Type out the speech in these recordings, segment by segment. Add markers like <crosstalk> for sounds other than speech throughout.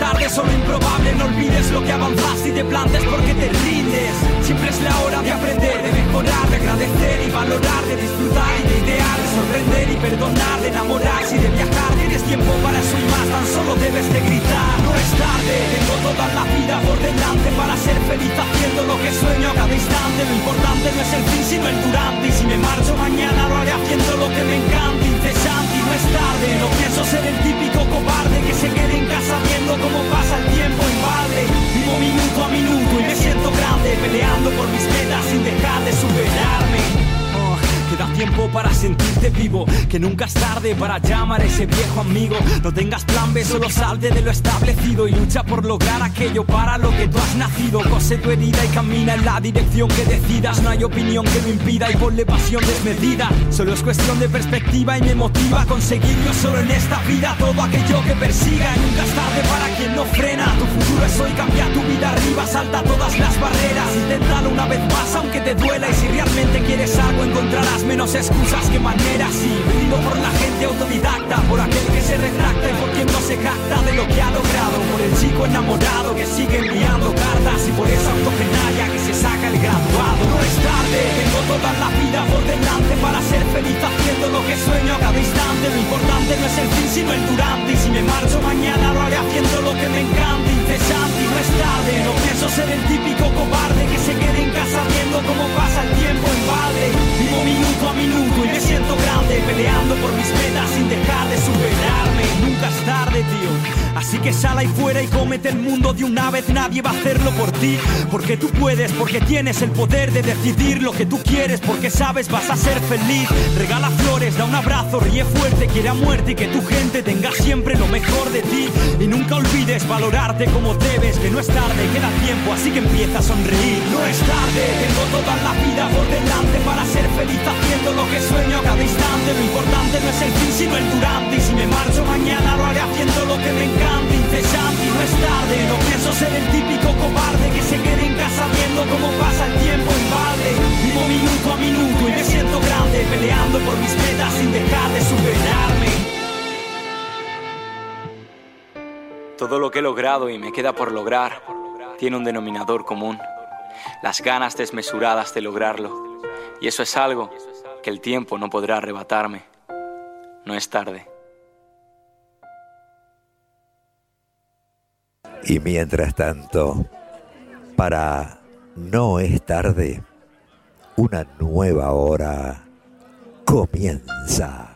tarde, solo improbable, no olvides lo que avanzas y te plantes porque te rindes. Siempre es la hora de aprender, de mejorar, de agradecer y valorar, de disfrutar y de idear, de sorprender y perdonar, de enamorarse y de viajar. Tienes tiempo para eso y tan solo debes de gritar. No es tarde, tengo toda la vida por delante para ser feliz haciendo lo que sueño a cada instante. Lo importante no es el fin, sino el durante. Y si me marcho mañana, lo haré haciendo lo que me encanta, incesante y no es tarde. No pienso ser el típico cobarde que se quede en casa viendo cómo pasa el tiempo en balde. Vivo minuto a minuto y me siento grande, peleando por mis metas sin dejar de superarme. Oh, Queda tiempo para sentirte vivo, que nunca es tarde para llamar a ese viejo amigo. No tengas plan B, solo salte de lo establecido y lucha por lograr aquello para lo que tú has nacido. Cose tu herida y camina en la dirección que decidas. No hay opinión que lo impida y ponle pasión desmedida. Solo es cuestión de perspectiva y me motiva a conseguirlo solo en esta vida. Todo aquello que persiga y nunca es tarde para quien no frena. Tu futuro es hoy, cambia tu vida arriba, salta todas las barreras. Inténtalo una vez más, aunque te duela. Y si realmente quieres algo, encontrarás menos excusas que maneras. Y brindo por la gente autodidacta, por aquel que se retracta y por quien no se jacta de lo que ha logrado. Por el chico enamorado que sigue enviando cartas y por esa octogenaria que se saca el graduado. No es tarde, tengo toda la vida por delante para ser feliz haciendo lo que sueño a cada instante. Lo importante no es el fin, sino el durante. Y si me marcho mañana, lo haré haciendo lo que me encanta, incesante No pienso ser el típico cobarde que se quede en casa viendo cómo pasa el tiempo en balde. Vivo minuto a minuto y me siento grande, peleando por mis metas sin dejar de superarme. Nunca es tarde, tío. Así que sal ahí fuera y cómete el mundo de una vez. Nadie va a hacerlo por ti, porque tú puedes, porque tienes el poder de decidir lo que tú quieres, porque sabes vas a ser feliz. Regala flores, da un abrazo, ríe fuerte, quiere a muerte y que tu gente tenga siempre lo mejor de ti. Y nunca olvides valorarte como debes, no es tarde, queda tiempo, así que empieza a sonreír. No es tarde, tengo toda la vida por delante para ser feliz haciendo lo que sueño a cada instante. Lo importante no es el fin, sino el durante. Y si me marcho mañana, lo haré haciendo lo que me encanta, incesante no es tarde. No pienso ser el típico cobarde que se quede en casa viendo cómo pasa el tiempo en. Vivo minuto a minuto y me siento grande, peleando por mis metas sin dejar de superarme. Todo lo que he logrado y me queda por lograr tiene un denominador común, las ganas desmesuradas de lograrlo. Y eso es algo que el tiempo no podrá arrebatarme. No es tarde. Y mientras tanto, para no es tarde, una nueva hora comienza.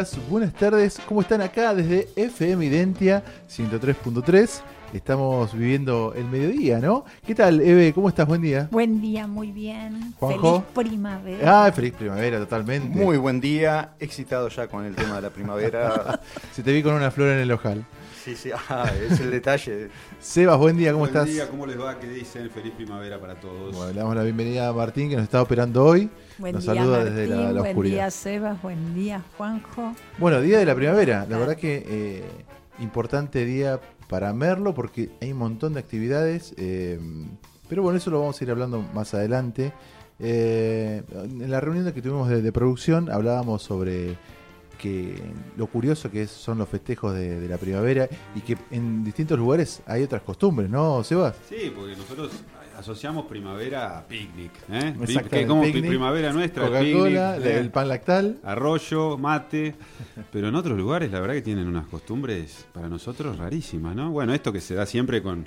Días, buenas tardes, ¿cómo están acá desde FM Identia 103.3? Estamos viviendo el mediodía, ¿no? ¿Qué tal, Eve? ¿Cómo estás? Buen día. Buen día, muy bien. Juanjo. Feliz primavera. Ah, feliz primavera, totalmente. Muy buen día, excitado ya con el tema de la primavera. <laughs> Se te vi con una flor en el ojal. sí, sí, ah, es el detalle. Sebas, buen día, ¿cómo Buen estás? día, ¿cómo les va? ¿Qué dicen? Feliz primavera para todos. Bueno, le damos la bienvenida a Martín, que nos está operando hoy. Buen nos día, saluda Martín. desde la, la buen día, Sebas. Buen día, Juanjo. Bueno, día de la primavera. La verdad que eh, importante día para Merlo porque hay un montón de actividades. eh, pero bueno, eso lo vamos a ir hablando más adelante. Eh, en la reunión que tuvimos de, de producción hablábamos sobre que lo curioso que es- son los festejos de, de la primavera y que en distintos lugares hay otras costumbres, ¿no, Sebas? Sí, porque nosotros asociamos primavera a picnic. ¿eh? Que como picnic, primavera nuestra, el Coca-Cola, ¿eh? el pan lactal. arroyo, mate. Pero en otros lugares, la verdad que tienen unas costumbres para nosotros rarísimas, ¿no? Bueno, esto que se da siempre con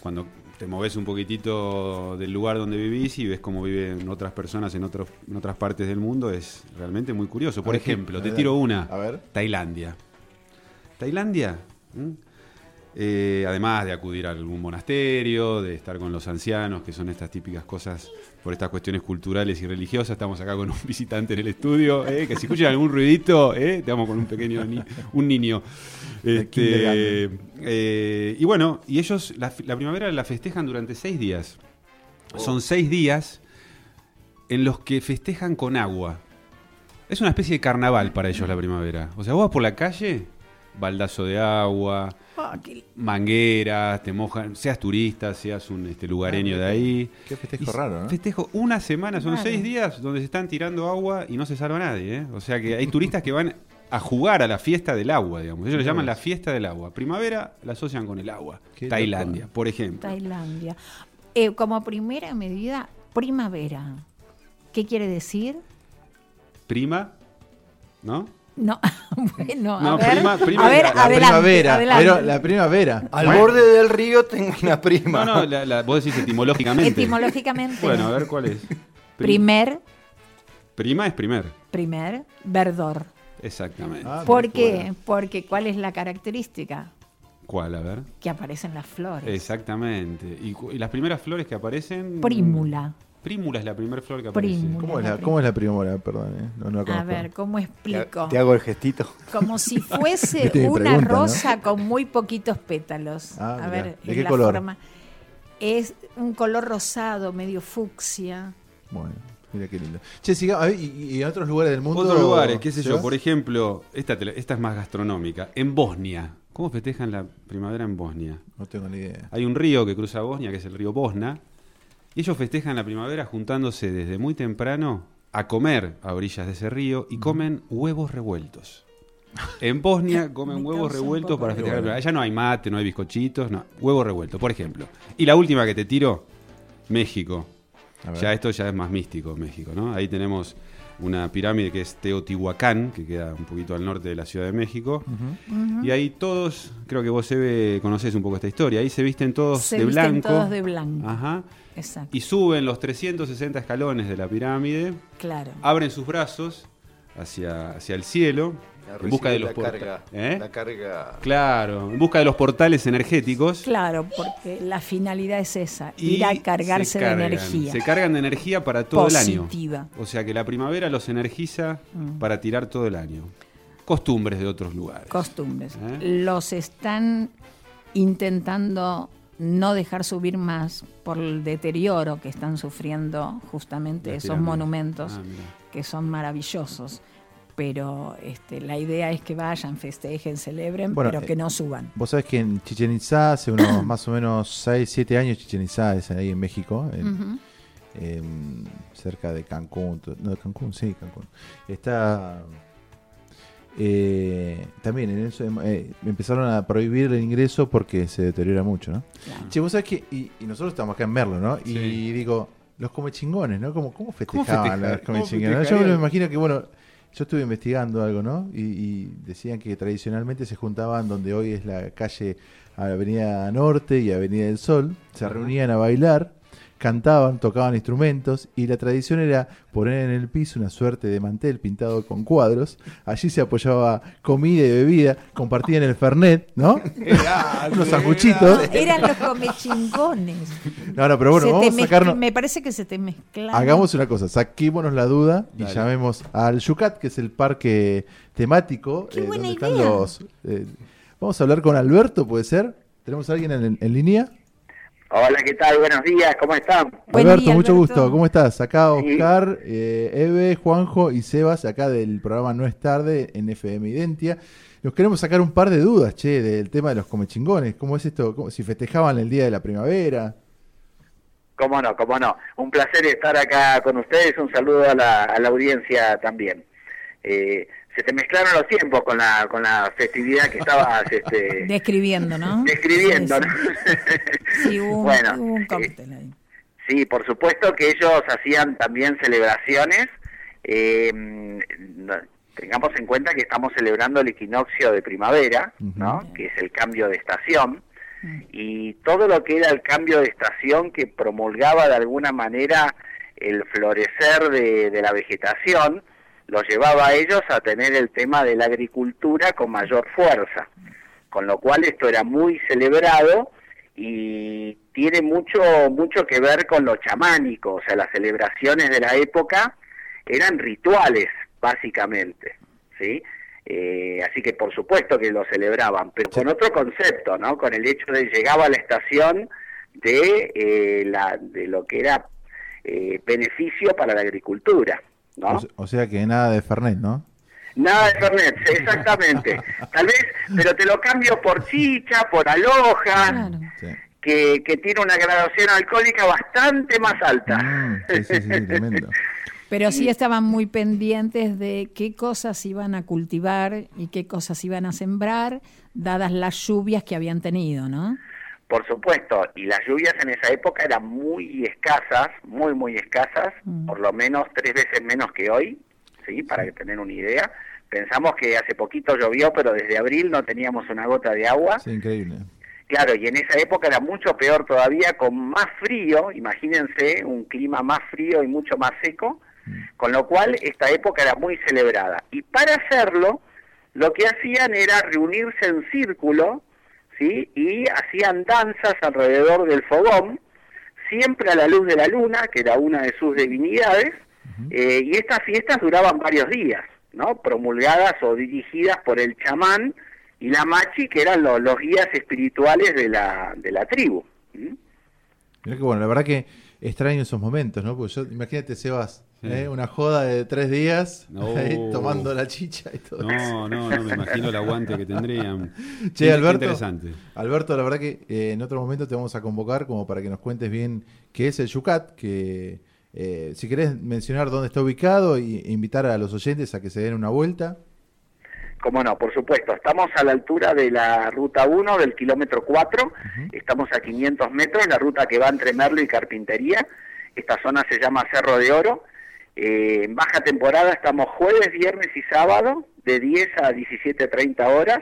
cuando te moves un poquitito del lugar donde vivís y ves cómo viven otras personas en, otros, en otras partes del mundo es realmente muy curioso. Por ejemplo, te tiro una. A ver. Tailandia. Tailandia. Eh, además de acudir a algún monasterio, de estar con los ancianos, que son estas típicas cosas por estas cuestiones culturales y religiosas, estamos acá con un <laughs> visitante en el estudio, ¿eh? que si escuchan algún ruidito, ¿eh? estamos con un pequeño ni- un niño. Este, eh, y bueno, y ellos la, la primavera la festejan durante seis días. Son seis días en los que festejan con agua. Es una especie de carnaval para ellos la primavera. O sea, vos vas por la calle, baldazo de agua, Ah, qué- mangueras, te mojan, seas turista, seas un este, lugareño de ahí. Qué festejo Y raro, ¿no? Festejo una semana, son seis días donde se están tirando agua y no se salva nadie. ¿eh? O sea que hay turistas que van a jugar a la fiesta del agua, digamos. Ellos le llaman la fiesta del agua. Primavera la asocian con el agua. Qué Tailandia, loco, por ejemplo. Tailandia. Eh, como primera medida, primavera. ¿Qué quiere decir? Prima, ¿no? No, <laughs> bueno, No, a ver, prima- prima a ver, la- La adelante, primavera, adelante. pero la primavera. Al Bueno, borde del río tengo una prima. No, no, la- la- vos decís etimológicamente. Etimológicamente, Bueno, a ver cuál es. Prim- primer, Prima es primer. primer, verdor. Exactamente. Ah, ¿Por qué? Porque ¿cuál es la característica? ¿Cuál? A ver. Que aparecen las flores. Exactamente. ¿Y, cu- y las primeras flores que aparecen? Prímula. Prímula es la primera flor que aparece. Prímula. ¿Cómo es la, cómo es la primavera? Perdón, ¿eh? no, no la A ver, ¿cómo explico? te hago el gestito. Como si <laughs> fuese una pregunta, ¿no? rosa con muy poquitos pétalos. Ah, a mirá. ver, ¿De es qué la color? forma. Es un color rosado, medio fucsia. Bueno, mira qué lindo. Che, sigamos, y, y en otros lugares del mundo. Otros lugares, qué sé yo, por ejemplo, esta, esta es más gastronómica. En Bosnia. ¿Cómo festejan la primavera en Bosnia? No tengo ni idea. Hay un río que cruza Bosnia, que es el río Bosna, y ellos festejan la primavera juntándose desde muy temprano a comer a orillas de ese río y comen huevos revueltos. En Bosnia <laughs> comen Me huevos revueltos para festejar la primavera. Allá no hay mate, no hay bizcochitos, no. Huevos revueltos, por ejemplo. Y la última que te tiro, México. Ya esto ya es más místico, México, ¿no? Ahí tenemos una pirámide que es Teotihuacán, que queda un poquito al norte de la Ciudad de México. Y ahí todos, creo que vos, Eve, conocés un poco esta historia. Ahí se visten todos Se de visten blanco. todos de blanco. Ajá. Exacto. Y suben los 360 escalones de la pirámide, Claro. abren sus brazos hacia, hacia el cielo, en busca de los la carga. ¿Eh? La carga. Claro, en busca de los portales energéticos. Claro, porque la finalidad es esa, y ir a cargarse se de cargan, energía. Se cargan de energía para todo Positiva. el año. O sea que la primavera los energiza Mm. para tirar todo el año. Costumbres de otros lugares. Costumbres. ¿Eh? Los están intentando no dejar subir más por el deterioro que están sufriendo justamente esos monumentos Ah, que son maravillosos. Pero este, la idea es que vayan, festejen, celebren, Bueno, pero eh, que no suban. Vos sabés que en Chichen Itzá, hace unos <coughs> más o menos 6, 7 años, Chichen Itzá es ahí en México, en- em, cerca de Cancún. No, de Cancún, sí, Cancún. Está. Eh, también en eso eh, empezaron a prohibir el ingreso porque se deteriora mucho, ¿no? Claro. Che, vos sabés que. Y, y nosotros estamos acá en Merlo, ¿no? Y digo, los comechingones, ¿no? ¿Cómo, cómo festejaban los ¿Cómo comechingones? Yo me imagino que, bueno, yo estuve investigando algo, ¿no? Y, y decían que tradicionalmente se juntaban donde hoy es la calle Avenida Norte y Avenida del Sol, se reunían a bailar, cantaban, tocaban instrumentos y la tradición era poner en el piso una suerte de mantel pintado con cuadros. Allí se apoyaba comida y bebida, compartían el fernet, ¿no? Unos sanguchitos. Eran los comechingones. No, no, pero bueno, Se vamos a sacarnos. Me parece que se te mezclaron. Hagamos una cosa, saquémonos la duda y Dale. llamemos al Yucat, que es el parque temático. Qué buena donde están idea. los. eh, vamos a hablar con Alberto, ¿puede ser? ¿Tenemos a alguien en, en línea? Hola, ¿qué tal? Buenos días, ¿cómo están? Buen Alberto, día, mucho Alberto. gusto. ¿Cómo estás? Acá Sí. Oscar, eh, Eve, Juanjo y Sebas, acá del programa No es tarde en FM Identia. Nos queremos sacar un par de dudas, che, del tema de los comechingones. ¿Cómo es esto? ¿Cómo- si festejaban el día de la primavera. Cómo no, cómo no. Un placer estar acá con ustedes. Un saludo a la, a la audiencia también. Eh, se te mezclaron los tiempos con la, con la festividad que estabas <laughs> este, Describiendo, ¿no? describiendo. Sí, ¿no? sí. Sí, hubo un, <laughs> Bueno, hubo un eh, cóctel ahí. Sí, por supuesto que ellos hacían también celebraciones. eh, tengamos en cuenta que estamos celebrando el equinoccio de primavera, ¿no? Que es el cambio de estación. Y todo lo que era el cambio de estación que promulgaba de alguna manera el florecer de, de la vegetación, los llevaba a ellos a tener el tema de la agricultura con mayor fuerza. Con lo cual esto era muy celebrado y tiene mucho mucho que ver con lo chamánico, o sea, las celebraciones de la época eran rituales básicamente, ¿sí? Eh, así que por supuesto que lo celebraban, pero con otro concepto, ¿no? Con el hecho de llegaba a la estación de eh, la de lo que era eh, beneficio para la agricultura, ¿no? O, se- o sea que nada de Fernet, ¿no? Nada de Fernet, exactamente. <laughs> Tal vez, pero te lo cambio por chicha, por aloja, Claro. Sí. que, que tiene una graduación alcohólica bastante más alta. Mm, sí, sí, sí, <laughs> tremendo. Pero sí estaban muy pendientes de qué cosas iban a cultivar y qué cosas iban a sembrar, dadas las lluvias que habían tenido, ¿no? Por supuesto, y las lluvias en esa época eran muy escasas, muy, muy escasas, Mm. por lo menos tres veces menos que hoy, ¿sí? Para que tener una idea. Pensamos que hace poquito llovió, pero desde abril no teníamos una gota de agua. Sí, increíble. Claro, y en esa época era mucho peor todavía, con más frío, imagínense, un clima más frío y mucho más seco, con lo cual esta época era muy celebrada. Y para hacerlo, lo que hacían era reunirse en círculo, ¿sí? Y hacían danzas alrededor del fogón, siempre a la luz de la luna, que era una de sus divinidades, eh, y estas fiestas duraban varios días, ¿no? Promulgadas o dirigidas por el chamán y la machi, que eran lo- los guías espirituales de la, de la tribu. ¿Mm? Mirá que bueno, la verdad que extraño esos momentos, ¿no? Porque yo, imagínate, Sebas. ¿Eh? una joda de tres días, No. <laughs> ahí, tomando la chicha y todo eso. No, no, no, me imagino el aguante que tendrían. <laughs> Che, Alberto. Interesante. Alberto, la verdad que eh, en otro momento te vamos a convocar como para que nos cuentes bien qué es el Yucat, que eh, si querés mencionar dónde está ubicado y, e invitar a los oyentes a que se den una vuelta. Como no, por supuesto. Estamos a la altura de la ruta 1 del kilómetro 4. Estamos a 500 metros, la ruta que va entre Merlo y Carpintería. Esta zona se llama Cerro de Oro. Eh, en baja temporada estamos jueves, viernes y sábado, de 10 a 17.30 horas.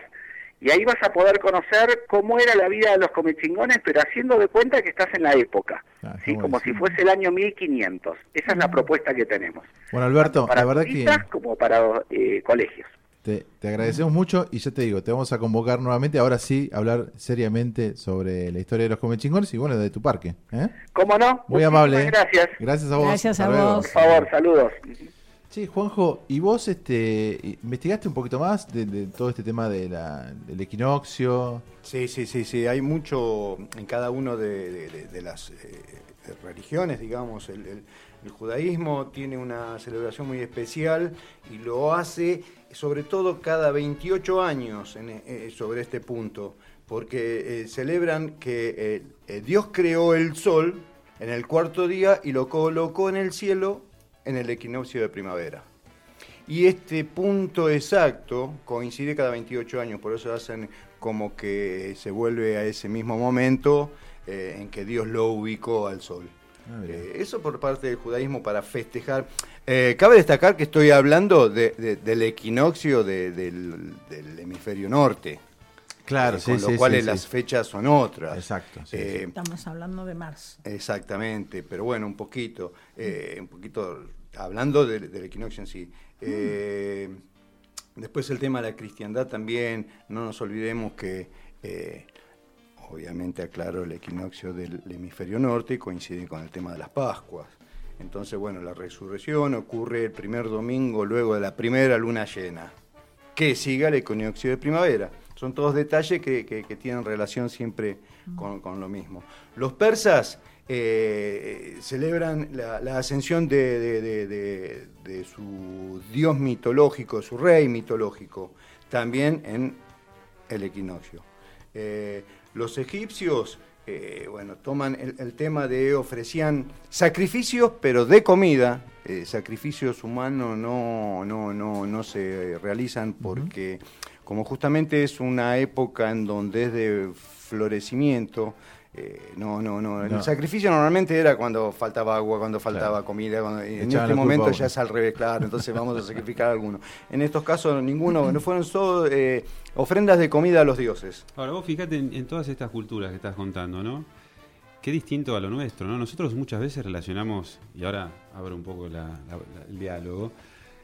Y ahí vas a poder conocer cómo era la vida de los comechingones, pero haciendo de cuenta que estás en la época. Ah. Como si fuese el año 1500. Esa es la propuesta que tenemos. Bueno, Alberto, Para la verdad que como para eh, colegios. Te, te agradecemos mucho y ya te digo, te vamos a convocar nuevamente, ahora sí, a hablar seriamente sobre la historia de los comechingones y bueno, de tu parque. ¿eh? ¿Cómo no? Muy Muchísimas amable. ¿eh? Gracias. Gracias a vos. Gracias a vos. Por favor, saludos. Sí, Juanjo, ¿y vos este, investigaste un poquito más de, de todo este tema de la, del equinoccio? Sí, sí, sí, sí. Hay mucho en cada uno de, de- de- de las eh, religiones, digamos. El, el- el judaísmo tiene una celebración muy especial y lo hace sobre todo cada 28 años en- eh, sobre este punto, porque eh, celebran que eh, eh, Dios creó el sol en el cuarto día y lo colocó en el cielo en el equinoccio de primavera. Y este punto exacto coincide cada 28 años, por eso hacen como que se vuelve a ese mismo momento eh, en que Dios lo ubicó al sol. Ah. Eh, eso por parte del judaísmo para festejar. Eh, cabe destacar que estoy hablando de- de- del equinoccio de- del, del hemisferio norte. Claro, eh, sí, con sí, lo cual sí, las sí. fechas son otras. Exacto, sí, Eh, sí. Estamos hablando de marzo. Exactamente, pero bueno, un poquito, eh, un poquito hablando del, del equinoccio en sí. Eh, después el tema de la cristiandad también, no nos olvidemos que, eh, obviamente aclaro, el equinoccio del hemisferio norte coincide con el tema de las Pascuas. Entonces, bueno, la resurrección ocurre el primer domingo luego de la primera luna llena, que siga el equinoccio de primavera. Son todos detalles que, que- que tienen relación siempre con, con lo mismo. Los persas eh, celebran la, la ascensión de, de- de- de- de su dios mitológico, su rey mitológico, también en el equinoccio. Eh, los egipcios, eh, bueno, toman el, el tema de ofrecían sacrificios, pero de comida. Eh, sacrificios humanos no, no, no, no se realizan porque, como justamente es una época en donde es de florecimiento, eh, no, no, no, No. El sacrificio normalmente era cuando faltaba agua, cuando faltaba Claro. comida. cuando- en este momento ya es al revés, claro. Entonces vamos a sacrificar a alguno. En estos casos, ninguno, no fueron solo eh, ofrendas de comida a los dioses. Ahora, vos fíjate en, en todas estas culturas que estás contando, ¿no? Qué distinto a lo nuestro, ¿no? Nosotros muchas veces relacionamos, y ahora abro un poco la- la- la- el diálogo,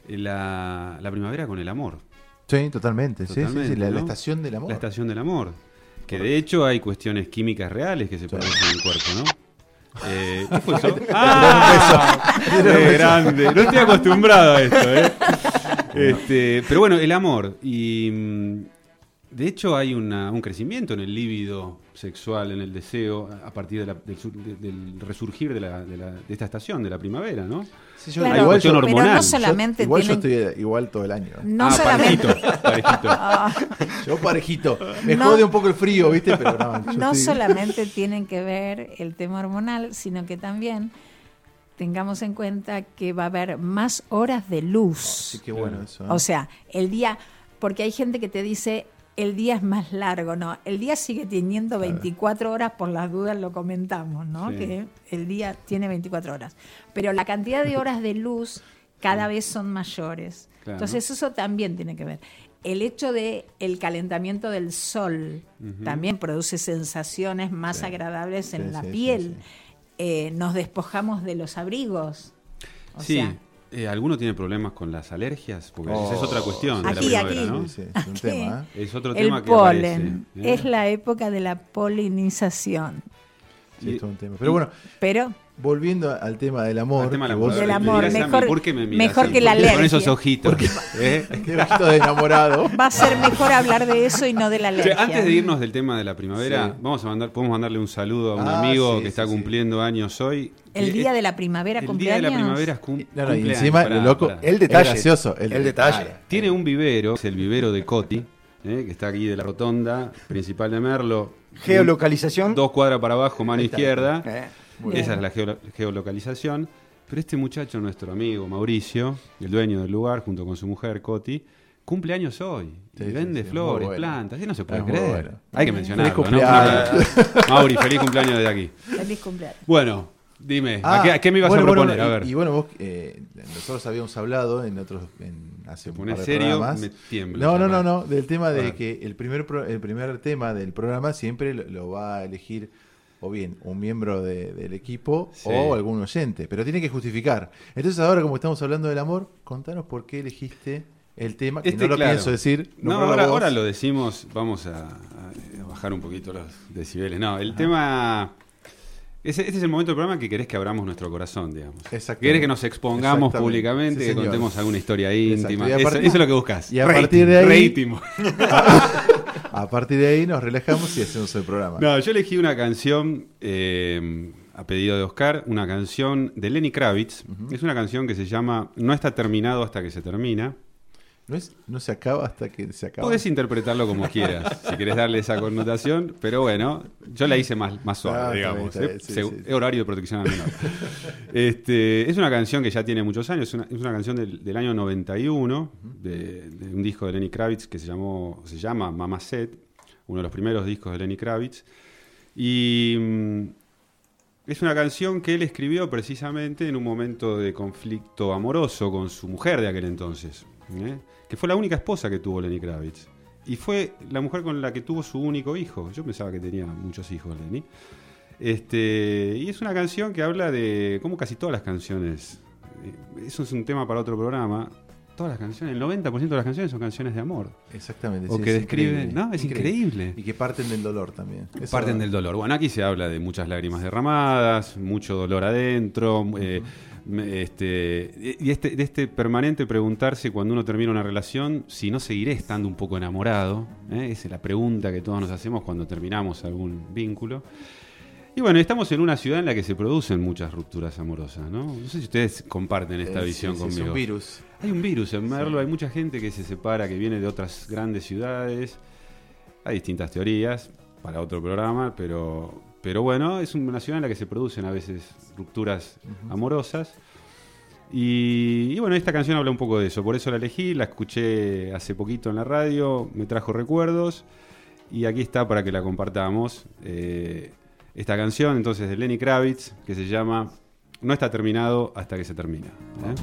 eh, la, la primavera con el amor. Sí, totalmente. sí, sí, sí, la, estación del amor. La estación del amor. Que de hecho hay cuestiones químicas reales que se producen en el cuerpo, ¿no? Eh, ¿Qué fue <laughs> eso? ¡Ah! ¡Qué grande! No estoy acostumbrado a esto, ¿eh? <laughs> Este, pero bueno, el amor. Y mm, de hecho hay una- un crecimiento en el líbido sexual, en el deseo, a partir de la- del, sur- de- del resurgir de, la- de la- de esta estación, de la primavera, ¿no? Sí, yo- Claro, Hay cuestión pero hormonal. no Yo- solamente igual yo estoy igual todo el año. no ah, solamente parejito, parejito. <laughs> Ah, Yo parejito. Me No. jode un poco el frío, ¿viste? Pero no, yo no estoy- solamente tienen que ver el tema hormonal, sino que también tengamos en cuenta que va a haber más horas de luz. Sí, qué bueno eso. ¿eh? O sea, el día, porque hay gente que te dice el día es más largo, no, el día sigue teniendo 24 horas, por las dudas lo comentamos, ¿no? Sí. Que el día tiene 24 horas, pero la cantidad de horas de luz cada vez son mayores. Claro. Entonces eso también tiene que ver. El hecho de el calentamiento del sol también produce sensaciones más Sí. agradables en Sí, la piel. Eh, nos despojamos de los abrigos. O sí, sea, eh, ¿alguno tiene problemas con las alergias? Porque Oh. esa es otra cuestión de Aquí, la primavera, aquí. ¿no? Sí, sí, es un Aquí. tema, ¿eh? Es otro el tema que polen aparece, ¿eh? es la época de la polinización. Sí, es todo un tema. Pero bueno, Pero volviendo al tema del amor. Al tema que del vos- amor. Del amor, mejor- ¿por qué me mejor así? que la ¿Por qué Con alergia. esos ojitos. <laughs> ¿eh? <laughs> Qué ojito de enamorado. va a ser mejor hablar de eso y no de la alergia. antes de irnos del tema de la primavera, Sí. vamos a mandar, podemos mandarle un saludo a un Ah, amigo sí, que está sí, sí. cumpliendo años hoy. el día de la primavera el cumpleaños. día de la primavera es cum- No, no, y cumpleaños. encima, Pará, lo loco. El detalle. Es gracioso. El detalle. Tiene un vivero, es el vivero de Coti, ¿eh? que está aquí de la rotonda principal de Merlo. Geolocalización. Dos cuadras para abajo, mano izquierda. Eh, Esa es la geolo- geolocalización. Pero este muchacho, nuestro amigo Mauricio, el dueño del lugar, junto con su mujer Coti, cumple años hoy. Sí, y sí, vende sí, es flores, bueno. plantas. Y no se puede Es creer. bueno. Hay que mencionarlo. Feliz ¿no? cumpleaños. Mauri, feliz cumpleaños desde aquí. Feliz cumpleaños. Bueno, dime, Ah, ¿a, qué, a qué me ibas bueno, a bueno, proponer? a y- ver. Y, bueno, vos, eh, nosotros habíamos hablado en otros, en, hace un par de serio, programas. me tiembla No, no, no, no, del tema de que el primer, pro- el primer tema del programa siempre lo, lo va a elegir o bien un miembro de- del equipo Sí. o algún oyente, pero tiene que justificar. Entonces ahora como estamos hablando del amor, contanos por qué elegiste el tema, que Este, no lo claro. pienso decir. No, ahora, lo decimos, vamos a, a bajar un poquito los decibeles. No, el tema... Ese, este es el momento del programa que querés que abramos nuestro corazón, digamos. Querés que nos expongamos públicamente, Sí, que señor. contemos alguna historia íntima. Eso, es lo que buscas. y a partir de ahí-. <laughs> A partir de ahí nos relajamos y hacemos el programa. No, yo elegí una canción eh, a pedido de Oscar, una canción de Lenny Kravitz. Es una canción que se llama No está terminado hasta que se termina. No, es, no se acaba hasta que se acaba. Podés interpretarlo como quieras, <laughs> si querés darle esa connotación, pero bueno, yo la hice más, más suave, Ah, está bien, digamos. está bien, ¿eh? sí, sí. Horario de protección al menor. este, es una canción que ya tiene muchos años, es una, es una canción del, del año 91, de, de un disco de Lenny Kravitz que se, llamó, se llama Mama Set, uno de los primeros discos de Lenny Kravitz. Y mm, es una canción que él escribió precisamente en un momento de conflicto amoroso con su mujer de aquel entonces, ¿eh? Que fue la única esposa que tuvo Lenny Kravitz. Y fue la mujer con la que tuvo su único hijo. Yo pensaba que tenía muchos hijos, Lenny. Este, y es una canción que habla de, como casi todas las canciones, eh, eso es un tema para otro programa, todas las canciones, el 90% de las canciones son canciones de amor. Exactamente. O sí, que es describen, increíble, ¿no? Es increíble. Y que parten del dolor también. Eso- Parten del dolor. Bueno, aquí se habla de muchas lágrimas derramadas, mucho dolor adentro, eh, este, y este, de este permanente preguntarse cuando uno termina una relación si no seguiré estando un poco enamorado. ¿eh? Esa es la pregunta que todos nos hacemos cuando terminamos algún vínculo. Y bueno, estamos en una ciudad en la que se producen muchas rupturas amorosas, ¿no? No sé si ustedes comparten esta Eh, visión sí, sí, conmigo. Es un virus. Hay un virus en Merlo, hay mucha gente que se separa, que viene de otras grandes ciudades. Hay distintas teorías para otro programa, pero, pero bueno, es una ciudad en la que se producen a veces rupturas amorosas. Y, y bueno, esta canción habla un poco de eso, por eso la elegí, la escuché hace poquito en la radio, me trajo recuerdos y aquí está para que la compartamos. Eh, esta canción entonces de Lenny Kravitz que se llama No está terminado hasta que se termina. ¿eh?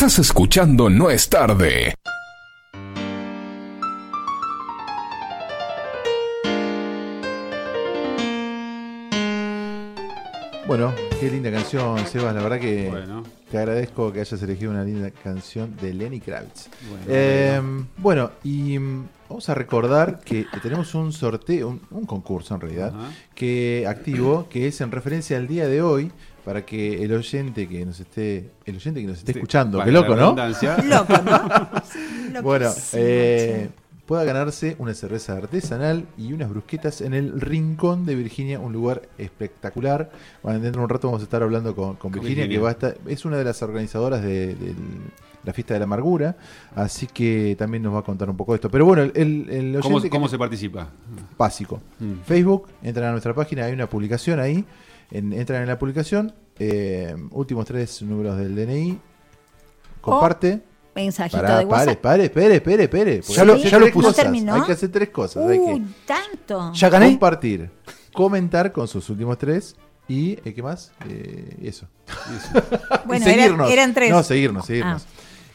Estás escuchando No es tarde. Bueno, qué linda canción, Sebas. La verdad que Bueno. te agradezco que hayas elegido una linda canción de Lenny Kravitz. Bueno, Eh, bueno, y mm, vamos a recordar que tenemos un sorteo, un, un concurso en realidad, que activo, que es en referencia al día de hoy, para que el oyente que nos esté, el oyente que nos esté Sí, escuchando, qué loco, ¿no? <laughs> Loco, ¿no? <laughs> Bueno, eh, pueda ganarse una cerveza artesanal y unas brusquetas en el Rincón de Virginia, un lugar espectacular. Bueno, dentro de un rato vamos a estar hablando con, con Virginia, Virginia. que va a estar, es una de las organizadoras de, de la fiesta de la amargura, así que también nos va a contar un poco de esto. Pero bueno, el, el, el ¿Cómo, oyente que- cómo se participa? básico. Mm. Facebook, entran a nuestra página, hay una publicación ahí, en- entran en la publicación, eh, últimos tres números del DNI, comparte. Mensajito Pará, de WhatsApp. pare, espere, espere, espere. porque Ya hay lo- que hacer ya. Hay que hacer tres cosas. hay que Uy, tanto. ¿Ya gané? compartir, comentar con sus últimos tres y eh, ¿qué más? Eh, eso. Bueno, Y seguirnos. eran tres. No, seguirnos, seguirnos.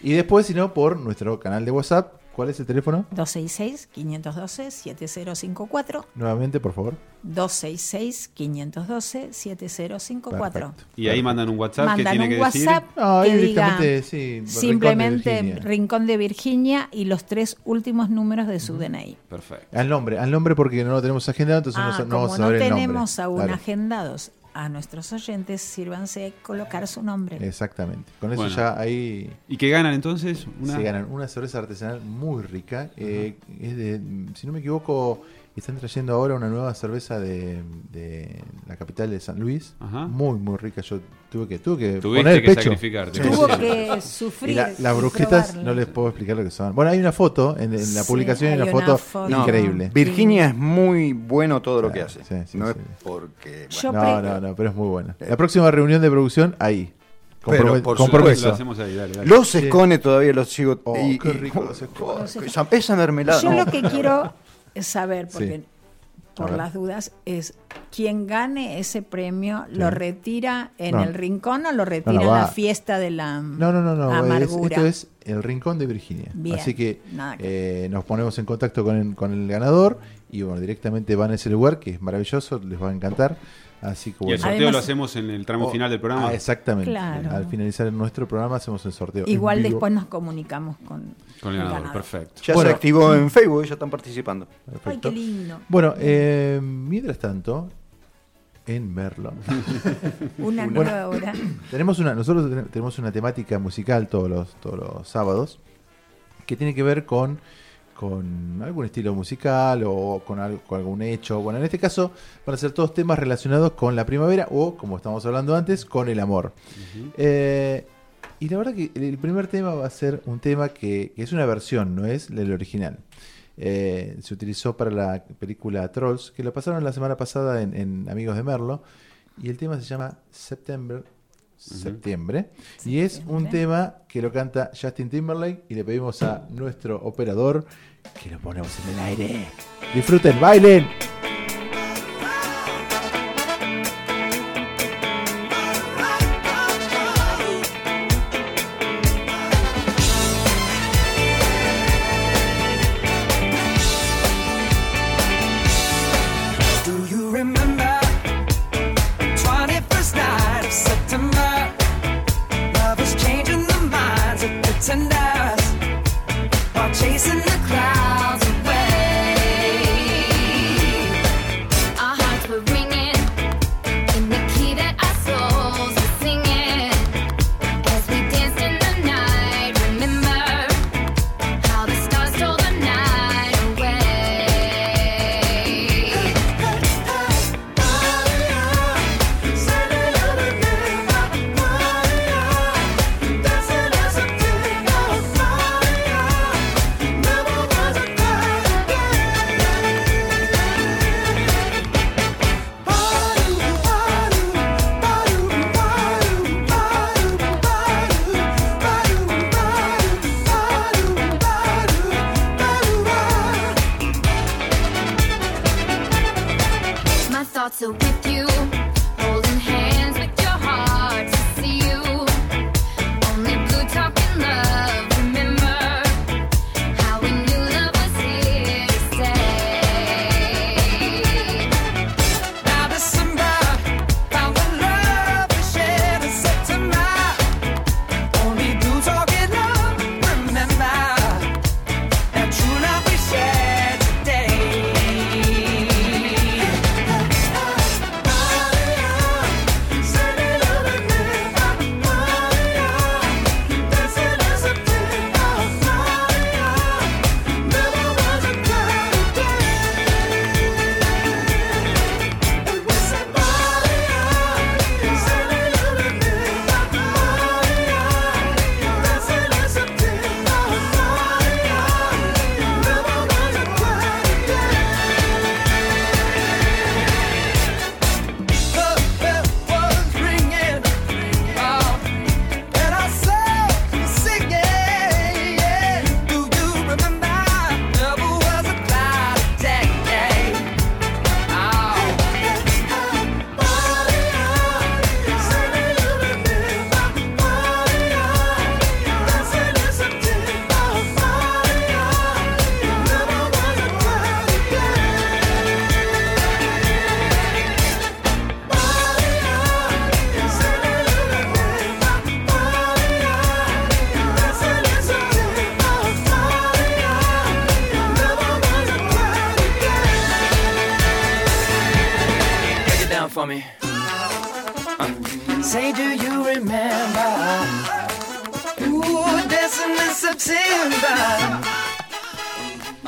Y después, si no, por nuestro canal de WhatsApp ¿Cuál es el teléfono? 266-512-7054. Nuevamente, por favor. 266-512-7054. Perfecto. Y ahí mandan un WhatsApp que Mandan tiene un que decir. WhatsApp No, ahí que diga directamente, sí, Rincón de simplemente. Rincón de Virginia y los tres últimos números de su DNI. Perfecto. Al nombre, al nombre porque no lo tenemos agendado, entonces Ah, no, no como vamos a no saber el nombre. tenemos aún Claro, agendados a nuestros oyentes, sírvanse colocar su nombre. Exactamente. Con eso Bueno. ya ahí ¿Y qué ganan entonces? Una... se ganan una cerveza artesanal muy rica. eh, es de, si no me equivoco, están trayendo ahora una nueva cerveza de, de la capital de San Luis. Ajá. Muy, muy rica. Yo tuve que, tuve que Tuviste poner el que pecho. sacrificarte. Tuvo que Y sufrir. la- las y brusquetas probarlo. no les puedo explicar lo que son. Bueno, hay una foto en, en la Sí, publicación, hay hay una foto, foto. No, increíble. Virginia es muy bueno todo lo que hace. sí, sí, no sí. es porque. Yo No, pre- no, no, pero es muy buena. La próxima reunión de producción, ahí. Pero, Compromet- por compromiso. Lo hacemos ahí, dale, dale. Los escones todavía los sigo. Oh, y- qué rico los escones. <laughs> Los escones. esa, esa mermelada. Yo no. lo que quiero saber, porque Sí. Por las dudas, es quien gane ese premio, ¿lo Sí. retira en No. el rincón o lo retira No, no, en la fiesta de la No, no, no, no. es- amargura? esto es el rincón de Virginia. Bien, Así que eh, nos ponemos en contacto con el, con el ganador y bueno, directamente van a ese lugar que es maravilloso, les va a encantar. Así que Y el bueno. sorteo Además- lo hacemos en el tramo Oh, final del programa. ah, exactamente. Claro. Al finalizar nuestro programa hacemos el sorteo. Igual después nos comunicamos con, con el ganador. Perfecto. Ya Bueno. se activó en Facebook, ya están participando. Ay, Perfecto. qué lindo. Bueno, eh, mientras tanto, en Merlo. <laughs> Una Bueno. nueva hora. <coughs> Tenemos una, nosotros ten- tenemos una temática musical todos los, todos los sábados que tiene que ver con, con algún estilo musical o con, algo- con algún hecho. Bueno, en este caso van a ser todos temas relacionados con la primavera o, como estamos hablando antes, con el amor. Eh, y la verdad que el- primer tema va a ser un tema que, que es una versión, no es el original. Eh, se utilizó para la película Trolls, que lo pasaron la semana pasada en, en Amigos de Merlo. Y el tema se llama September, septiembre. Y es un tema que lo canta Justin Timberlake. Y le pedimos a nuestro operador que lo ponemos en el aire. Disfruten, bailen.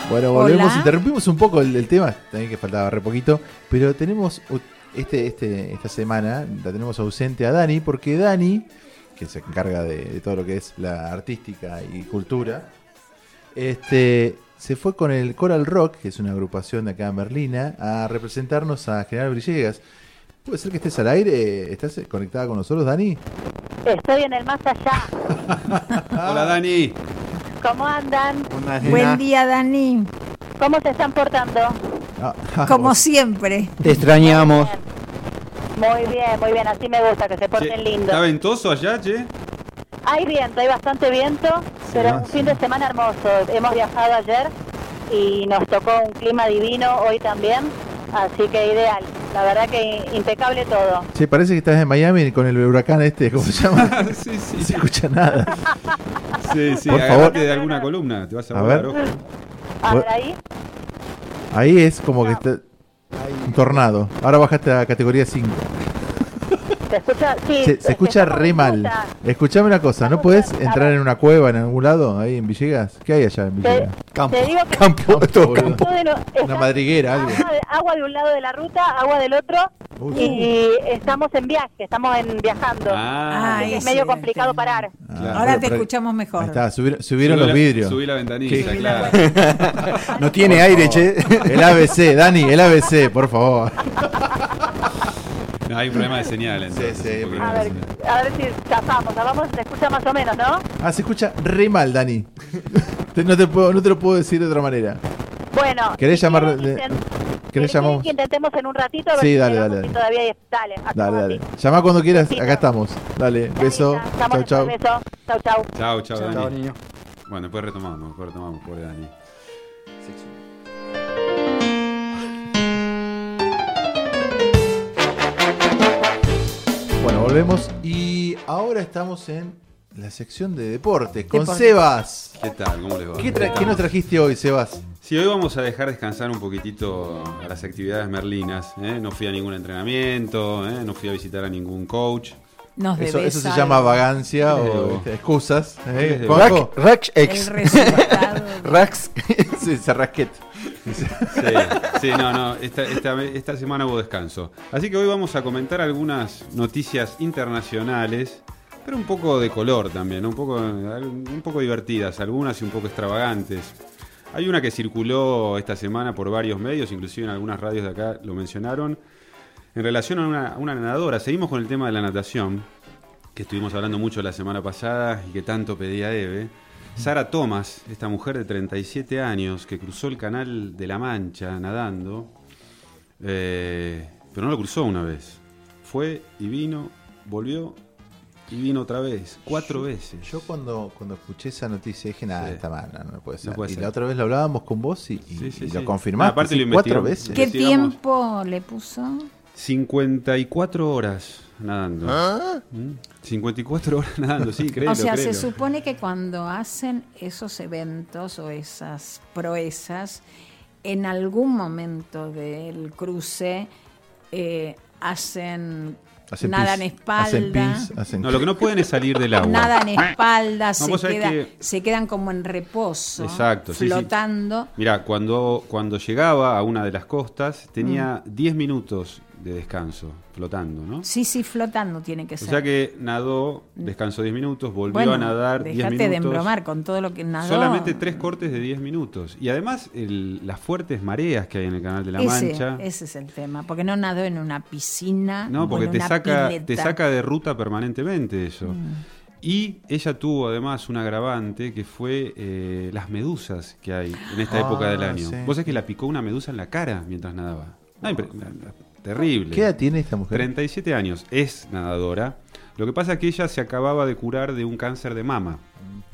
Bueno, volvemos, Hola. interrumpimos un poco el, el tema, también que faltaba re poquito, pero tenemos este, este, esta semana, la tenemos ausente a Dani, porque Dani, que se encarga de, de todo lo que es la artística y cultura, este, se fue con el Coral Rock, que es una agrupación de acá en Merlina, a representarnos a General Villegas. ¿Puede ser que estés al aire? ¿Estás conectada con nosotros, Dani? Estoy en el más allá. <laughs> Hola Dani. ¿Cómo andan? Buen día, Dani. ¿Cómo se están portando? Ah, Como siempre. Te extrañamos. Muy bien, muy bien. Así me gusta, que se porten lindos. ¿Está ventoso allá, che? Hay viento, hay bastante viento, pero ah, un fin de semana hermoso. Hemos viajado ayer y nos tocó un clima divino hoy también, así que ideal. La verdad que impecable todo. Che, parece que estás en Miami con el huracán este, ¿cómo se llama? <laughs> sí, sí. No se escucha nada. Sí, sí, Por favor. de alguna columna, te vas a, A volar, ver. ojo. A ver ahí. Ahí es como que está un tornado. Ahora bajaste a categoría 5. ¿Se escucha? Sí, Se, se escucha estamos re mal. Escuchame una cosa, ¿no podés entrar en una cueva en algún lado ahí en Villegas? ¿Qué hay allá en Te, Villegas? te digo que Campo, todo Una madriguera, algo. agua, de, agua de un lado de la ruta, agua del otro, Uy. y estamos en viaje, estamos en viajando. Ah, Ay, es medio complicado parar. Ah, Ahora te escuchamos mejor. Está, subieron, subieron Subí los la- vidrios. Subí la ventanilla, Qué- claro. <laughs> No tiene aire, che. El ABC, Dani, el ABC, por favor. <laughs> No, <laughs> hay un problema de señal. Entonces, sí, un poquito A ver, a ver si zafamos, zafamos, se escucha más o menos, ¿no? Ah, se escucha re mal, Dani. <laughs> No, te puedo, no te lo puedo decir de otra manera. Bueno. ¿Querés si llamar- ¿Querés llamamos? que intentemos en un ratito a ver Sí, si dale, llegamos dale, dale. todavía hay- Dale, Dale, dale. así. Llama cuando quieras, acá estamos. Dale, beso. Chau, chau. Beso. Chau, chau. Chao, chao, Dani. Chao, niño. Bueno, después retomamos, después retomamos, pobre Dani. Bueno, volvemos y ahora estamos en la sección de deportes con. Sebas. ¿Qué tal? ¿Cómo les va? ¿Qué, tra- qué nos trajiste hoy, Sebas? Sí, hoy vamos a dejar descansar un poquitito a las actividades merlinas. ¿eh? No fui a ningún entrenamiento, ¿eh? no fui a visitar a ningún coach. Nos Eso, se algo. llama vagancia ¿Qué les o este, excusas. ¿eh? Rack, Rack El X. resultado. <laughs> Rax. <laughs> Sí, se rasquet. Sí, sí, no, no, esta, esta, esta semana hubo descanso. Así que hoy vamos a comentar algunas noticias internacionales, pero un poco de color también, ¿no? un, poco, un poco divertidas, algunas y un poco extravagantes. Hay una que circuló esta semana por varios medios, inclusive en algunas radios de acá lo mencionaron, en relación a una, nadadora. Seguimos con el tema de la natación, que estuvimos hablando mucho la semana pasada y que tanto pedía Eve. Sara Thomas, esta mujer de 37 años que cruzó el canal de la Mancha nadando, eh, pero no lo cruzó una vez. Fue y vino, volvió y vino otra vez, cuatro veces. Yo cuando, cuando escuché esa noticia dije, nada, Sí. está mal, no, no puede ser. puede y ser. la otra vez lo hablábamos con vos y, y- Sí, sí, y sí. lo confirmaste. No, aparte sí, lo cuatro veces. ¿Qué tiempo le puso? 54 horas nadando. ¿Mm? 54 horas <laughs> nadando, sí, créelo, o sea, créelo. se supone que cuando hacen esos eventos o esas proezas, en algún momento del cruce eh, hacen, Hacen nadan pis, espalda, Hacen pis, hacen- No, lo que no pueden es salir del agua. nadan espalda, se, queda- que- se quedan como en reposo, Exacto, sí, sí. flotando. Mira, cuando, cuando llegaba a una de las costas tenía Mm. 10 minutos de descanso, flotando, ¿no? Sí, sí, flotando tiene que O ser. sea que nadó, descansó 10 minutos, volvió bueno, a nadar 10 dejate minutos. de embromar con todo lo que nadó. Solamente tres cortes de 10 minutos. Y además el- las fuertes mareas que hay en el canal de la ese, Mancha. ese es el tema, porque no nadó en una piscina. No, o porque en te una saca, pileta. te saca de ruta permanentemente eso. Mm. Y ella tuvo además un agravante que fue eh, las medusas que hay en esta Ah, época del año. sí. Vos sabés que la picó una medusa en la cara mientras nadaba. Ah, impre- terrible. ¿Qué edad tiene esta mujer? 37 años, es nadadora. Lo que pasa es que ella se acababa de curar de un cáncer de mama.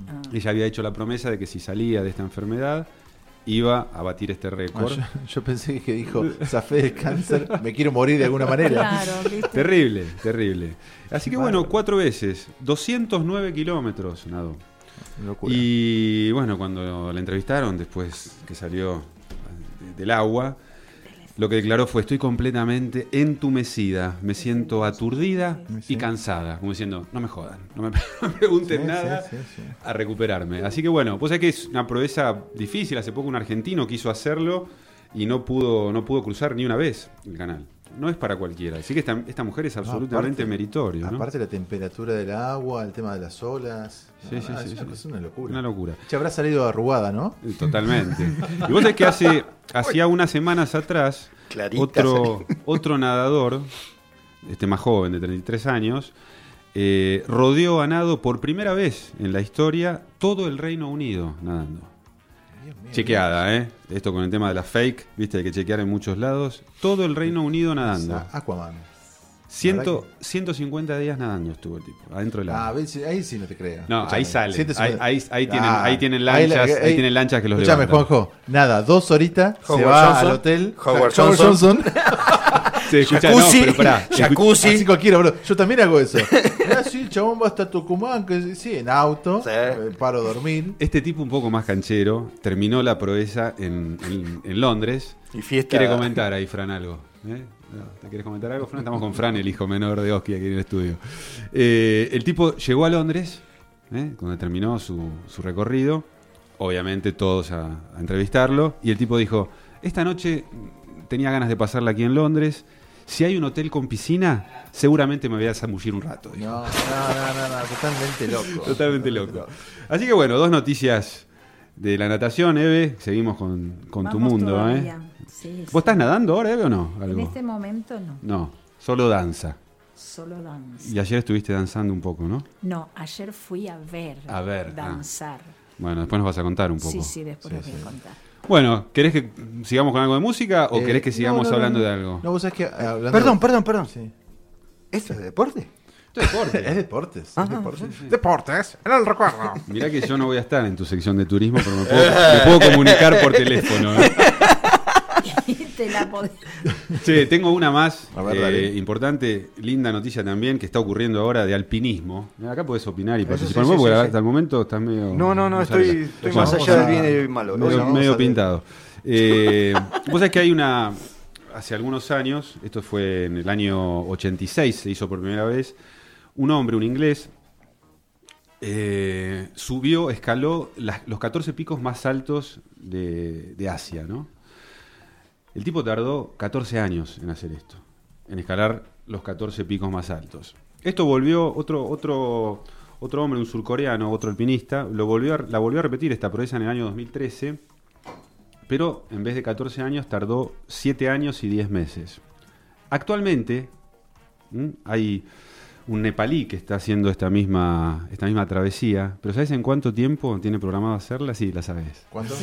Ah. Ella había hecho la promesa de que si salía de esta enfermedad iba a batir este Ah, récord. yo, yo pensé que dijo, zafé del cáncer, me quiero morir de alguna manera. Claro. Terrible, terrible. Así que bueno, cuatro veces, 209 kilómetros nadó. Locura. Y bueno, cuando la entrevistaron, después que salió de- del agua, lo que declaró fue, estoy completamente entumecida, me siento aturdida y cansada, como diciendo, no me jodan, no me, <laughs> pregunten Sí, nada sí. a recuperarme. Así que bueno, pues es que es una proeza difícil, hace poco un argentino quiso hacerlo y no pudo, no pudo cruzar ni una vez el canal. No es para cualquiera. Así que esta, esta mujer es absolutamente aparte- meritorio. ¿no? Aparte la temperatura del agua, el tema de las olas. Sí, No, sí, no, sí, es, sí. una, cosa- una locura. Una locura. Se habrá salido arrugada, ¿no? Totalmente. Y vos sabés que hace, hacía unas semanas atrás, Clarita otro, otro nadador, este más joven, de 33 años, eh, rodeó a nado por primera vez en la historia todo el Reino Unido nadando. Chequeada, ¿eh? Esto con el tema de la fake, viste, hay que chequear en muchos lados. Todo el Reino Unido nadando. Esa- Aquaman. Ciento, 150 días nadando estuvo el tipo, adentro del agua. Ah, ves, ahí sí no te creo. No, ahí sale. Ahí, segundos. ahí- ahí tienen, Ah, ahí tienen ahí la- lanchas, ahí, ahí- tienen lanchas que los Escúchame, levantan. Juanjo. Nada, dos horitas, se Howard va Johnson. al hotel. Howard Howard Johnson. <laughs> Se escucha, Jacuzzi, no, pero pará, <laughs> jacuzzi. Así cualquiera, bro. Yo también hago eso. <laughs> Ah, sí, el chabón va hasta Tucumán, que sí, en auto, Sí. eh, paro a dormir. Este tipo un poco más canchero terminó la proeza en, en- en Londres. Y fiesta. ¿Quiere comentar ahí, Fran, algo? ¿Eh? No, ¿Te quieres comentar algo, Fran? Estamos con Fran, el hijo menor de Oski, aquí en el estudio. Eh, el tipo llegó a Londres, ¿eh? cuando terminó su, su recorrido. Obviamente todos a, a entrevistarlo. Y el tipo dijo, esta noche tenía ganas de pasarla aquí en Londres. Si hay un hotel con piscina, seguramente me voy a zamullir un rato. dijo. No, no, no, no, no, totalmente loco. Totalmente loco. Así que bueno, dos noticias de la natación, Eve. Seguimos con, con tu mundo, todavía. ¿eh? Sí, ¿Vos sí. estás nadando ahora, Eve, o no? En este momento no, No, solo danza. solo danza. Y ayer estuviste danzando un poco, ¿no? No, ayer fui a ver, A ver, ah. danzar. Bueno, después nos vas a contar un poco. Sí, sí, después Sí, les voy a contar. Bueno, ¿querés que sigamos con algo de música o Eh, querés que sigamos no, no, hablando no. de algo? No, vos sabés que eh, hablando. Perdón, perdón, perdón. Sí. ¿Esto es de deporte? <laughs> es deportes. Ah, es deportes. Deportes, en el recuerdo. Mirá que yo no voy a estar en tu sección de turismo, pero me puedo, me puedo comunicar por teléfono. ¿eh? <laughs> La podés- <laughs> Sí, tengo una más ver, eh, importante, linda noticia también que está ocurriendo ahora de alpinismo. Acá puedes opinar y participar sí, porque sí, hasta el momento estás medio. No, no, no, estoy, más allá del bien y del malo. medio, vamos medio pintado. Eh, vos sabés que hay una. Hace algunos años, esto fue en el año 86, se hizo por primera vez. Un hombre, un inglés, eh, subió, escaló las- los 14 picos más altos de, de Asia, ¿no? El tipo tardó 14 años en hacer esto, en escalar los 14 picos más altos. Esto volvió otro, otro, otro hombre, un surcoreano, otro alpinista, lo volvió a- la volvió a repetir esta proeza en el año 2013, pero en vez de 14 años tardó 7 años y 10 meses. Actualmente ¿m? hay un nepalí que está haciendo esta misma, esta misma travesía, pero ¿sabes en cuánto tiempo tiene programado hacerla? Sí, la sabes. ¿Cuánto?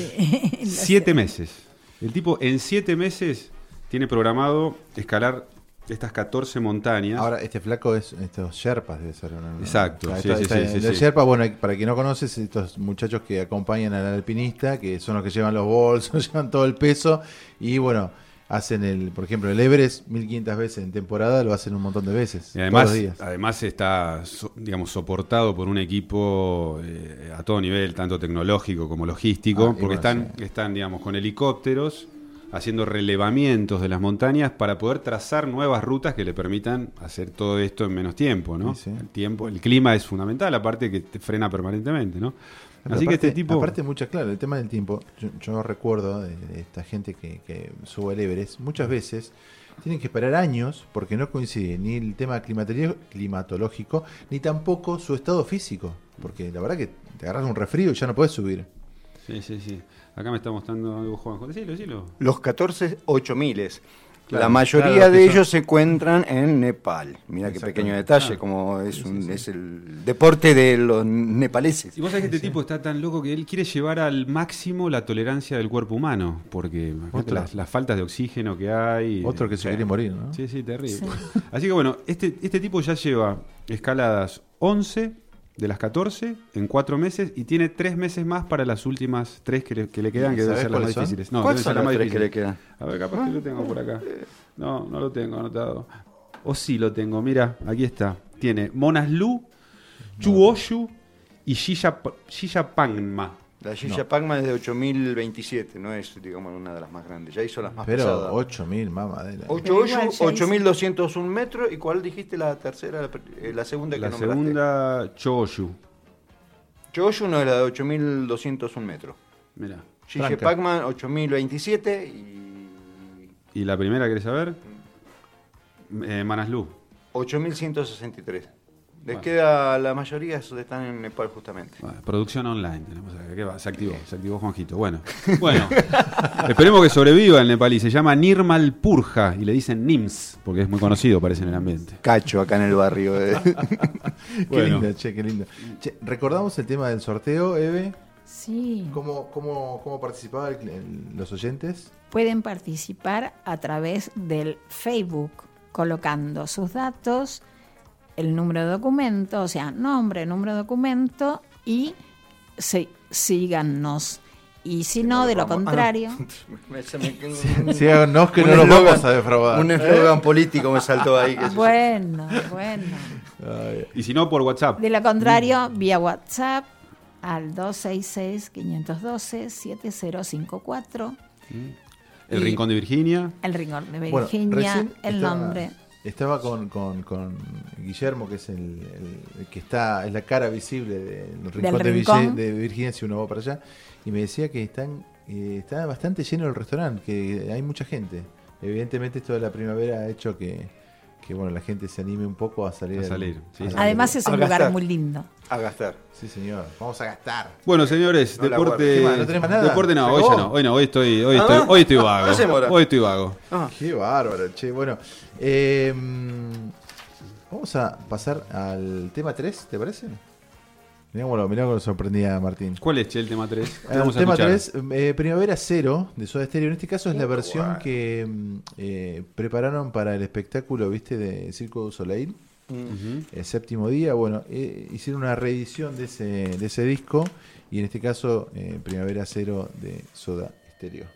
Siete meses. El tipo en siete meses tiene programado escalar estas 14 montañas. Ahora, este flaco es estos Sherpas, debe ser. ¿no? Exacto, Ah, sí, está- sí, está- sí, sí, los. Sherpas, bueno, para quien no conoces, estos muchachos que acompañan al alpinista, que son los que llevan los bolsos, <laughs> llevan todo el peso, y bueno, hacen el, por ejemplo, el Everest 1500 veces en temporada, lo hacen un montón de veces. Y todos además, los días. además está, digamos, soportado por un equipo eh, a todo nivel, tanto tecnológico como logístico, Ah, porque están, están, digamos, con helicópteros haciendo relevamientos de las montañas para poder trazar nuevas rutas que le permitan hacer todo esto en menos tiempo, ¿no? Sí, sí. El tiempo, el clima es fundamental, aparte que te frena permanentemente, ¿no? Pero Así que aparte- este tipo Aparte, muchas, claro, el tema del tiempo. Yo, yo recuerdo de, de esta gente que, que sube el Everest, muchas veces tienen que esperar años porque no coincide ni el tema climatológico, climatológico ni tampoco su estado físico. Porque la verdad que te agarras un resfrío y ya no puedes subir. Sí, sí, sí. Acá me está mostrando algo Juanjo. Decilo, decilo. Los 14 8000. Claro, la mayoría claro, de son- ellos se encuentran en Nepal. Mira qué pequeño detalle, Ah. como es, un, es el deporte de los nepaleses. Y vos sabés que este tipo está tan loco que él quiere llevar al máximo la tolerancia del cuerpo humano, porque las faltas de oxígeno que hay. Otro que se quiere morir, ¿no? Sí, sí, terrible. Así que bueno, este, este tipo ya lleva escaladas 11 de las 14 en 4 meses y tiene 3 meses más para las últimas 3 que le, que le quedan, que deben ¿Sabés ser las más son? difíciles. No, ¿Cuáles son las más tres que le quedan? A ver, capaz que lo tengo por acá. No, no lo tengo anotado. O sí lo tengo, mira, aquí está. Tiene Monaslu, Chuoshu y Shishap- Shishapangma. La Shisha No. Pacman es de 8027, no es, digamos, una de las más grandes. Ya hizo las más Pero pesadas. 8000, mamadera. 8, igual ya 8201 metros. ¿Y cuál dijiste la tercera, la, eh, la segunda que La nombraste? segunda, Choshu. Choshu no es la de 8201 metros. Mira. Shisha Franca. Pacman 8027 y ¿Y la primera querés saber? Eh, Manaslu. 8163. Les Bueno. queda la mayoría, están en Nepal justamente. Bueno, producción online tenemos acá. ¿Qué va? Se activó, se activó Juanjito. Bueno, bueno. esperemos que sobreviva el nepalí. Se llama Nirmal Purja y le dicen Nims, porque es muy conocido, parece en el ambiente. Cacho acá en el barrio. eh. <laughs> Qué Bueno. lindo, che, qué lindo. Che, ¿Recordamos el tema del sorteo, Eve? Sí. ¿Cómo, cómo, cómo participaban los oyentes? Pueden participar a través del Facebook, colocando sus datos, el número de documento, o sea, nombre, número de documento y sí, síganos. Y si no, de lo contrario, <laughs> <laughs> Síganos que no eslogan- vamos a defraudar. Un eslogan político me saltó ahí. bueno, bueno. Y si no, por WhatsApp. De lo Mm. contrario, vía WhatsApp al 266-512-7054, El Y- Rincón de Virginia. el rincón de Virginia, el estaba- nombre. Estaba con, con- con Guillermo, que es el, el- el que está, es la cara visible del rincón, de, rincón. De Virginia si uno va para allá, y me decía que están eh, está bastante lleno el restaurante, que hay mucha gente. Evidentemente esto de la primavera ha hecho que, que bueno la gente se anime un poco a salir. A al- salir, sí, a Además es A un lugar gastar. muy lindo. A gastar. Sí, señor. Vamos a gastar. Bueno, señores, No deporte. ¿No tenemos nada? Deporte no, ¿Se hoy ya no. Hoy no, hoy estoy, hoy ¿Ah, estoy, hoy estoy vago. Hoy estoy vago. Ah, Qué bárbaro, che. Bueno, eh, mm, vamos a pasar al tema 3, ¿te parece? Mirá cómo lo, mirá cómo lo sorprendía Martín. ¿Cuál es, che, el tema 3? El tema 3, Primavera Cero de Soda Stereo. En este caso es la versión que mm, eh, prepararon para el espectáculo, ¿viste? De Circo du Soleil. El séptimo día, bueno, eh, hicieron una reedición de ese, de ese disco y en este caso eh, Primavera Cero de Soda Stereo.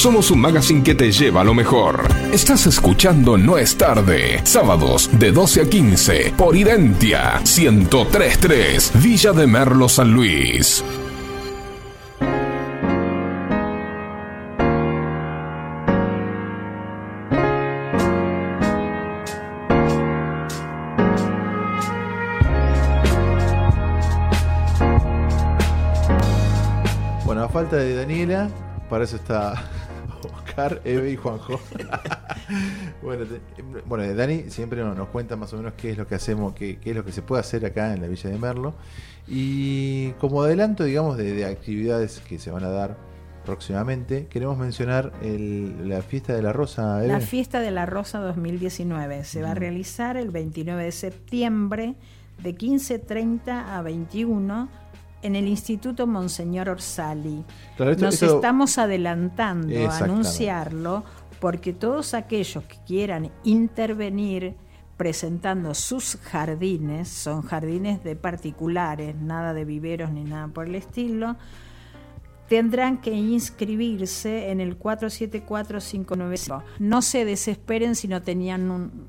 Somos un magazine que te lleva a lo mejor. Estás escuchando No es tarde. Sábados de 12 a 15 por Identia 1033 Villa de Merlo San Luis. Bueno, falta de Daniela, para eso está Oscar, Eve y Juanjo. <laughs> bueno, te- bueno, Dani siempre nos nos cuenta más o menos qué es lo que hacemos, qué, qué es lo que se puede hacer acá en la Villa de Merlo. Y como adelanto, digamos, de, de actividades que se van a dar próximamente, queremos mencionar el- la fiesta de la Rosa. Eve. La fiesta de la Rosa 2019 se va a realizar el 29 de septiembre de 15.30 a 21 en el Instituto Monseñor Orsali. Claro, esto- Nos esto- estamos adelantando a anunciarlo porque todos aquellos que quieran intervenir presentando sus jardines, son jardines de particulares, nada de viveros ni nada por el estilo, tendrán que inscribirse en el 474595. No se desesperen si no tenían un-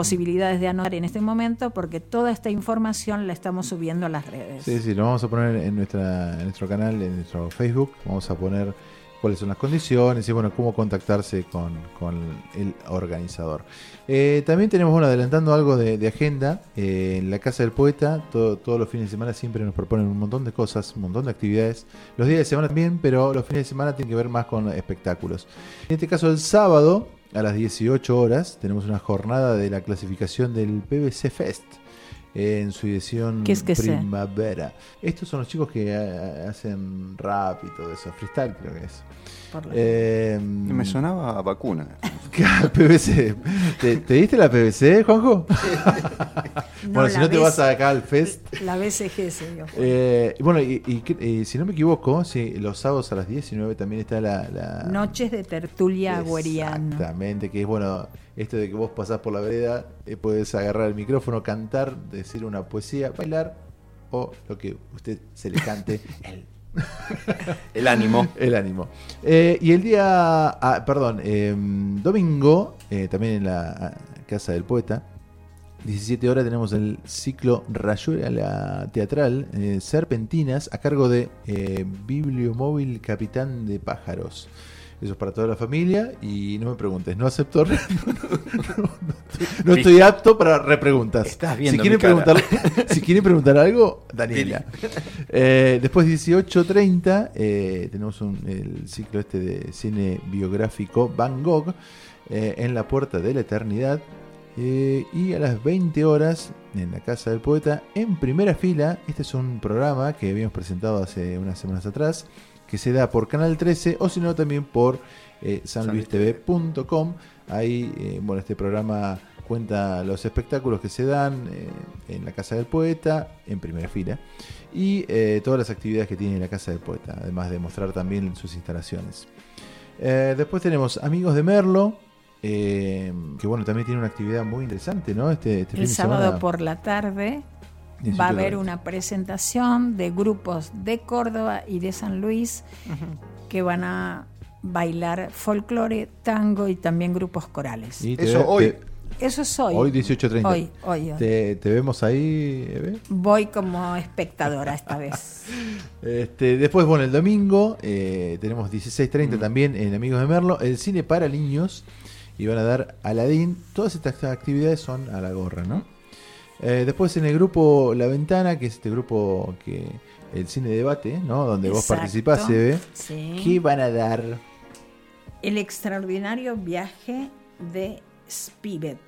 posibilidades de anotar en este momento, porque toda esta información la estamos subiendo a las redes. Sí, sí, lo vamos a poner en, nuestro canal, en nuestro Facebook. Vamos a poner cuáles son las condiciones y bueno, cómo contactarse con, con el organizador. Eh, también tenemos, bueno, adelantando algo de, de agenda. eh, en la Casa del Poeta, todo- todos los fines de semana siempre nos proponen un montón de cosas, un montón de actividades. Los días de semana también, pero los fines de semana tienen que ver más con espectáculos. En este caso, el sábado, a las 18 horas, tenemos una jornada de la clasificación del PBC Fest. En su edición primavera. Estos son los chicos que eh, hacen rap y todo eso, freestyle creo que es. Eh, Me sonaba a vacuna. <laughs> PVC. ¿Te, te diste la PVC, Juanjo? <laughs> No, bueno, si no te vas acá al fest. La BCG se dio. Eh, bueno, y, y que- y si no me equivoco, sí, los sábados a las 19 también está la... la- Noches de tertulia agüeriana. Exactamente, que es bueno, esto de que vos pasás por la vereda, eh, puedes agarrar el micrófono, cantar, decir una poesía, bailar o lo que usted se le cante. el <laughs> El ánimo. El ánimo. Eh, y el día, ah, perdón, eh, domingo, eh, también en la ah, Casa del Poeta, 17 horas tenemos el ciclo Rayuela Teatral, eh, Serpentinas, a cargo de Bibliomóvil Capitán de Pájaros. Eso es para toda la familia y no me preguntes, no acepto. <laughs> no, no- no estoy, apto para repreguntas. Estás si viendo quieren, mi cara. preguntar, <laughs> si quieren preguntar algo, Daniela. <laughs> Eh, después 18.30 eh, tenemos un- el ciclo este de cine biográfico Van Gogh eh, en la puerta de la eternidad. Eh, y a las 20 horas en la casa del poeta en primera fila. Este es un programa que habíamos presentado hace unas semanas atrás que se da por Canal 13 o si no también por eh, sanluistv.com. Ahí, eh, bueno, este programa cuenta los espectáculos que se dan eh, en la Casa del Poeta, en primera fila, y eh, todas las actividades que tiene la Casa del Poeta, además de mostrar también sus instalaciones. Eh, después tenemos Amigos de Merlo, que bueno, también tiene una actividad muy interesante, ¿no? Este, este fin El de sábado semana. por la tarde 18 va a haber una presentación de grupos de Córdoba y de San Luis que van a bailar folclore, tango y también grupos corales. Y te Eso hoy. te- Eso es hoy. Hoy 18.30. Hoy, hoy, hoy. Te, te vemos ahí, Eve. Voy como espectadora esta <laughs> vez. Este, después, bueno, el domingo eh, tenemos 16.30 Mm. también en Amigos de Merlo, el cine para niños, y van a dar Aladín. Todas estas actividades son a la gorra, ¿no? Eh, después en el grupo La Ventana, que es este grupo que el cine debate, ¿no? Donde vos participás, se ve. Sí. ¿Qué van a dar? El extraordinario viaje de Spivet.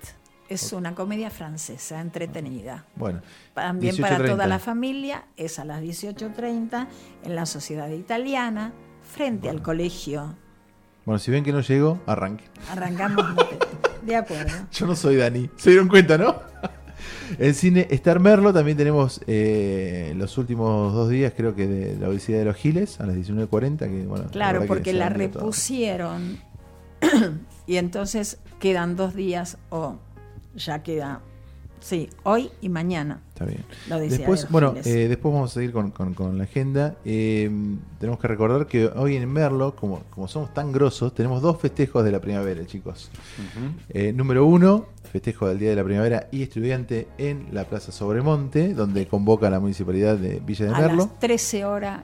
Es una comedia francesa entretenida. Bueno, También para 18:30. toda la familia, es a las 18.30 en la Sociedad Italiana, frente al colegio. Bueno, si ven que no llego, arranque. Arrancamos. de acuerdo. <laughs> Yo no soy Dani. ¿Se dieron cuenta, no? El cine Star Merlo también tenemos eh, los últimos dos días, creo que de la Odisea de los Giles, a las 19.40. Que, bueno, Claro, porque la repusieron <clears throat> y entonces quedan dos días o ya queda Sí, hoy y mañana. Está bien. Lo Después, de bueno, Giles. eh, después vamos a seguir con, con- con la agenda. Eh, tenemos que recordar que hoy en Merlo, como, como somos tan grosos, tenemos dos festejos de la primavera, chicos. Eh, número uno, festejo del Día de la Primavera y Estudiante en la Plaza Sobremonte, donde convoca la Municipalidad de Villa de A Merlo. las 13 horas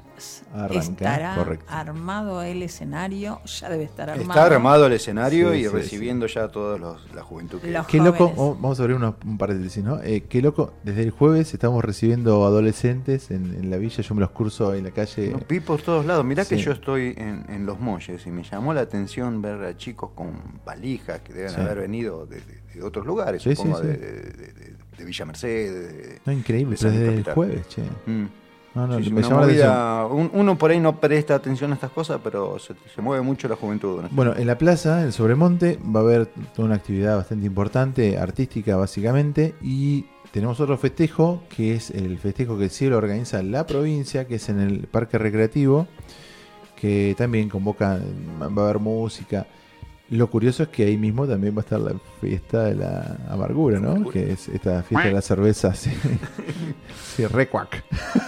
Arranca, estará correcto. armado el escenario, ya debe estar armado. Está armado el escenario Sí, y sí, recibiendo ya a toda la juventud que Los Qué loco, jóvenes. vamos a abrir unos, un paréntesis, ¿no? Eh, qué loco, desde el jueves estamos recibiendo adolescentes en, en la villa, yo me los curso en la calle. Los vi por todos lados. Mirá que yo estoy en, en Los Molles y me llamó la atención ver a chicos con valijas que deben Sí. haber venido de, de- otros lugares, Sí, supongo, sí, sí. De, de- de- de Villa Mercedes. de- No, increíble, pero desde el jueves, che. Mm. No, no, me movida- un- uno por ahí no presta atención a estas cosas, pero se, se mueve mucho la juventud. ¿no? Bueno, en la plaza, en Sobremonte, va a haber toda una actividad bastante importante, artística básicamente, y tenemos otro festejo, que es el festejo que el cielo organiza la provincia, que es en el Parque Recreativo, que también convoca, va a haber música. Lo curioso es que ahí mismo también va a estar la fiesta de la amargura, ¿no? Que es esta fiesta de la cerveza, sí, <laughs> sí recuac.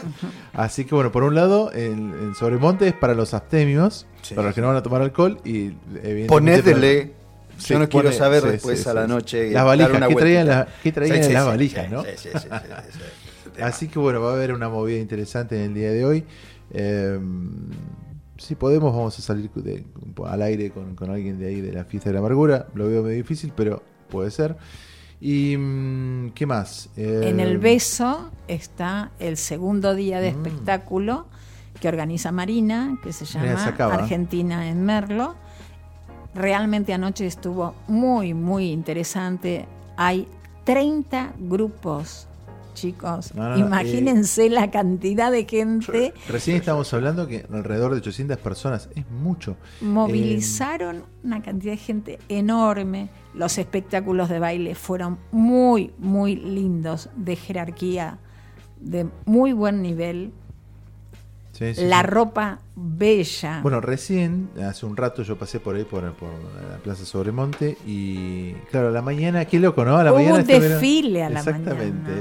<laughs> Así que bueno, por un lado, el, el Sobremonte es para los abstemios, Sí. para los que no van a tomar alcohol, y. Sí, Yo no quiero pone- saber sí, después sí, a la noche. Las valijas, ¿qué traían, la- qué traían Sí, sí, en las sí, valijas, sí, no? sí, sí, sí, sí, sí, ese tema. Así que bueno, va a haber una movida interesante en el día de hoy. Eh, si podemos, vamos a salir de- al aire con, con alguien de ahí de la fiesta de la amargura. Lo veo medio difícil, pero puede ser. ¿Y mm, qué más? Eh, En el beso está el segundo día de Mm. espectáculo que organiza Marina, que se llama se. Argentina en Merlo. Realmente anoche estuvo muy, muy interesante. Hay 30 grupos, chicos. No, no, no, Imagínense la cantidad de gente. Recién estábamos hablando que alrededor de 800 personas es mucho. Movilizaron una cantidad de gente enorme. Los espectáculos de baile fueron muy, muy lindos, de jerarquía, de muy buen nivel. Sí, sí, La sí. ropa bella. Bueno, recién, hace un rato yo pasé por ahí, por, por la Plaza Sobremonte, y claro, a la mañana, qué loco, ¿no? A la Hubo mañana un estuvieron- desfile a la Exactamente.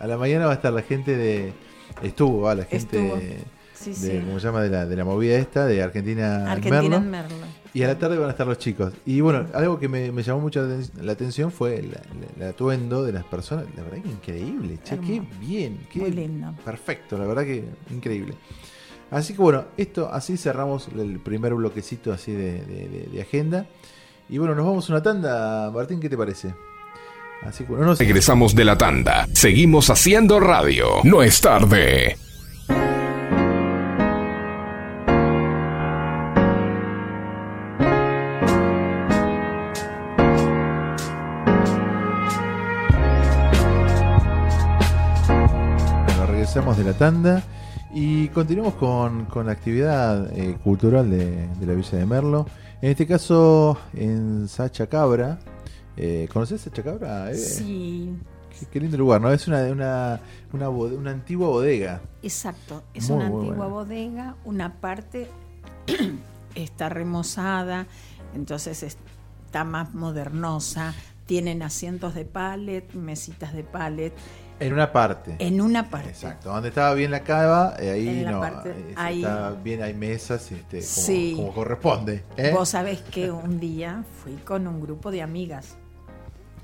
A la mañana va a estar la gente de... Estuvo, va, la gente Estuvo. de, Sí, de- sí. ¿cómo se llama? De la, de la movida esta, de Argentina, en Argentina Merlo. en Merlo. Y a la tarde van a estar los chicos. Y bueno, algo que me, me llamó mucho la, aten- la atención fue el, el- el atuendo de las personas. La verdad que increíble, che, qué bien, qué Muy lindo. perfecto, la verdad que increíble. Así que bueno, esto así cerramos el primer bloquecito así de, de- de- de agenda. Y bueno, nos vamos a una tanda, Martín, ¿qué te parece? Así que bueno, no sé. Regresamos de la tanda. Seguimos haciendo radio. No es tarde. Bueno, regresamos de la tanda y continuamos con, con la actividad eh, cultural de, de la Villa de Merlo. En este caso, en Sacha Cabra. Eh, ¿Conoces Sacha Cabra? Eve? Sí, Qué, qué lindo lugar, ¿no? Es una, una, una, una antigua bodega. exacto. Es Muy, una muy antigua bodega. Una parte <clears throat> está remozada, entonces está más modernosa. Tienen asientos de palet, mesitas de palet. En una parte. En una parte. Exacto. Donde estaba bien la cava, eh, ahí En la no. parte- eh, ahí- está bien, hay mesas este, como, Sí. como corresponde. ¿eh? Vos sabés que un día fui con un grupo de amigas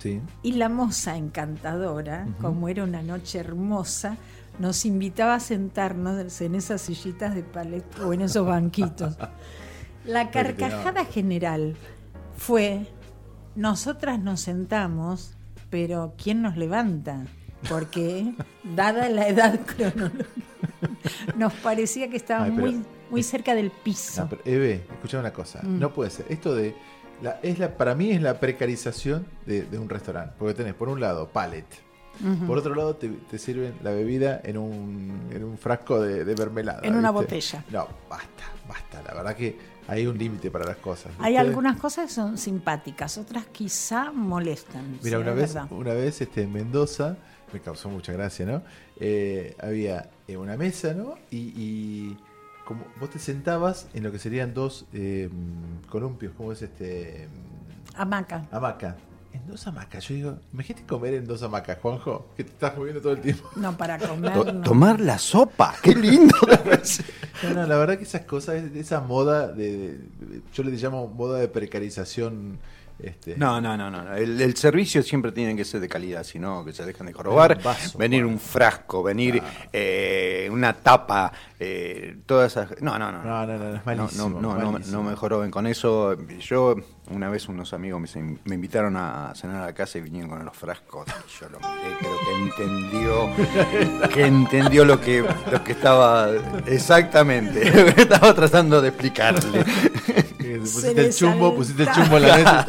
Sí. y la moza encantadora, como era una noche hermosa, nos invitaba a sentarnos en esas sillitas de palet o en esos banquitos. <laughs> La carcajada general fue, nosotras nos sentamos, pero ¿quién nos levanta? Porque, dada la edad cronológica, nos parecía que pero- muy, muy cerca del piso. No, pero, Eve, escuchame una cosa. Mm. No puede ser. Esto de. La, es la, para mí es la precarización de, de un restaurante. Porque tenés, por un lado, pallet. Ujú. Por otro lado, te, te sirven la bebida en un, en un frasco de, de mermelada. En una ¿viste? botella. No, basta, basta. La verdad que hay un límite para las cosas. Hay algunas cosas que son simpáticas, otras quizá molestan. Mira, sí, una vez, verdad. una vez este, en Mendoza, me causó mucha gracia, ¿no? Eh, había eh, una mesa, ¿no? Y, y como vos te sentabas en lo que serían dos eh, columpios, ¿cómo es este? Hamaca. Hamaca. En dos hamacas, yo digo, imagínate comer en dos hamacas, Juanjo, que te estás moviendo todo el tiempo. No, para <laughs> comer. To- no. tomar la sopa, qué lindo. <laughs> No, no, la verdad que esas cosas, esa moda de, de- yo le llamo moda de precarización. Este, No, no, no, no. El, el servicio siempre tiene que ser de calidad, si no, que se dejan de jorobar. Un vaso, venir bueno. un frasco, venir eh, una tapa, eh, todas esas. No, no, no. No, no, no, es No, malísimo. no, no, no, no me joroben con eso. Yo, una vez unos amigos me, se- me invitaron a cenar a la casa y vinieron con los frascos. Yo lo miré, creo que entendió, <laughs> que entendió lo que, lo que estaba exactamente, <laughs> lo que estaba tratando de explicarle. Se Pusiste el chumbo, salta. pusiste el chumbo en la mesa.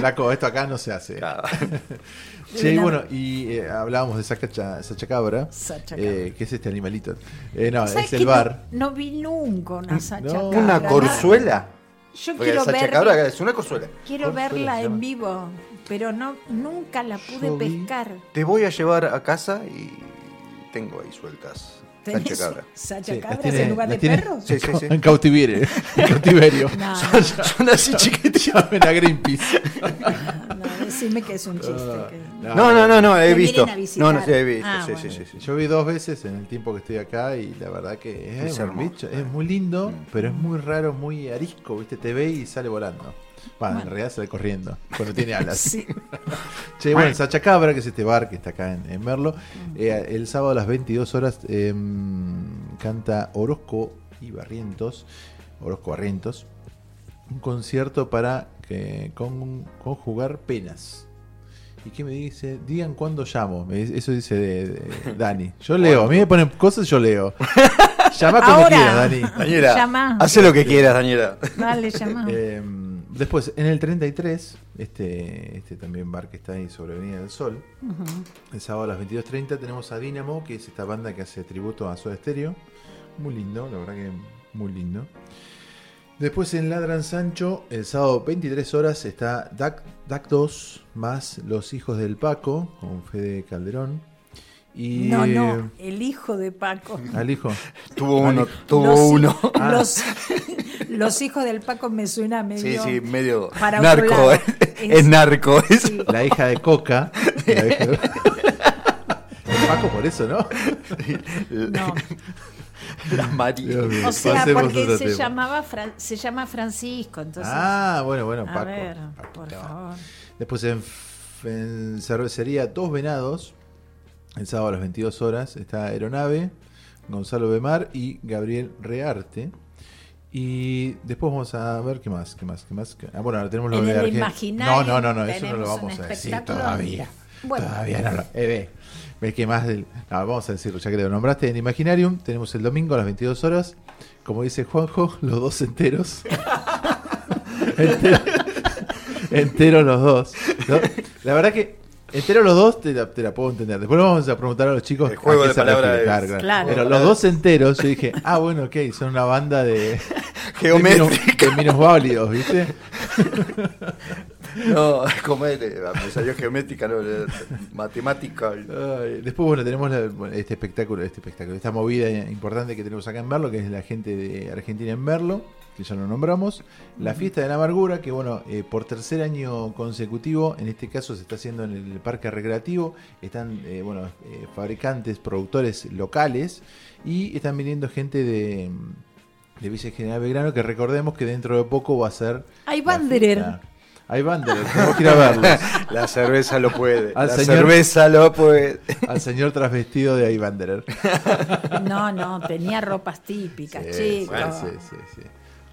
Laco, esto acá no se hace. Claro. <laughs> Che, y Una- bueno, y eh, hablábamos de Sacha, Sacha Cabra, Sacha eh, que es este animalito. Eh, no, ¿Sabes es el bar. No, no vi nunca una sacha No. cabra, ¿Una corzuela? Yo Porque quiero Sacha ver, Cabra es una corzuela. quiero verla en vivo, pero no nunca la pude Yo vi- pescar. Te voy a llevar a casa y tengo ahí sueltas. Sacha ¿Tenés Cabra. sacha Sí, cabra tiene- en lugar de tiene- perros? Sí, sí, sí. En cautiverio. <laughs> En cautiverio. No, <laughs> no, Son así chiquititos. Llamen a Greenpeace. <laughs> no, decime que es un chiste. que- No, no, no, no, he visto. No, no, sí, he visto. Ah, sí, bueno. sí, sí, sí. Yo vi dos veces en el tiempo que estoy acá y la verdad que es, Es un hermoso. bicho, es muy lindo, pero es muy raro, muy arisco, ¿viste? Te ve y sale volando. Bueno, en realidad sale corriendo cuando tiene <laughs> alas. Sí. <laughs> Che, bueno, el Sacha Cabra, que es este bar que está acá en, en Merlo, eh, el sábado a las 22 horas eh, canta Orozco y Barrientos, Orozco Barrientos, un concierto para que, con, conjugar penas. ¿Y qué me dice? Digan cuándo llamo. Me dice- eso dice de, de <laughs> Dani. Yo leo. A mí me ponen cosas, yo leo. Llama cuando Ahora. quieras, Dani. Daniela, Llama. hace lo que quieras, Daniela. Dale, llama. Eh, después, en el 33, este, este también bar que está ahí sobre Avenida del Sol, el sábado a las 22.30 tenemos a Dynamo, que es esta banda que hace tributo a Soda Stereo. Muy lindo, la verdad que muy lindo. Después en Ladran Sancho, el sábado 23 horas está DAC, DAC 2 más Los Hijos del Paco, con Fede Calderón. Y, no, no, el hijo de Paco. Al hijo. Tuvo uno, tuvo los, uno. Ah. Los, los hijos del Paco me suena Sí, medio. sí, medio Para otro narco. eh. Es- Es narco. es- Sí. La hija de Coca. La hija de- El Paco por eso, ¿no? No. La María. O sea, Pasemos a porque se llamaba Fran- se llama Francisco, entonces. Ah, bueno, bueno, a Paco. ver, Paco, por favor. Después en, en cervecería Dos Venados, el sábado a las 22 horas, está Aeronave, Gonzalo Bemar y Gabriel Rearte. Y después vamos a ver qué más, qué más, qué más. Ah, bueno, ahora tenemos lo En de el No, no, no, no, eso no lo vamos a decir todavía. Bueno. Todavía no lo. Eh, ve, ve que más del. No, vamos a decirlo, ya que lo nombraste en Imaginarium. Tenemos el domingo a las 22 horas. Como dice Juanjo, los dos enteros. <laughs> Entero- <laughs> enteros los dos. ¿no? La verdad que enteros los dos te la, te la puedo entender. Después lo vamos a preguntar a los chicos. El juego a qué de se palabras refiere. es- Claro, claro. Claro. Pero los dos enteros, yo dije, ah, bueno, ok, son una banda de. <laughs> Geométrica. De menos válidos, ¿viste? <laughs> No, como es, me salió geométrica, no, matemática. Ay, después, bueno, tenemos la- este espectáculo, este espectáculo, esta movida importante que tenemos acá en Merlo, que es la gente de Argentina en Merlo, que ya lo nombramos. La fiesta de la amargura, que bueno, eh, por tercer año consecutivo, en este caso se está haciendo en el parque recreativo. Están, eh, bueno, eh, fabricantes, productores locales y están viniendo gente de, de Villa General Belgrano, que recordemos que dentro de poco va a ser. Hay fiesta. Hay Wanderer, <laughs> tenemos que ir a verlos. La cerveza lo puede. Al la señor- cerveza lo puede. Al señor trasvestido de Ivanderer. No, no, tenía ropas típicas, Sí, chicos. sí, sí, sí.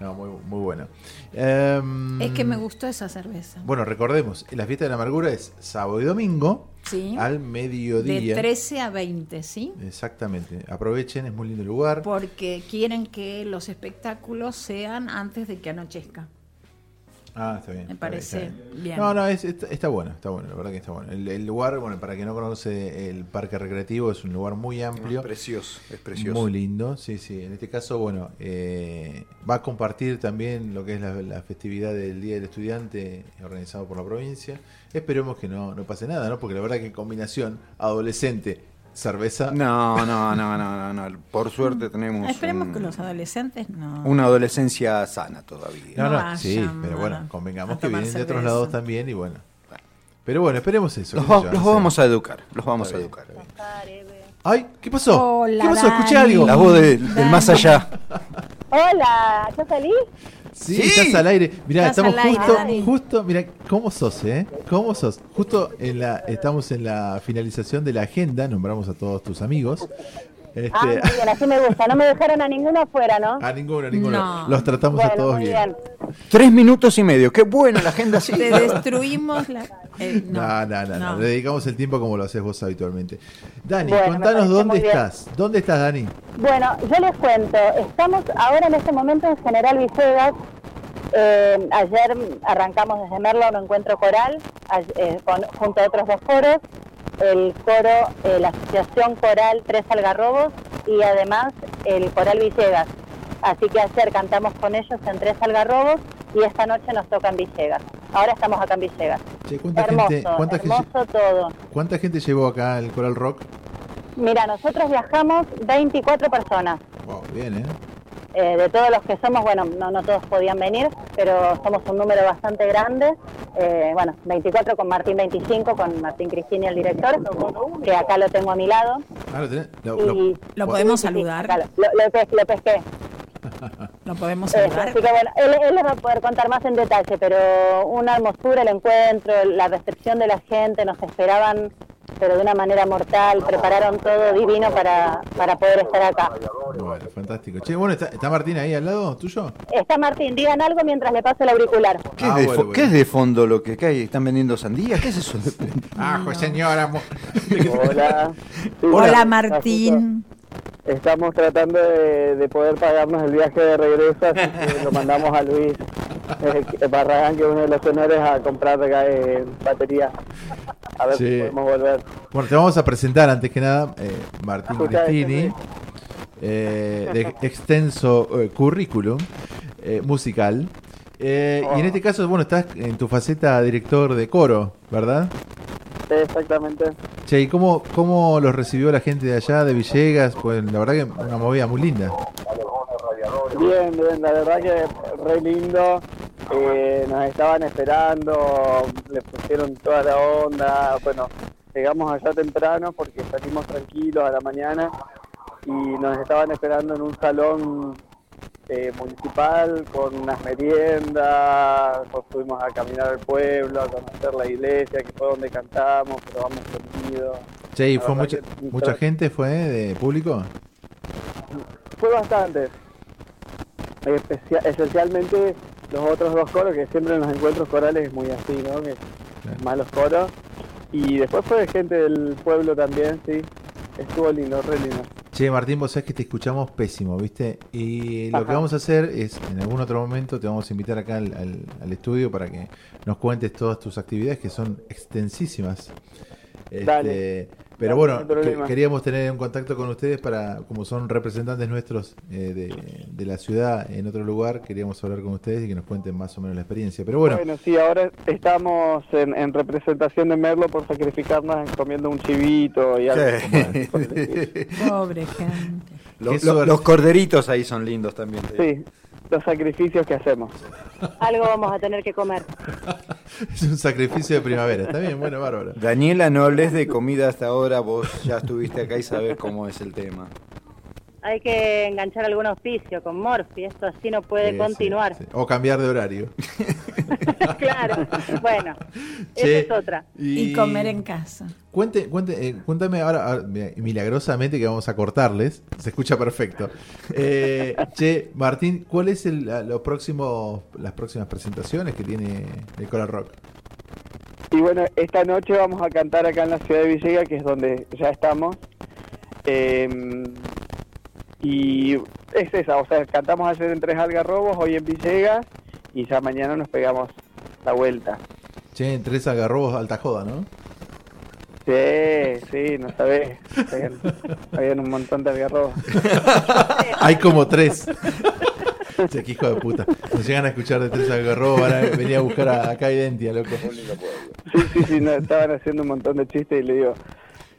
No, muy, muy bueno. Em, Es que me gustó esa cerveza. Bueno, recordemos, la fiesta de la amargura es sábado y domingo Sí. al De mediodía. 13 a 20, ¿sí? Exactamente. Aprovechen, es muy lindo el lugar. Porque quieren que los espectáculos sean antes de que anochezca. Ah, está bien. Me parece está bien. bien. No, no, es- está, está bueno, está bueno, la verdad que está bueno. El, el lugar, bueno, para quien no conoce el parque recreativo, es un lugar muy amplio. Es precioso, es precioso. Muy lindo, sí, sí. En este caso, bueno, eh, va a compartir también lo que es la, la festividad del Día del Estudiante organizado por la provincia. Esperemos que no, no pase nada, ¿no? Porque la verdad que en combinación adolescente, cerveza... No, no, no, no, no, no. Por suerte tenemos Esperemos un- que los adolescentes no. una adolescencia sana todavía. No, no no, vayan sí, pero bueno, convengamos que vienen de otros lados también y bueno. Pero bueno, esperemos eso. Los, va- los vamos a educar, los vamos a educar. Ay, ¿qué pasó? Hola, ¿Qué pasó? Escuché algo. La voz de- del más allá. Hola, ¿ya salí? Sí, Sí. estás al aire. Mirá, Estás estamos aire, justo, Dani. justo, mira, ¿cómo sos, eh? ¿Cómo sos? Justo en la, estamos en la finalización de la agenda, nombramos a todos tus amigos. Este, Ah, muy bien, así me gusta. No me dejaron a ninguno afuera, ¿no? a ninguno, a ninguno. No. Los tratamos a Bueno, todos muy bien. bien. Tres minutos y medio, qué buena la agenda así. Te destruimos la. eh, No, no, no, no, no. Le dedicamos el tiempo como lo haces vos habitualmente. Dani, Bueno, contanos dónde estás. ¿Dónde estás, Dani? Bueno, yo les cuento. Estamos ahora en este momento en General Villegas. Eh, ayer arrancamos desde Merlo un encuentro coral eh, con- junto a otros dos coros. El coro, eh, la Asociación Coral Tres Algarrobos y además el Coral Villegas. Así que ayer cantamos con ellos en Tres Algarrobos y esta noche nos toca en Villegas. Ahora estamos acá en Villegas. Che, ¿cuánta Hermoso, gente, cuánta, gente, hermoso todo. cuánta gente llevó acá el Coral Rock? Mira, nosotros viajamos 24 personas. Wow, bien, ¿eh? Eh, de todos los que somos, bueno, no, no todos podían venir, pero somos un número bastante grande. Eh, bueno, 24 con Martín 25, con Martín Cristini, el director, que acá lo tengo a mi lado. Ah, lo tenés. Lo, lo- Y Lo podemos Sí, saludar. acá lo, lo pes- lo pesqué. <laughs> Lo podemos Eh, saludar. así que bueno, él, él les va a poder contar más en detalle, pero una hermosura el encuentro, la recepción de la gente, nos esperaban, pero de una manera mortal, prepararon todo divino para, para poder estar acá. Bueno, fantástico. Che, bueno, ¿está, está Martín ahí al lado tuyo? Está Martín, digan algo mientras le paso el auricular. ¿Qué, Ah, es de bueno, fo- bueno. qué es de fondo lo que, hay? ¿Están vendiendo sandía? ¿Qué es eso? <laughs> Ajo, señora. Hola. Sí, Hola, bueno, Martín. Estamos tratando de, de poder pagarnos el viaje de regreso, así que lo mandamos a Luis eh, <laughs> Barragán, que es uno de los honores, a comprar eh, batería. A ver Sí. si podemos volver. Bueno, te vamos a presentar antes que nada eh, Martín Cristini, eh, de extenso eh, currículum eh, musical. Eh, Y en este caso, bueno, estás en tu faceta director de coro, ¿verdad? Exactamente. Che, ¿y cómo, cómo los recibió la gente de allá, de Villegas? Pues la verdad que una movida muy linda. Bien, bien, la verdad que re lindo. Eh, nos estaban esperando, le pusieron toda la onda. Bueno, llegamos allá temprano porque salimos tranquilos a la mañana y nos estaban esperando en un salón eh, municipal con unas meriendas. Pues fuimos a caminar al pueblo, a conocer la iglesia, que fue donde cantamos, pero vamos sonido. Che, ¿y La fue mucha, que- mucha gente fue de público? Fue bastante. Esencialmente los otros dos coros, que siempre en los encuentros corales es muy así, ¿no? Que más los coros. Y después fue gente del pueblo también, sí. Estuvo lindo, re lindo. Che, Martín, vos sabés que te escuchamos pésimo, ¿viste? Y lo Ajá. que vamos a hacer es, en algún otro momento, te vamos a invitar acá al, al- al estudio para que nos cuentes todas tus actividades, que son extensísimas. Este, Dale. Pero bueno, que- queríamos tener un contacto con ustedes para, como son representantes nuestros eh, de, de la ciudad en otro lugar, queríamos hablar con ustedes y que nos cuenten más o menos la experiencia. Pero bueno, sí, ahora estamos en, en representación de Merlo por sacrificarnos comiendo un chivito y algo. Sí. <laughs> Pobre gente. Lo- Qué lo- suerte. los corderitos ahí son lindos también. Sí, los sacrificios que hacemos. Algo vamos a tener que comer. <laughs> es un sacrificio de primavera. Está bien, bueno, bárbaro. Daniela, no hables de comida hasta ahora, vos ya estuviste acá y sabés cómo es el tema. Hay que enganchar algún auspicio con Morphy, esto así no puede Sí, continuar. sí, sí. O cambiar de horario. <laughs> claro, bueno, <laughs> Che, esa es otra. Y comer en casa. Cuente, cuente, eh, cuéntame ahora, ahora, mira, milagrosamente que vamos a cortarles, se escucha perfecto. <laughs> Eh, che, Martín, ¿cuál es el, la- lo próximo, las próximas presentaciones que tiene el Coral Rock? Y bueno, esta noche vamos a cantar acá en la ciudad de Villegas, que es donde ya estamos. Eh, y es esa, o sea, cantamos ayer en Tres Algarrobos, hoy en Villegas, y ya mañana nos pegamos la vuelta. Che, en tres algarrobos alta joda, ¿no? Sí, sí, no sabés. Habían, habían un montón de algarrobos. <laughs> Hay como tres. Che, qué hijo de puta. Nos llegan a escuchar de tres algarrobos, van a venir a buscar a, acá Identia, loco. Sí, sí, sí, no, estaban haciendo un montón de chistes y le digo,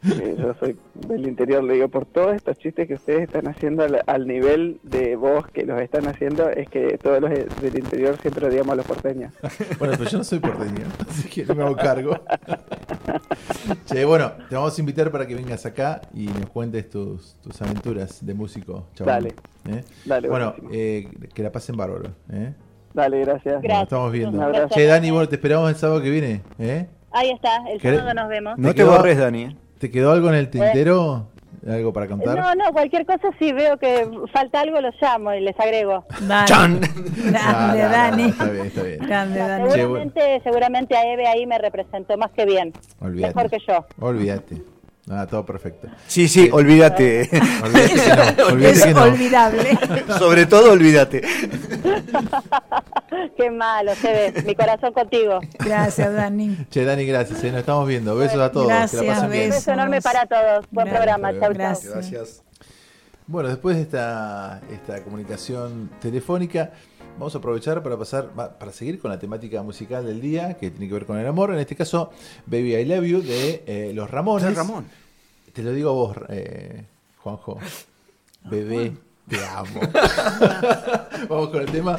yo soy del interior, le digo, por todos estos chistes que ustedes están haciendo al, al nivel de voz que los están haciendo, es que todos los de- del interior siempre odiamos a los porteños. <laughs> Bueno, pero yo no soy porteño, <laughs> así que no me hago cargo. <laughs> Che, bueno, te vamos a invitar para que vengas acá y nos cuentes tus, tus aventuras de músico, chabón. Dale. ¿Eh? Dale, Bueno, eh, que la pasen bárbaro. ¿eh? Dale, gracias. Nos estamos viendo. Un abrazo. Che, Dani, bueno, te esperamos el sábado que viene. ¿eh? Ahí está, el ¿Querés- sábado nos vemos. No te quedó- borres, Dani. ¿Te quedó algo en el tintero? ¿Algo para contar? No, no, cualquier cosa, si veo que falta algo, los llamo y les agrego. Dani. No, Grande, no, no, Dani. está bien, está bien. Grande, Dani. Seguramente, seguramente a Eve ahí me representó más que bien. Olvídate. Mejor que yo. Olvídate. Nada, todo perfecto. Sí, sí, olvídate. Olvídate que no. <laughs> Olvídate Es que no. olvidable. Sobre todo, olvídate. <laughs> Qué malo, se ve. Mi corazón contigo. Gracias, Dani. Che, Dani, gracias. ¿eh? Nos estamos viendo. Besos a todos. que la Gracias, pasen bien. Un beso enorme para todos. Buen Gracias. programa. Chau, chau. Gracias. Gracias. Bueno, después de esta, esta comunicación telefónica, vamos a aprovechar para pasar, para seguir con la temática musical del día, que tiene que ver con el amor. En este caso, Baby I Love You de eh, Los Ramones. De Ramón. Te lo digo a vos, eh, Juanjo. <laughs> Bebé, te amo. <laughs> vamos con el tema.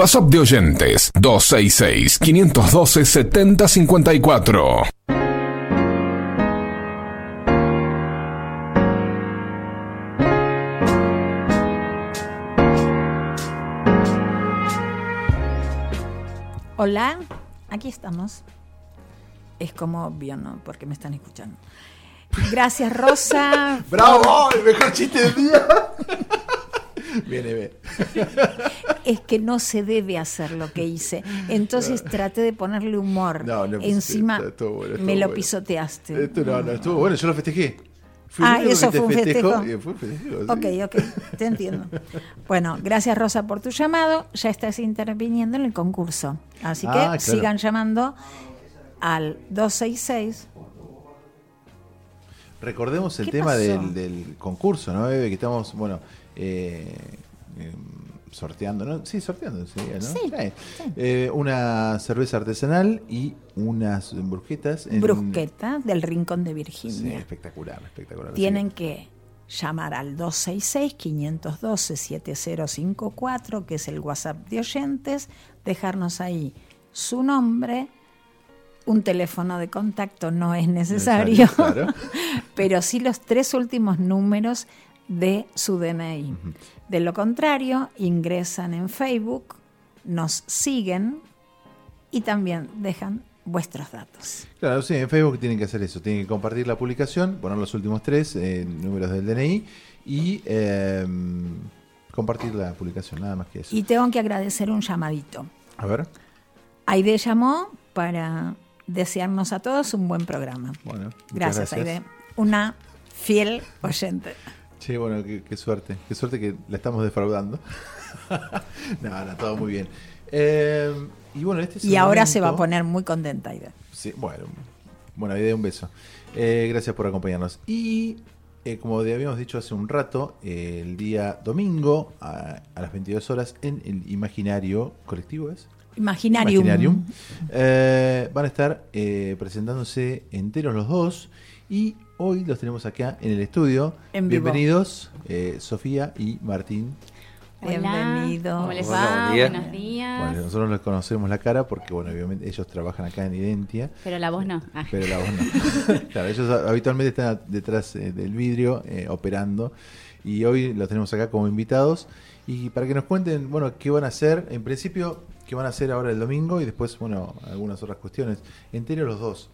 WhatsApp de oyentes 266-512-7054. Hola, aquí estamos. Es como obvio, ¿no? Porque me están escuchando. Gracias, Rosa. <laughs> ¡Bravo! ¡El mejor chiste del día! <laughs> Viene, ve. <laughs> Es que no se debe hacer lo que hice. <laughs> Entonces traté de ponerle humor. No, no, Encima estuvo- estuvo bueno, estuvo me lo bueno. pisoteaste. Esto no, no, estuvo bueno, yo lo festejé. Fui Ah, eso fue un festejo. festejo, sí. Ok, ok, te entiendo. Bueno, gracias Rosa por tu llamado. Ya estás interviniendo en el concurso. Así que Ah, claro. sigan llamando al 266. Recordemos el ¿Qué tema del concurso, ¿no, Bebe? Que estamos, bueno, eh, eh, sorteando, ¿no? Sí, sorteando, sería, ¿no? Sí, Eh, eh, una cerveza artesanal y unas brusquetas. en- Brusqueta del Rincón de Sí, Virginia. espectacular, espectacular. Tienen que llamar al 266-512-7054, que es el WhatsApp de oyentes, dejarnos ahí su nombre, un teléfono de contacto no es necesario, Necesario, claro. <laughs> pero sí los tres últimos números de su DNI. De lo contrario, ingresan en Facebook, nos siguen y también dejan vuestros datos. Claro, sí, en Facebook tienen que hacer eso, tienen que compartir la publicación, poner los últimos tres eh, números del DNI y eh, compartir la publicación, nada más que eso. Y tengo que agradecer un llamadito. A ver, Aide llamó para desearnos a todos un buen programa. bueno. muchas Gracias, Aide. Una fiel oyente. Sí, bueno, qué, qué suerte, qué suerte que la estamos defraudando. <laughs> no, no, todo muy bien. Eh, y bueno, este es Y ahora se va a poner muy contenta, Aide. Sí, bueno, bueno, Aide, un beso. Eh, gracias por acompañarnos. Y eh, como habíamos dicho hace un rato, el día domingo a, a las 22 horas en el Imaginario Colectivo, ¿es? Imaginarium. Imaginarium, eh, van a estar presentándose enteros los dos y hoy los tenemos acá en el estudio. En. Bienvenidos, eh, Sofía y Martín. Bienvenido. ¿Cómo les va? día. Buenos días. Bueno, nosotros les conocemos la cara porque, bueno, obviamente ellos trabajan acá en Identia. Pero la voz no. Ah. Pero la voz no. <laughs> claro, ellos habitualmente están detrás eh, del vidrio eh, operando y hoy los tenemos acá como invitados y para que nos cuenten, bueno, qué van a hacer, en principio, qué van a hacer ahora el domingo y después, bueno, algunas otras cuestiones. Entero los dos.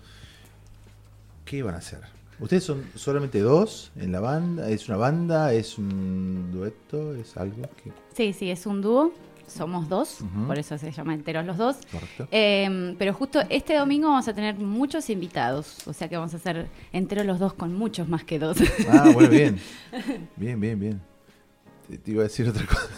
¿Qué van a hacer? ¿Ustedes son solamente dos en la banda? ¿Es una banda? ¿Es un dueto? ¿Es algo? que Sí, sí, es un dúo. Somos dos, Ujú. por eso se llama Enteros los dos. Correcto. Eh, pero justo este domingo vamos a tener muchos invitados. O sea que vamos a hacer Enteros los dos con muchos más que dos. Ah, bueno, bien. <laughs> Bien, bien, bien. Te, te iba a decir otra cosa.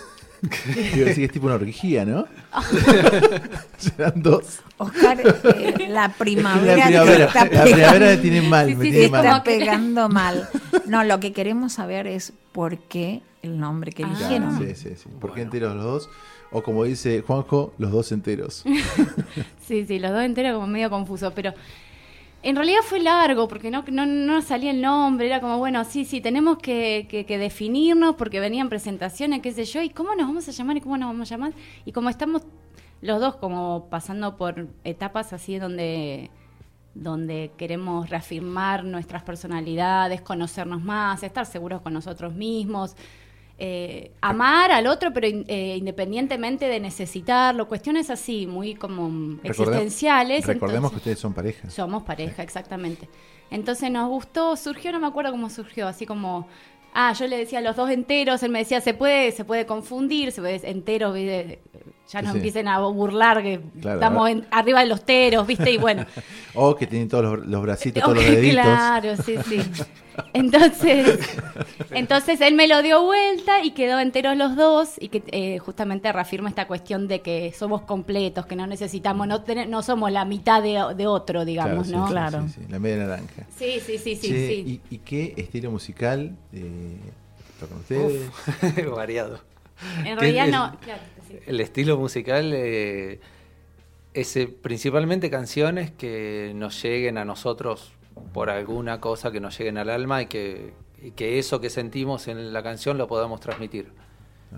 <laughs> a decir que es tipo una orgía, ¿no? <laughs> Serán dos. Oscar, eh, la primavera, La te primavera, está la primavera tiene mal, Sí, me sí, tiene sí, mal. está pegando mal. No, lo que queremos saber es por qué el nombre que Ah. eligieron. Sí, sí, sí. ¿Por qué enteros los dos? O como dice Juanjo, los dos enteros. <laughs> Sí, sí, los dos enteros como medio confuso, pero en realidad fue largo porque no, no, no salía el nombre, era como, bueno, sí, sí, tenemos que, que- que definirnos porque venían presentaciones, qué sé yo, y cómo nos vamos a llamar y cómo nos vamos a llamar. Y como estamos los dos como pasando por etapas así donde donde queremos reafirmar nuestras personalidades, conocernos más, estar seguros con nosotros mismos, eh, amar al otro, pero in- eh, independientemente de necesitarlo, cuestiones así, muy como existenciales. Recordemos entonces- que ustedes son pareja. somos pareja, exactamente. Entonces nos gustó, surgió, no me acuerdo cómo surgió, así como, ah, yo le decía los dos enteros, él me decía, se puede, se puede confundir, se puede enteros, ¿viste? Ya nos Sí. empiecen a burlar que Claro, estamos en- arriba de los teros, ¿viste? Y bueno. <laughs> O que tienen todos los, los bracitos, todos los deditos. Claro, sí, sí. Entonces, <laughs> entonces él me lo dio vuelta y quedó enteros los dos y que eh, justamente reafirma esta cuestión de que somos completos, que no necesitamos, no, tener- no somos la mitad de, de otro, digamos, ¿no? sí, Claro. sí, sí, la media naranja. Sí, sí, sí, sí, Che. ¿y, y qué estilo musical eh, tocan ustedes? Uf, <laughs> variado. En realidad no, claro, sí. El estilo musical eh, es eh, principalmente canciones que nos lleguen a nosotros por alguna cosa que nos lleguen al alma y que, y que eso que sentimos en la canción lo podamos transmitir.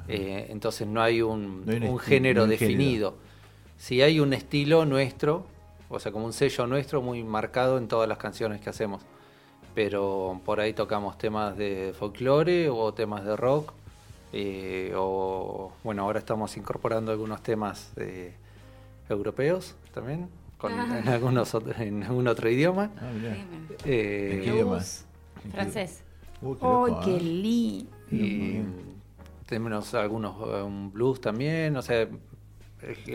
Eh, entonces no hay un, No hay un un esti- género no hay un género. definido. Sí hay un estilo nuestro, o sea, como un sello nuestro muy marcado en todas las canciones que hacemos. Pero por ahí tocamos temas de folclore o temas de rock. Eh, o bueno, ahora estamos incorporando algunos temas eh, europeos también, con, Ah. en, algunos en algún otro idioma. Ah. Eh, ¿En qué idioma? Blues, Francés. Uy, qué ¡Ay, loco, qué ¿eh? lindo! y tenemos algunos eh, un blues también, o sea, eh,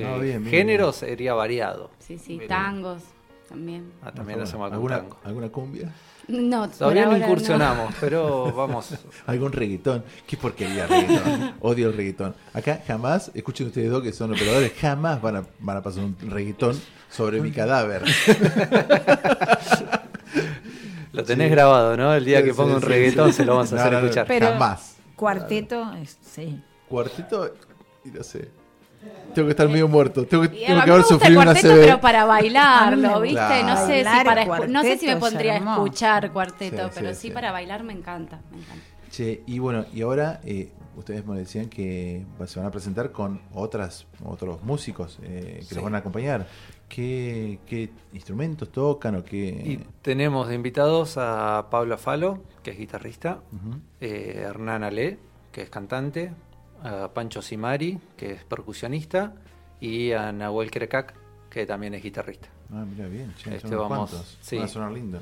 Ah, bien, bien, género sería variado. Sí, sí, tangos también. Ah, también hacemos algún ¿Alguna, tango. ¿Alguna cumbia? No, Todavía no incursionamos, pero vamos. <laughs> ¿Algún reggaetón? ¿Qué porquería reggaetón? Odio el reggaetón. Acá jamás, escuchen ustedes dos que son operadores, jamás van a, van a pasar un reggaetón sobre mi cadáver. <laughs> Lo tenés Sí. grabado, ¿no? El día que ponga sí, un reggaetón sí. se lo vamos a No, hacer no, no, escuchar. Pero Jamás. cuarteto, sí. Cuarteto, y no sé. Tengo que estar medio muerto. Tengo que, tengo que haber sufrido una pero para bailarlo, me ¿viste? No sé si para no sé si me pondría a escuchar cuarteto, Sí, pero sí, para bailar me encanta, me encanta. Che, y bueno, y ahora eh, ustedes me decían que se van a presentar con otras otros músicos eh, que Sí. los van a acompañar. ¿Qué, qué instrumentos tocan o qué...? Y tenemos de invitados a Pablo Falo, que es guitarrista, Ujú. eh, Hernán Ale, que es cantante, a Pancho Simari, que es percusionista, y a Nahuel Crecac, que también es guitarrista. Ah, mira, bien. Che, Este, vamos, cuantos. sí. Van a sonar lindo.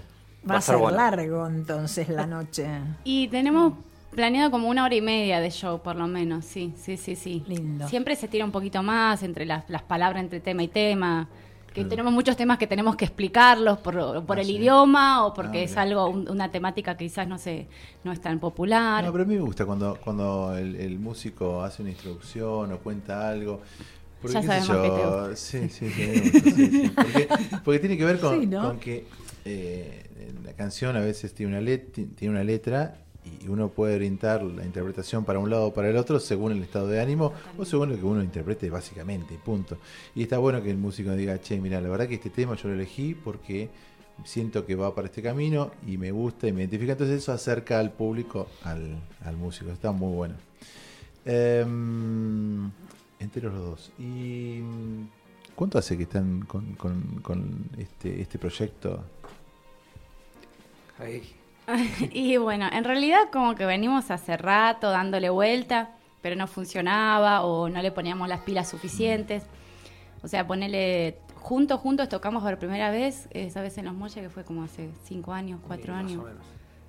Va a ser bueno. largo entonces la <laughs> noche. Y tenemos planeado como una hora y media de show, por lo menos, sí, sí, sí, sí. Lindo. Siempre se tira un poquito más entre las, las palabras entre tema y tema. Que Claro. tenemos muchos temas que tenemos que explicarlos por, por Ah, el sí. idioma o porque Ah, es mira. algo, un- una temática que quizás no sé, no es tan popular. No, pero a mí me gusta cuando, cuando el, el músico hace una introducción o cuenta algo. Porque, Ya sabemos que te gusta. Sí, sí, sí, <laughs> gusta, sí, sí. Porque, porque tiene que ver con, Sí, ¿no? con que eh, la canción a veces tiene una, let- tiene una letra y uno puede orientar la interpretación para un lado o para el otro según el estado de ánimo o según lo que uno interprete básicamente, punto. Y está bueno que el músico diga, che, mira, la verdad que este tema yo lo elegí porque siento que va para este camino y me gusta y me identifica. Entonces eso acerca al público al, al músico. Está muy bueno. Em, enteros los dos. ¿Y cuánto hace que están con, con- con este, este proyecto? Ahí. <laughs> y bueno, en realidad como que venimos hace rato dándole vuelta, pero no funcionaba o no le poníamos las pilas suficientes. O sea, ponele juntos, juntos tocamos por primera vez, esa vez en Los Molles, que fue como hace cinco años, cuatro Más o años. menos.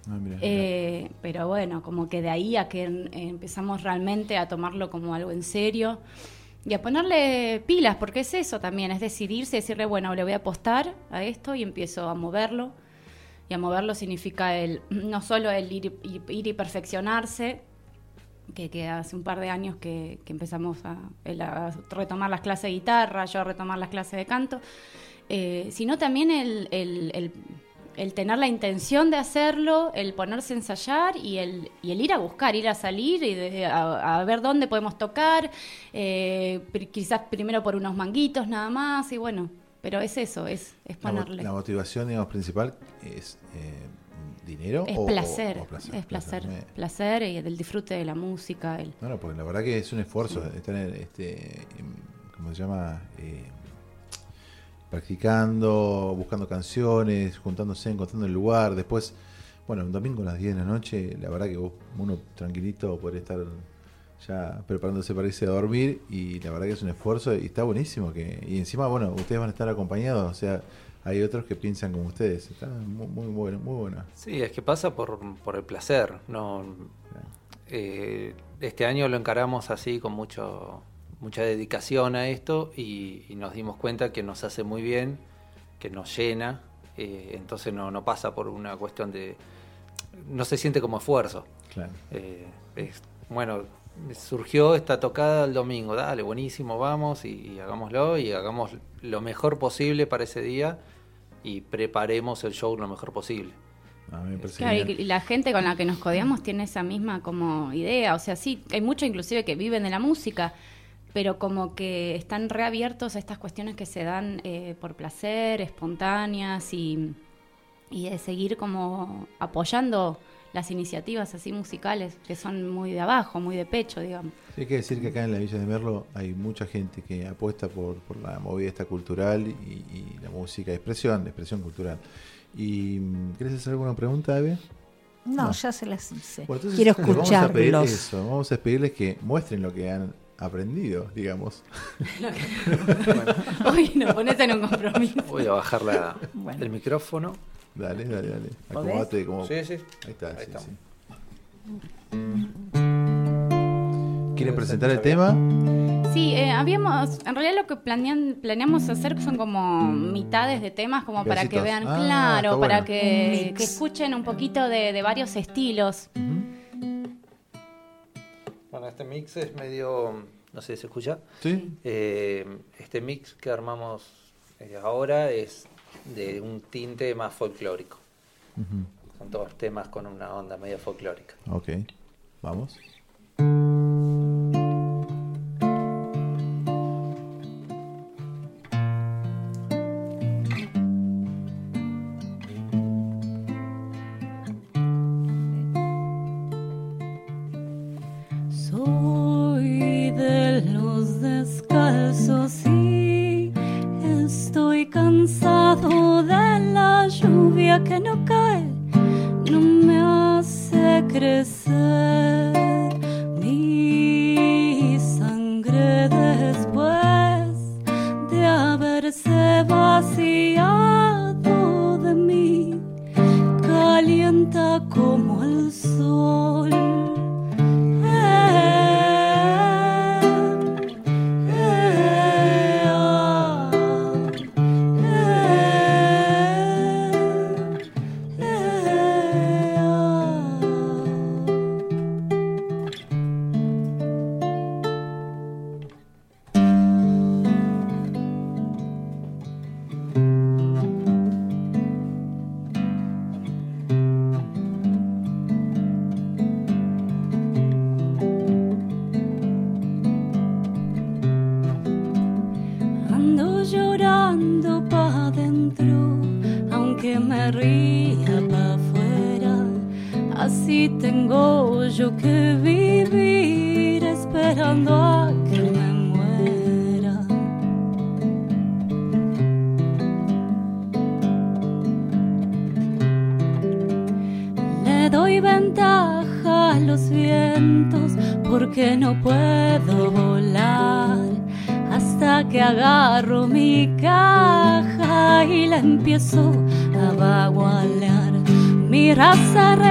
Ah, Eh, pero bueno, como que de ahí a que empezamos realmente a tomarlo como algo en serio y a ponerle pilas, porque es eso también, es decidirse, decirle, bueno, le voy a apostar a esto y empiezo a moverlo. Y a moverlo significa el <clears throat> no solo el ir, ir- y perfeccionarse, que, que hace un par de años que, empezamos a, a retomar las clases de guitarra, yo a retomar las clases de canto, eh, sino también el, el- el- el tener la intención de hacerlo, el ponerse a ensayar y el, y ir a buscar, ir a salir y de- a, ver dónde podemos tocar, eh, quizás primero por unos manguitos nada más, y bueno, pero es eso, es, es ponerle. la motivación digamos, principal es eh, dinero Es o, placer, o placer? es placer, Eh, placer y del disfrute de la música. El, No, no, porque la verdad que es un esfuerzo estar en este, ¿cómo se llama? Eh, practicando, buscando canciones, juntándose, encontrando el lugar. Después, bueno, un domingo a las 10 de la noche, la verdad que vos, uno tranquilito podría estar ya preparándose para irse a dormir y la verdad que es un esfuerzo y está buenísimo que y encima bueno ustedes van a estar acompañados o sea hay otros que piensan como ustedes está muy muy bueno muy bueno Sí, es que pasa por, por el placer. No, eh, este año lo encaramos así con mucho mucha dedicación a esto y, y nos dimos cuenta que nos hace muy bien, que nos llena. eh, entonces no, no pasa por una cuestión de no se siente como esfuerzo. claro Eh, es- bueno, surgió esta tocada el domingo, dale, buenísimo, vamos y, y hagámoslo y hagamos lo mejor posible para ese día y preparemos el show lo mejor posible. a mí me parece Claro, y la gente con la que nos codeamos tiene esa misma como idea. O sea, sí, hay muchos inclusive que viven de la música, pero como que están reabiertos a estas cuestiones que se dan eh, por placer, espontáneas y, y de seguir como apoyando las iniciativas así musicales, que son muy de abajo, muy de pecho, digamos. Sí, hay que decir que acá en la Villa de Merlo hay mucha gente que apuesta por, por la movida esta cultural y, y la música, expresión, expresión cultural. Y mm, ¿Querés hacer alguna pregunta, Eve? No, No. ya se las hice. Bueno, entonces Quiero les Vamos a pedir escucharlos. eso, vamos a pedirles que muestren lo que han aprendido, digamos. Hoy <laughs> nos pones en un compromiso. Voy a bajar la- Bueno. el micrófono. Dale, dale, dale. Acomodate como. Sí, sí. Ahí está, Ahí sí, estamos. sí. ¿Quieren presentar el tema? Sí, eh, habíamos, en realidad lo que planean, planeamos hacer son como mitades de temas, como para que vean, Ah, claro, está para bueno. que escuchen un poquito de, de varios estilos. Bueno, este mix es medio, no sé si se escucha. Sí. Eh, este mix que armamos eh, ahora es de un tinte más folclórico. Son todos temas con una onda medio folclórica. Ok, vamos.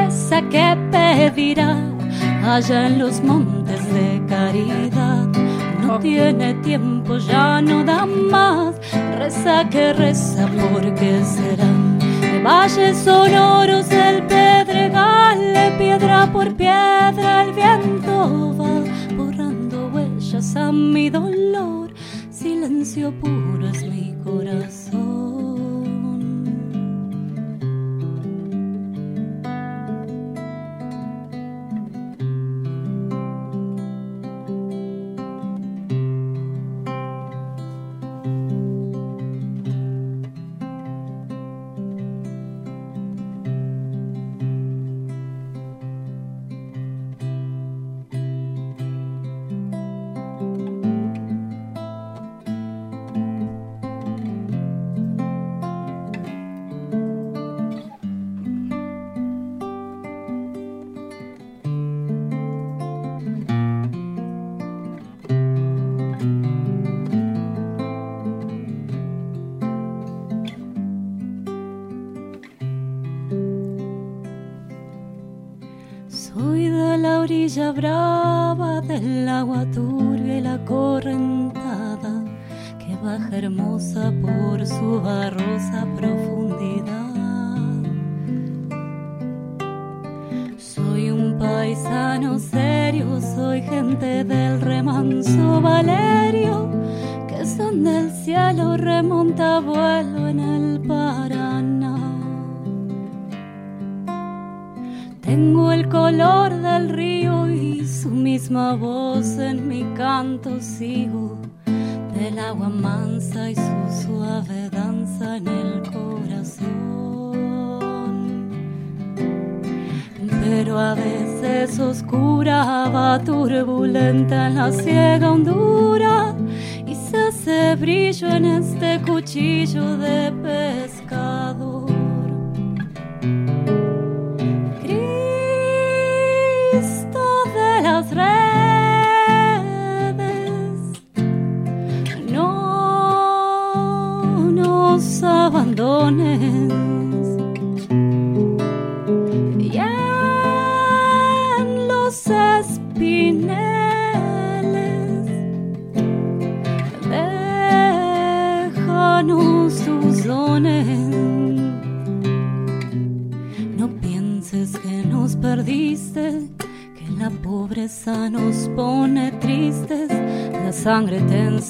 Reza que pedirá allá en los montes de caridad. No tiene tiempo, ya no da más. Reza que reza porque serán valles sonoros el pedregal, de piedra por piedra el viento va borrando huellas a mi dolor. Silencio puro es mi corazón.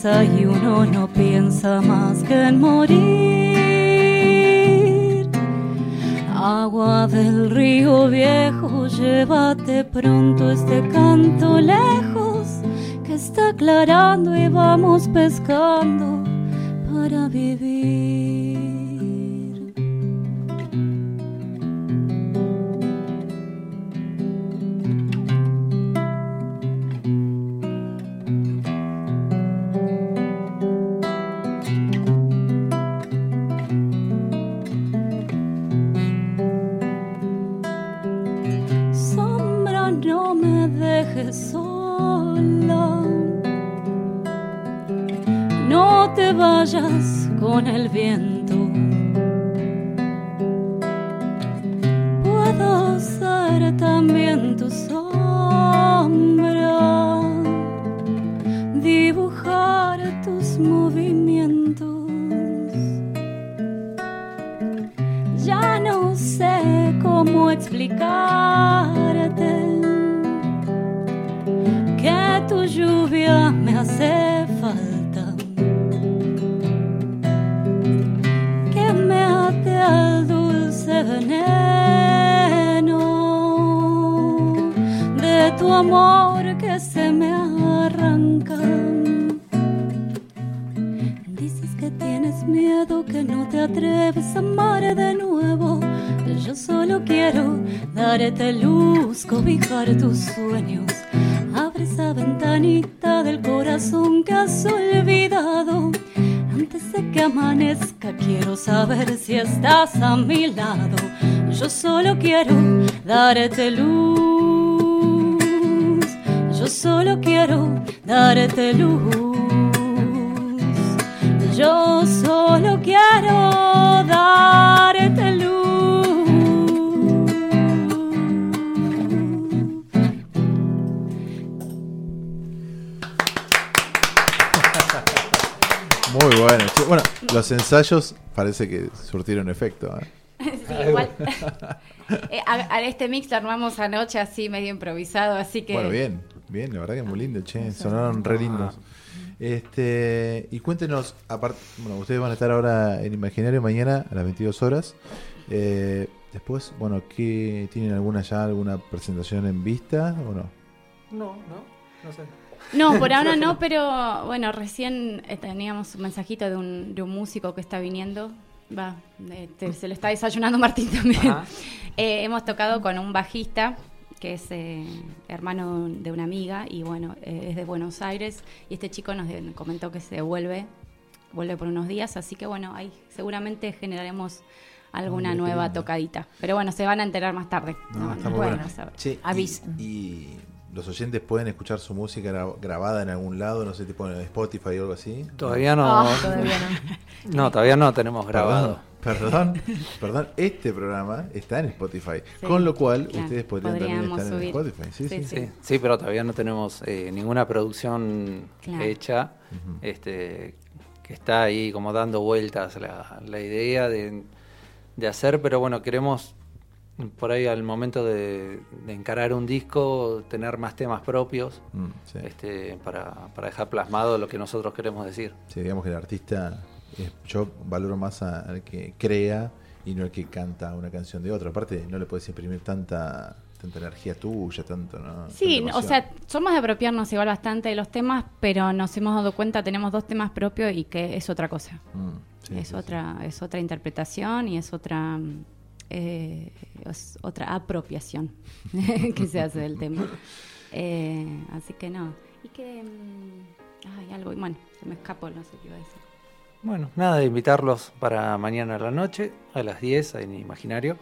desayuno los ensayos parece que surtieron efecto. ¿eh? <laughs> Sí, igual. <laughs> Eh, a, a este mix lo armamos anoche así medio improvisado, así que Bueno, bien, bien, la verdad que muy lindo, che, sonaron re lindos. Este, y cuéntenos, aparte, bueno, ustedes van a estar ahora en Imaginario mañana a las 22 horas. Eh, después, bueno, ¿qué tienen alguna ya alguna presentación en vista o no? No, no, no sé. No, por <laughs> ahora no, pero bueno, recién eh, teníamos un mensajito de un, de un músico que está viniendo. Va, eh, se lo está desayunando Martín también. <laughs> Eh, hemos tocado con un bajista que es eh, hermano de una amiga y bueno, eh, es de Buenos Aires y este chico nos comentó que se vuelve, vuelve por unos días, así que bueno, ahí seguramente generaremos alguna nueva tocadita. Pero bueno, se van a enterar más tarde. No, No, no bueno. saber. Che. Y, los oyentes pueden escuchar su música gra- grabada en algún lado, no sé, tipo en Spotify o algo así. Todavía no. Ah, todavía <laughs> no. todavía no tenemos grabado. Perdón, perdón, <laughs> perdón, este programa está en Spotify, Sí, con lo cual claro, ustedes podrían también estar en. Spotify. Sí, sí, Sí, sí, pero todavía no tenemos eh, ninguna producción Claro. hecha. este, que está ahí como dando vueltas la, la idea de, de hacer, pero bueno, queremos por ahí al momento de, de encarar un disco tener más temas propios Mm, sí. este, para, para dejar plasmado lo que nosotros queremos decir. Sí, digamos que el artista, es- yo valoro más a- al que crea y no al que canta una canción de otro. Aparte, no le puedes imprimir tanta, tanta energía tuya, tanto, ¿no? Sí, o sea, somos de apropiarnos igual bastante de los temas, pero nos hemos dado cuenta, tenemos dos temas propios y que es otra cosa. Mm, sí, es sí, otra, es otra interpretación y es otra mm, eh, es otra apropiación <laughs> que se hace del tema. Eh, así que no. Y que. mm, Ay, algo. Bueno, se me escapó, no sé qué iba a decir. Bueno, nada, de invitarlos para mañana a la noche, a las 10 en Imaginario,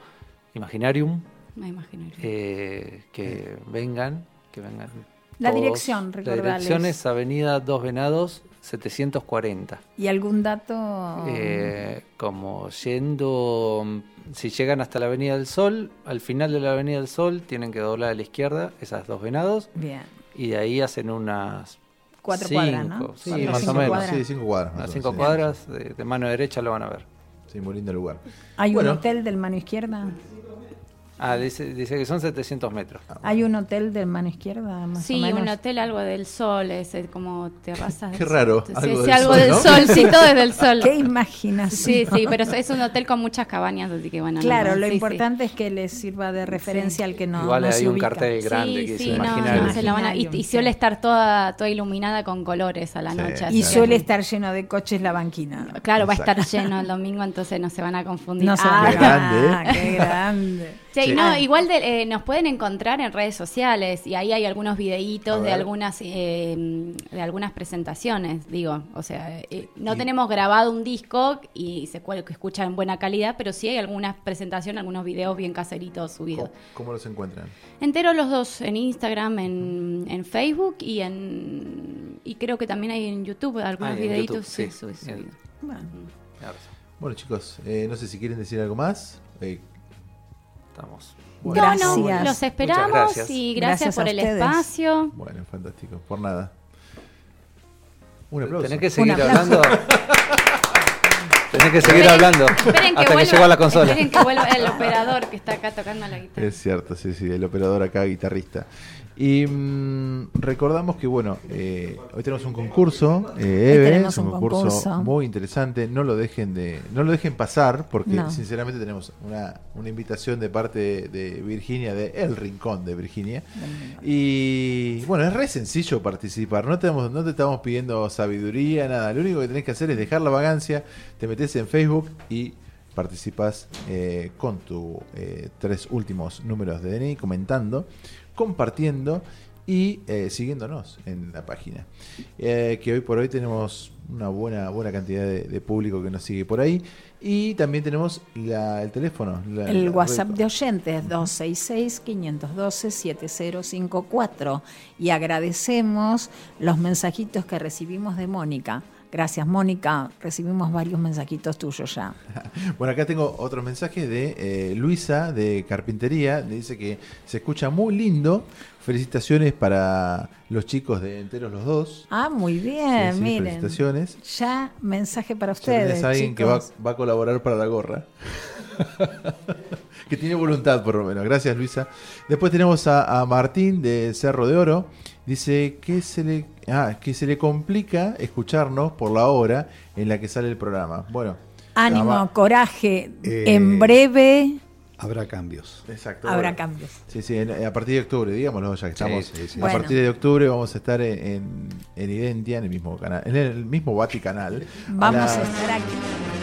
Imaginarium, Me imagino. eh, que vengan, que vengan. La todos. dirección, La recordales. dirección es Avenida Dos Venados, 740. ¿Y algún dato? Eh, como yendo, si llegan hasta la Avenida del Sol, al final de la Avenida del Sol tienen que doblar a la izquierda, esas dos venados, Bien. y de ahí hacen unas Cuatro cinco, cuadras, ¿no? Sí, Cuatro, más cinco o menos. cuadras. Sí, cinco cuadras, más Unas cinco sí. cuadras, de, de mano derecha lo van a ver. Sí, muy lindo lugar. ¿Hay Bueno. un hotel del mano izquierda? Ah, dice, dice que son 700 metros. ¿Hay un hotel del mano izquierda? Más o Sí, menos? un hotel algo del sol, ese como terrazas. Qué del raro, sol. algo Sí, sí, del algo sol, del ¿no? sol, sí, todo es del <laughs> sol. Qué imaginación. Sí, sí, pero es un hotel con muchas cabañas, así que bueno. Claro, lo sí, sí. importante es que les sirva de referencia al que no, Igual no hay se un ubica. cartel grande Sí, que sí, dice no, se la van a- y, y suele estar toda, toda iluminada con colores a la Sí. noche. Y suele estar lleno de coches la banquina. Claro, va a estar Exacto. lleno el domingo, entonces no se van a confundir. No se Ah, van Qué grande, ¿eh? Ah, qué grande. Sí, Sí. no, Ah. igual de- eh, nos pueden encontrar en redes sociales y ahí hay algunos videitos de algunas eh, de algunas presentaciones, digo, o sea, eh, no tenemos grabado un disco y se que escucha en buena calidad, pero sí hay algunas presentaciones, algunos videos bien caseritos subidos. ¿Cómo, cómo los encuentran? Enteros los dos en Instagram, en, en Facebook y en y creo que también hay en YouTube algunos Ah, videitos YouTube, sí, sí. subidos. Bien. Bueno, Bueno, chicos, eh, no sé si quieren decir algo más. Estamos. bueno, No, no, Gracias. los esperamos gracias. y gracias, Gracias por el ustedes. espacio. Bueno, fantástico. Por nada. Un aplauso. Tenés que seguir hablando. Tenés que seguir Esperen- hablando esperen hasta que vuelva- llegó a la consola. Esperen que vuelva el operador que está acá tocando la guitarra. Es cierto, sí, sí, el operador acá, guitarrista. Y mm, recordamos que, bueno, eh, hoy tenemos un concurso, eh, Eve, tenemos es un un concurso, concurso. muy interesante, no lo dejen de no lo dejen pasar, porque No. sinceramente tenemos una, una invitación de parte de, de Virginia, de El Rincón de Virginia. Y bueno, es re sencillo participar, no te, estamos- no te estamos pidiendo sabiduría, nada, lo único que tenés que hacer es dejar la vagancia, te metes en Facebook y participas eh, con tus tres últimos números de DNI, comentando, compartiendo y eh, siguiéndonos en la página. Eh, que hoy por hoy tenemos una buena, buena cantidad de, de público que nos sigue por ahí. Y también tenemos la- el teléfono. la- el la WhatsApp red- de oyentes 266-512-7054 y agradecemos los mensajitos que recibimos de Mónica. Gracias Mónica, recibimos varios mensajitos tuyos ya. <laughs> Bueno, acá tengo otro mensaje de eh, Luisa de Carpintería. Dice que se escucha muy lindo. Felicitaciones para los chicos de Enteros los Dos. Ah, muy bien, sí, miren. felicitaciones. Ya mensaje para ustedes. a alguien que va a colaborar para la gorra. <laughs> que tiene voluntad, por lo menos. Gracias, Luisa. Después tenemos a, a Martín de Cerro de Oro. Dice que se le ah, que se le complica escucharnos por la hora en la que sale el programa. Bueno, Ánimo, coraje. Eh, en breve Habrá cambios. Exacto. habrá bueno. cambios. Sí, sí, en- a partir de octubre, digámoslo, ya que estamos. sí, sí. A Bueno. partir de octubre vamos a estar en, en, en Identia, en el mismo canal, en el mismo Vaticanal. Vamos a estar aquí.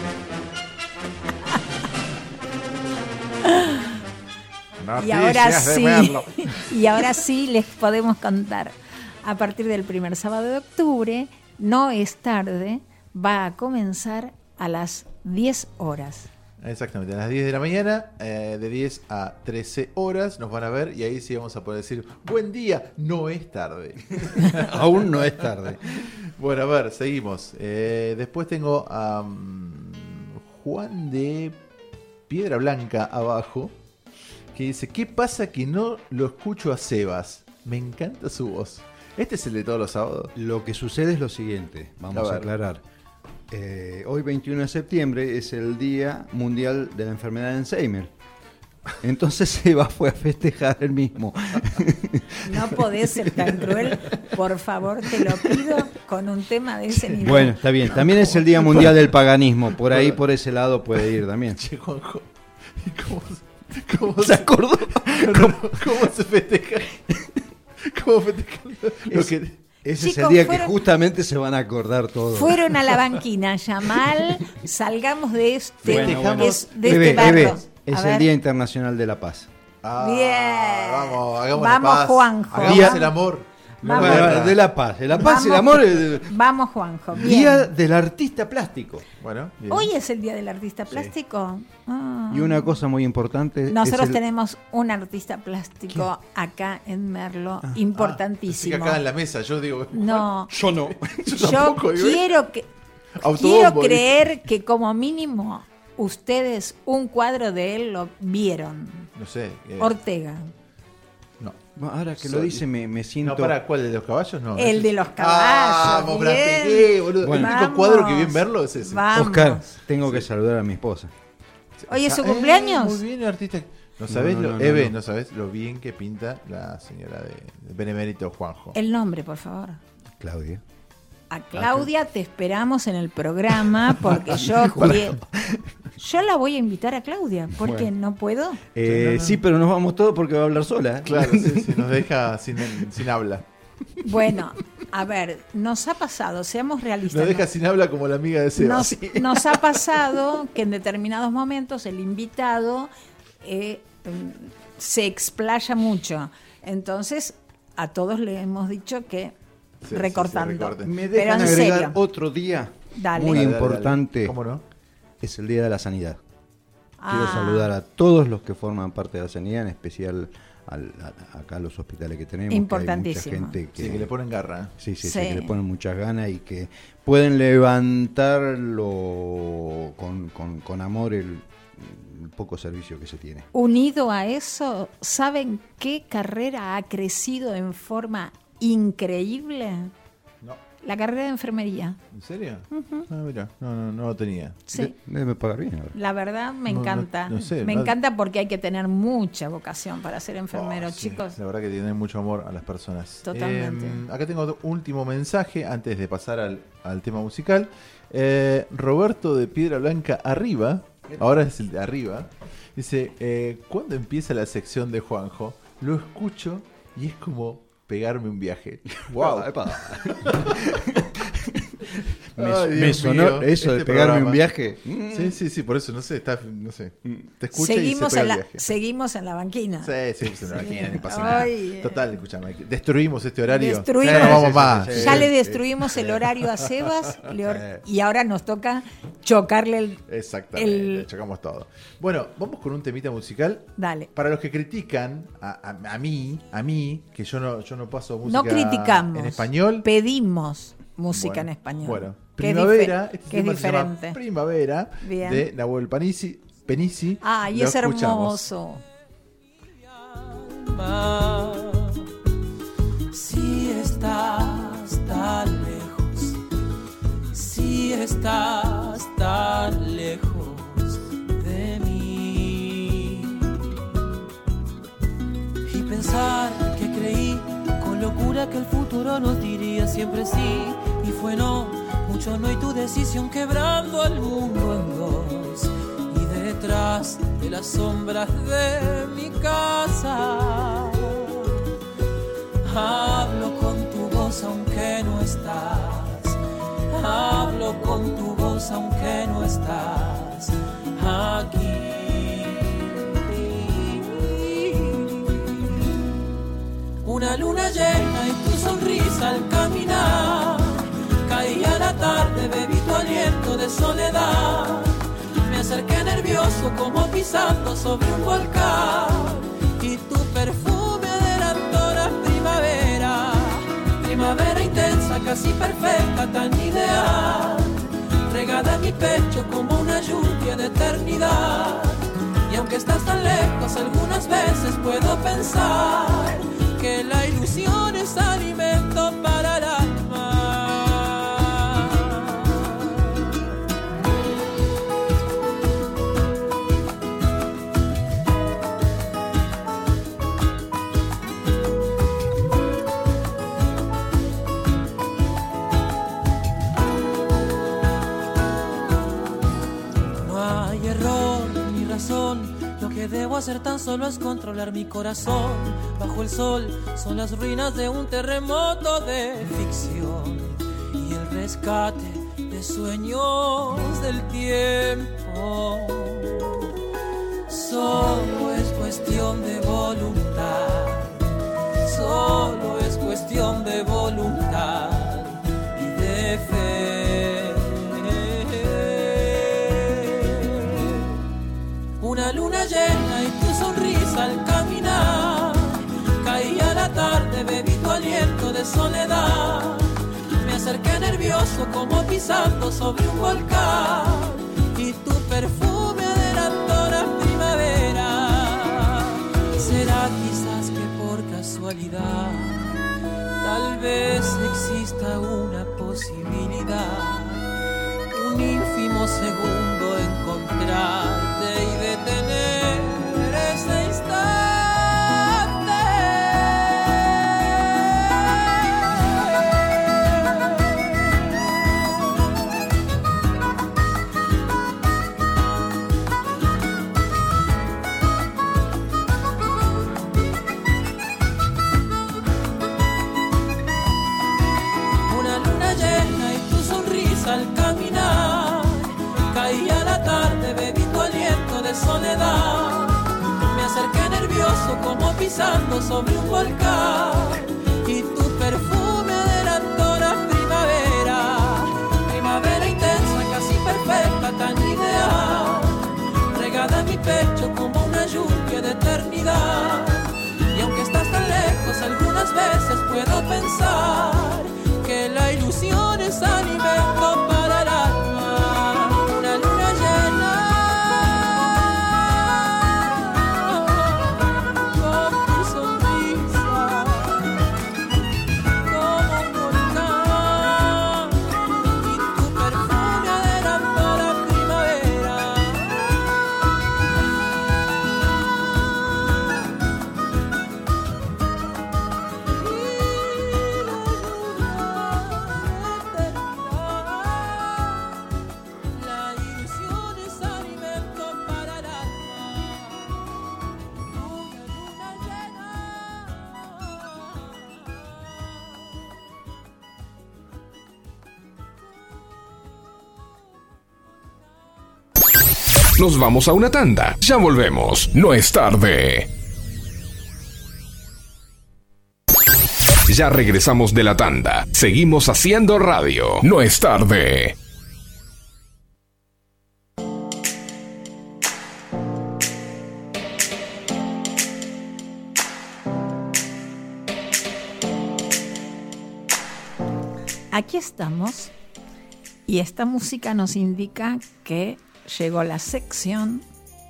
Y ahora sí, <laughs> y ahora sí les podemos contar. A partir del primer sábado de octubre, no es tarde, va a comenzar a las 10 horas. Exactamente, a las 10 de la mañana, eh, de 10 a 13 horas nos van a ver y ahí sí vamos a poder decir, buen día, no es tarde. <laughs> Aún no es tarde. Bueno, a ver, seguimos. Eh, después tengo a Juan de Piedra Blanca abajo, que dice, ¿qué pasa que no lo escucho a Sebas? Me encanta su voz. Este es el de todos los sábados. Lo que sucede es lo siguiente, vamos A aclarar. Eh, hoy 21 de septiembre es el Día Mundial de la Enfermedad de Alzheimer. Entonces <laughs> Seba fue a festejar el mismo. <laughs> No podés ser tan cruel, por favor, te lo pido, con un tema de ese nivel. Bueno, está bien. También es el Día Mundial del Paganismo. Por ahí, por ese lado puede ir también. <laughs> Che, Juanjo, ¿y ¿cómo, <laughs> cómo ¿Se acordó? <laughs> ¿Cómo, cómo se festeja? <laughs> ¿Cómo festeja lo Es- que- Ese es el día fueron- que justamente se van a acordar todos. Fueron a la banquina, Yamal, salgamos de este, Bueno, bueno. es- de Eve, este barro. Es A el ver. Día Internacional de la Paz. Bien. Vamos, hagamos Vamos, la paz. Juanjo. Hagamos Vamos. el amor. Vamos. Bueno, de la paz. De la paz y el Vamos. amor. Vamos, Juanjo. Bien. Día del Artista Plástico. Bueno, bien. Hoy es el día del artista plástico. Ah. Y una cosa muy importante. Nosotros el- tenemos un artista plástico acá en Merlo, Así importantísimo. que acá en la mesa, yo digo. No. Yo no. <laughs> Yo Yo tampoco, digo, ¿eh? quiero que quiero creer que como mínimo ustedes un cuadro de él lo vieron. No sé. eh, Ortega. Ahora que lo dice, me, me siento. No, para, ¿cuál? ¿El de los caballos? No. El de los Ah, caballos. vamos, bien. Boludo. Bueno. El único Vamos. cuadro que bien verlo es ese. Vamos. Oscar, tengo que saludar a mi esposa. Hoy es su Ah, cumpleaños. Muy bien, artista. No No, sabés, no, lo, no, no, Eve, no. no. sabés lo bien que pinta la señora de, de Benemérito Juanjo. El nombre, por favor. Claudia. A Claudia te esperamos en el programa <laughs> porque yo. Yo la voy a invitar a Claudia porque Bueno. no puedo. Eh, no, no. Sí, pero nos vamos todos porque va a hablar sola. Claro, sí, sí, nos <laughs> deja sin, sin habla. Bueno, a ver, nos ha pasado, seamos realistas. Nos deja ¿no? sin habla como la amiga de Seba. Nos, nos ha <laughs> pasado que en determinados momentos el invitado eh, mm, se explaya mucho. Entonces, a todos le hemos dicho que Sí, recortando. sí. Me Pero dejan en agregar serio. otro día Dale. muy Dale, importante. dale. ¿Cómo no? Es el Día de la Sanidad. Quiero Ah. saludar a todos los que forman parte de la sanidad, en especial al- a- acá a los hospitales que tenemos. que hay mucha Importantísimo. gente que, Sí, que le ponen garra. Sí, sí, sí, Sí. que le ponen muchas ganas y que pueden levantarlo con, con- con amor el, el poco servicio que se tiene. Unido a eso, ¿saben qué carrera ha crecido en forma increíble? No. La carrera de enfermería. ¿En serio? Ah, mira, no, no, no lo tenía. Sí. Debe pagar bien ahora. La verdad me No, no- encanta. no sé, me no- encanta porque hay que tener mucha vocación para ser enfermero, Oh, sí, chicos. La verdad que tienen mucho amor a las personas. Totalmente. Eh, acá tengo otro último mensaje antes de pasar al, al tema musical. Eh, Roberto de Piedra Blanca Arriba, ahora es el de arriba, dice, eh, ¿cuándo empieza la sección de Juanjo? Lo escucho y es como pegarme un viaje. <laughs> ¡Wow! <laughs> Me- Ay, me sonó mío, eso de este pegarme programa. un viaje. Sí, sí, sí, por eso, no sé, está, no sé. Te escucha Seguimos y se pega en, la, el viaje. seguimos en la banquina. Sí, sí, pues, en la Sí. banquina, no pasa nada. Ay, eh. Total, escúchame, destruimos este horario. Destruimos. Sí, no vamos sí, más. sí, sí, Ya sí. le destruimos el horario a Sebas le y ahora nos toca chocarle el... Exactamente, El- chocamos todo. Bueno, vamos con un temita musical. Dale. Para los que critican a, a- a mí, a mí, que yo no, yo no paso música No criticamos. en español. Pedimos música Bueno, en español. Bueno, que es Primavera, dife- este que es tema se llama diferente. Primavera Bien. de Nahuel Panisi, Penisi. Ay, Lo es escuchamos. hermoso. Si estás tan lejos, si estás tan lejos de mí. Y pensar que creí con locura que el futuro nos diría siempre sí. Y fue no, mucho no y tu decisión quebrando al mundo en dos. Y detrás de las sombras de mi casa. Hablo con tu voz aunque no estás. Hablo con tu voz aunque no estás aquí. Una luna llena y tu sonrisa al caminar. Caía la tarde, bebí tu aliento de soledad. Me acerqué nervioso como pisando sobre un volcán. Y tu perfume adelantó la primavera. Primavera intensa, casi perfecta, tan ideal. Regada en mi pecho como una lluvia de eternidad. Y aunque estás tan lejos, algunas veces puedo pensar que la ilusión es alimento para que debo hacer tan solo es controlar mi corazón. Bajo el sol son las ruinas de un terremoto de ficción y el rescate de sueños del tiempo. Solo es cuestión de voluntad, solo es cuestión de voluntad y de fe. Una luna llena y tu sonrisa al caminar. Caía la tarde, bebí tu aliento de soledad. Me acerqué nervioso como pisando sobre un volcán. Y tu perfume adelantó la primavera. Será quizás que por casualidad, tal vez exista una posibilidad. Un ínfimo segundo encontrarte y detener como pisando sobre un volcán. Y tu perfume adelantó la primavera. Primavera intensa, casi perfecta, tan ideal. Regada en mi pecho como una lluvia de eternidad. Y aunque estás tan lejos, algunas veces puedo pensar Nos vamos a una tanda. Ya volvemos. No es tarde. Ya regresamos de la tanda. Seguimos haciendo radio. No es tarde. Aquí estamos y esta música nos indica que llegó la sección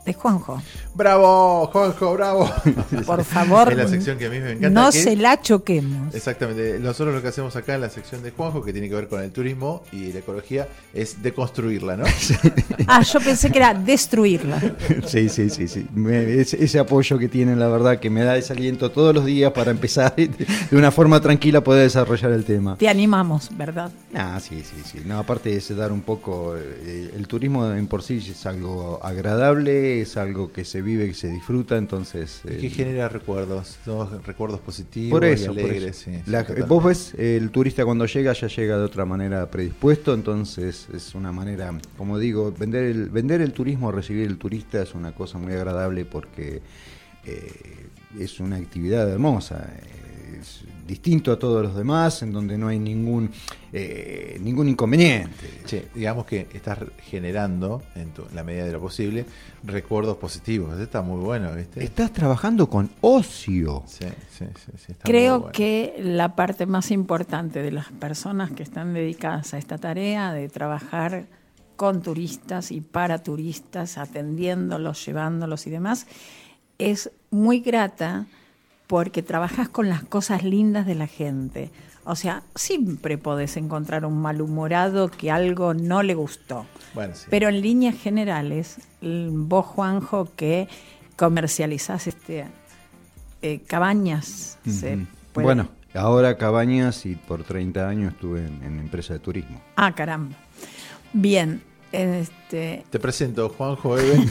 de Juanjo. ¡Bravo, Juanjo, bravo! <laughs> Por favor, es la sección que a mí me encanta. no que- se la choquemos. Exactamente. Nosotros lo que hacemos acá en la sección de Juanjo, que tiene que ver con el turismo y la ecología, es deconstruirla, ¿no? <laughs> Ah, yo pensé que era destruirla. <laughs> Sí, sí, sí, sí. Me- ese, ese apoyo que tienen, la verdad, que me da ese aliento todos los días para empezar de una forma tranquila poder desarrollar el tema. Te animamos, ¿verdad? Ah, sí, sí, sí. No, aparte de dar un poco, eh, el turismo en por sí es algo agradable, es algo que se vive, que se disfruta, entonces... Y que eh, genera recuerdos, recuerdos positivos por eso, y por alegres. eso. sí, La- vos ves, el turista cuando llega ya llega de otra manera predispuesto, entonces es una manera, como digo, vender el, vender el turismo, recibir el turista es una cosa muy agradable porque eh, es una actividad hermosa. Distinto a todos los demás, en donde no hay ningún eh, ningún inconveniente. Che, digamos que estás generando, en, tu- en la medida de lo posible, recuerdos positivos. Está muy bueno, ¿viste? Estás trabajando con ocio. Sí, sí, sí. sí, está Creo muy bueno. que la parte más importante de las personas que están dedicadas a esta tarea de trabajar con turistas y para turistas, atendiéndolos, llevándolos y demás, es muy grata porque trabajas con las cosas lindas de la gente. O sea, siempre podés encontrar un malhumorado que algo no le gustó. Bueno, sí. Pero en líneas generales, vos, Juanjo, que comercializás este, eh, cabañas, se puede- Bueno, ahora Cabañas y por 30 años estuve en, en empresa de turismo. Ah, caramba. Bien. Este, Te presento, Juanjo <laughs> <laughs> Eben.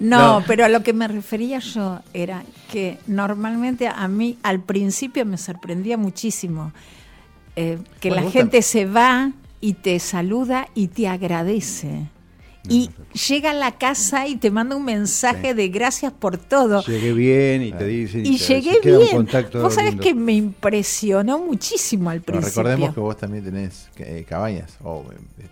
no, pero a lo que me refería yo era que normalmente a mí al principio me sorprendía muchísimo eh, que Bueno, la gente se va y te saluda y te agradece. Y llega a la casa y te manda un mensaje de gracias por todo. Llegué bien y te dicen. Y te- llegué se queda un bien. contacto Vos sabés que me impresionó muchísimo al Pero principio. recordemos que vos también tenés eh, cabañas. eh,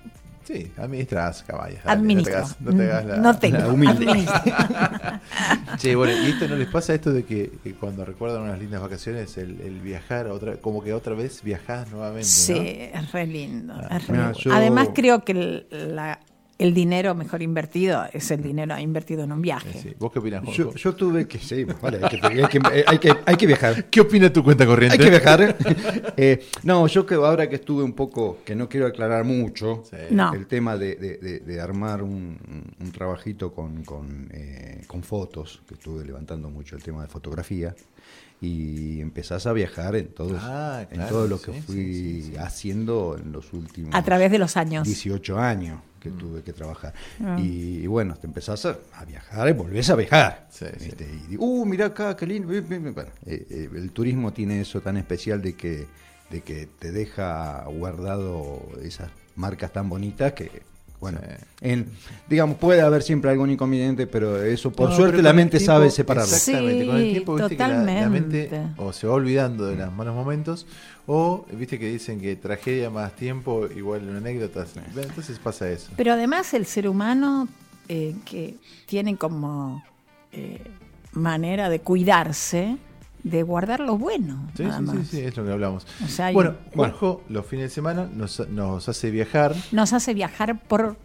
Sí, administras caballos. Administro. No te hagas, no la, No tengo, la humilde. administro. <laughs> Che, bueno, ¿y esto no les pasa esto de que, que cuando recuerdan unas lindas vacaciones, el, el viajar, otra, como que otra vez viajás nuevamente? Sí, ¿no? es re lindo. Ah, es re lindo. yo- Además, creo que la- el dinero mejor invertido es el dinero invertido en un viaje. ¿Vos qué opinas, Yo, yo tuve que, sí, vale, hay que, hay que- hay que- hay que viajar. ¿Qué opina tu cuenta corriente? Hay que viajar. <laughs> Eh, no, yo que ahora que estuve un poco, que no quiero aclarar mucho, No. el tema de, de- de- de armar un, un trabajito con, con, eh, con fotos, que estuve levantando mucho el tema de fotografía, y empezás a viajar en todo, Ah, en todo lo que sí, fui haciendo en los últimos A través de los años. 18 años que tuve que trabajar. Ah. Y, y bueno, te empezás a, a viajar y volvés a viajar. ¿viste? Y digo, uh, mirá acá, qué lindo. Bueno, eh, eh, el turismo tiene eso tan especial de que, de que te deja guardado esas marcas tan bonitas que, bueno, en, digamos, puede haber siempre algún inconveniente, pero eso por No, suerte la mente tiempo- sabe separarlo. Exactamente, con el tiempo viste que la- la, totalmente. mente o se va olvidando de los malos momentos o viste que dicen que tragedia más tiempo igual una anécdota. Entonces pasa eso. Pero además el ser humano eh, que tiene como eh, manera de cuidarse, de guardar lo bueno. Sí, nada sí, sí, más. sí, es lo que hablamos. O sea, hay- bueno, Juanjo, los fines de semana nos, nos hace viajar. Nos hace viajar por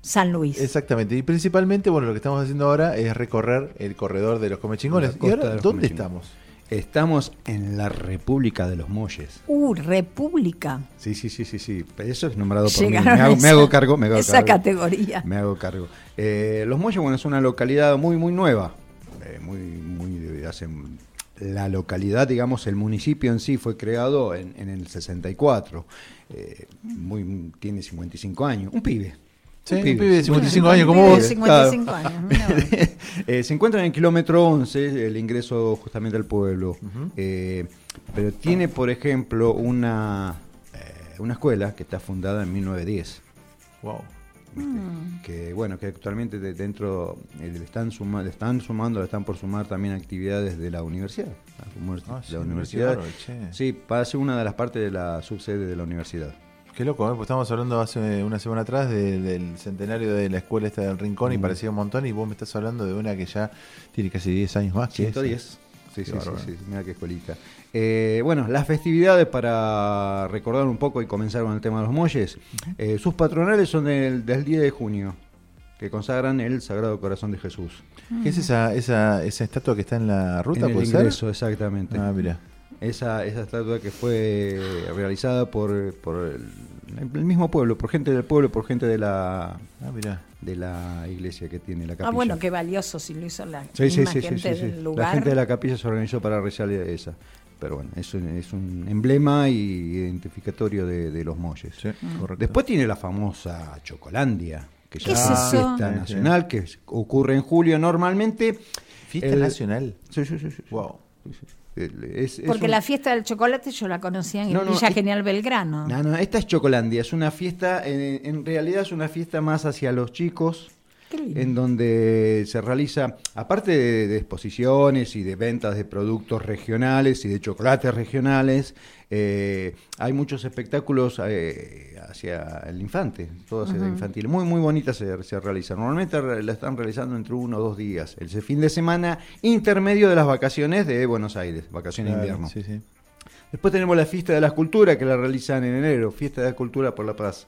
San Luis. Exactamente, y principalmente, bueno, lo que estamos haciendo ahora es recorrer el corredor de los comechingones. ¿Y ahora dónde estamos? Estamos en la República de los Molles. Uh, República. Sí, sí, sí, sí, sí. Eso es nombrado por mí. Me Llegaron hago, me hago cargo, me hago esa cargo. categoría. Me hago cargo. Eh, los Molles, bueno, es una localidad muy, muy nueva. Eh, muy, muy de hace la localidad, digamos, el municipio en sí fue creado en, en el 64. Eh, muy, tiene 55 años. Un pibe. Sí, un pibe de 55 años como Un pibe vos. de 55 años. <laughs> Eh, se encuentra en el kilómetro 11, el ingreso justamente al pueblo. Eh, pero tiene, por ejemplo, una, eh, una escuela que está fundada en 1910. Wow. Que bueno, que actualmente de- dentro eh, le están, suma- le están sumando, le están por sumar también actividades de la universidad. La, Ah, sí, la qué universidad. Sí, va a ser una de las partes de la subsede de la universidad. Qué loco, ¿eh? Pues estamos hablando hace una semana atrás de- del centenario de la escuela esta del Rincón y Mm. parecía un montón y vos me estás hablando de una que ya tiene casi 10 años más que esa. 110. Sí, sí, sí, sí, mira qué escuelita. Eh, bueno, las festividades para recordar un poco y comenzar con el tema de los molles. Eh, sus patronales son del, del 10 de junio, que consagran el Sagrado Corazón de Jesús. ¿Qué es esa, esa, esa estatua que está en la ruta? En el ser? ingreso, exactamente. Ah, mira. Esa, esa estatua que fue realizada por, por el, el mismo pueblo, por gente del pueblo, por gente de la, Ah, mirá. de la iglesia que tiene la capilla. Ah, bueno, qué valioso si lo hizo la Sí, sí, misma sí, sí, gente sí, sí. del lugar. La gente de la capilla se organizó para realizar esa. Pero bueno, es un, es un emblema y identificatorio de, de los molles. Después tiene la famosa Chocolandia, que ¿Qué ya es fiesta nacional, que es- ocurre en julio normalmente. ¿Fiesta El- nacional? Sí, sí, sí. sí. Wow. Es- es Porque un- la fiesta del chocolate yo la conocía en No, no, Villa es- Genial Belgrano. No, no, esta es Chocolandia, es una fiesta, en, en realidad es una fiesta más hacia los chicos. En donde se realiza, aparte de, de exposiciones y de ventas de productos regionales y de chocolates regionales, eh, hay muchos espectáculos eh, hacia el infante, todo hacia el infantil. Muy, muy bonitas se, se realizan. Normalmente la están realizando entre uno o dos días. El fin de semana intermedio de las vacaciones de Buenos Aires, vacaciones de Claro, invierno. sí, sí. Después tenemos la fiesta de las culturas que la realizan en enero, fiesta de la cultura por la paz,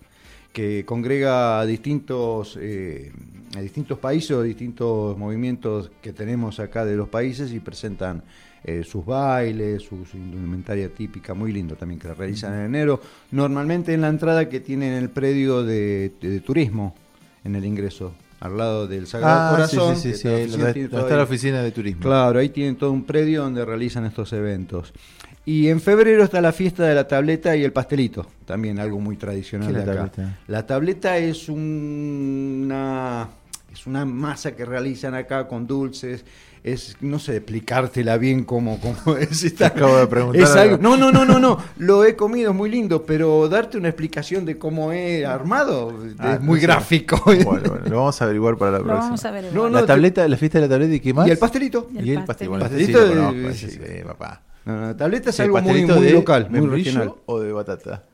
que congrega a distintos, eh, a distintos países o distintos movimientos que tenemos acá de los países y presentan eh, sus bailes, su, su indumentaria típica, muy lindo también que la realizan en enero. Normalmente en la entrada que tienen el predio de, de- de turismo, en el ingreso, al lado del Sagrado Ah, Corazón. sí, sí, sí, la todo está la oficina de turismo. Claro, ahí tienen todo un predio donde realizan estos eventos. Y en febrero está la fiesta de la tableta y el pastelito, también algo muy tradicional ¿Qué es de la acá. tableta? La tableta es un- una es una masa que realizan acá con dulces. Es, no sé explicártela bien cómo, cómo <laughs> es. Está- acabo de preguntar es algo- algo. no, no, no, no, no. Lo he comido, es muy lindo, pero darte una explicación de cómo es armado Ah, es muy gráfico. Bueno, bueno, lo vamos a averiguar para la Lo próxima. vamos a averiguar. No, no, la tableta, la fiesta de la tableta y qué más? Y el pastelito. Y el, pastelito. Bueno, Pastelito sí, lo de- conozco, ese sí, sí, papá. No, no, tableta es Sí, algo muy, muy de local, muy membrillo regional. o de batata?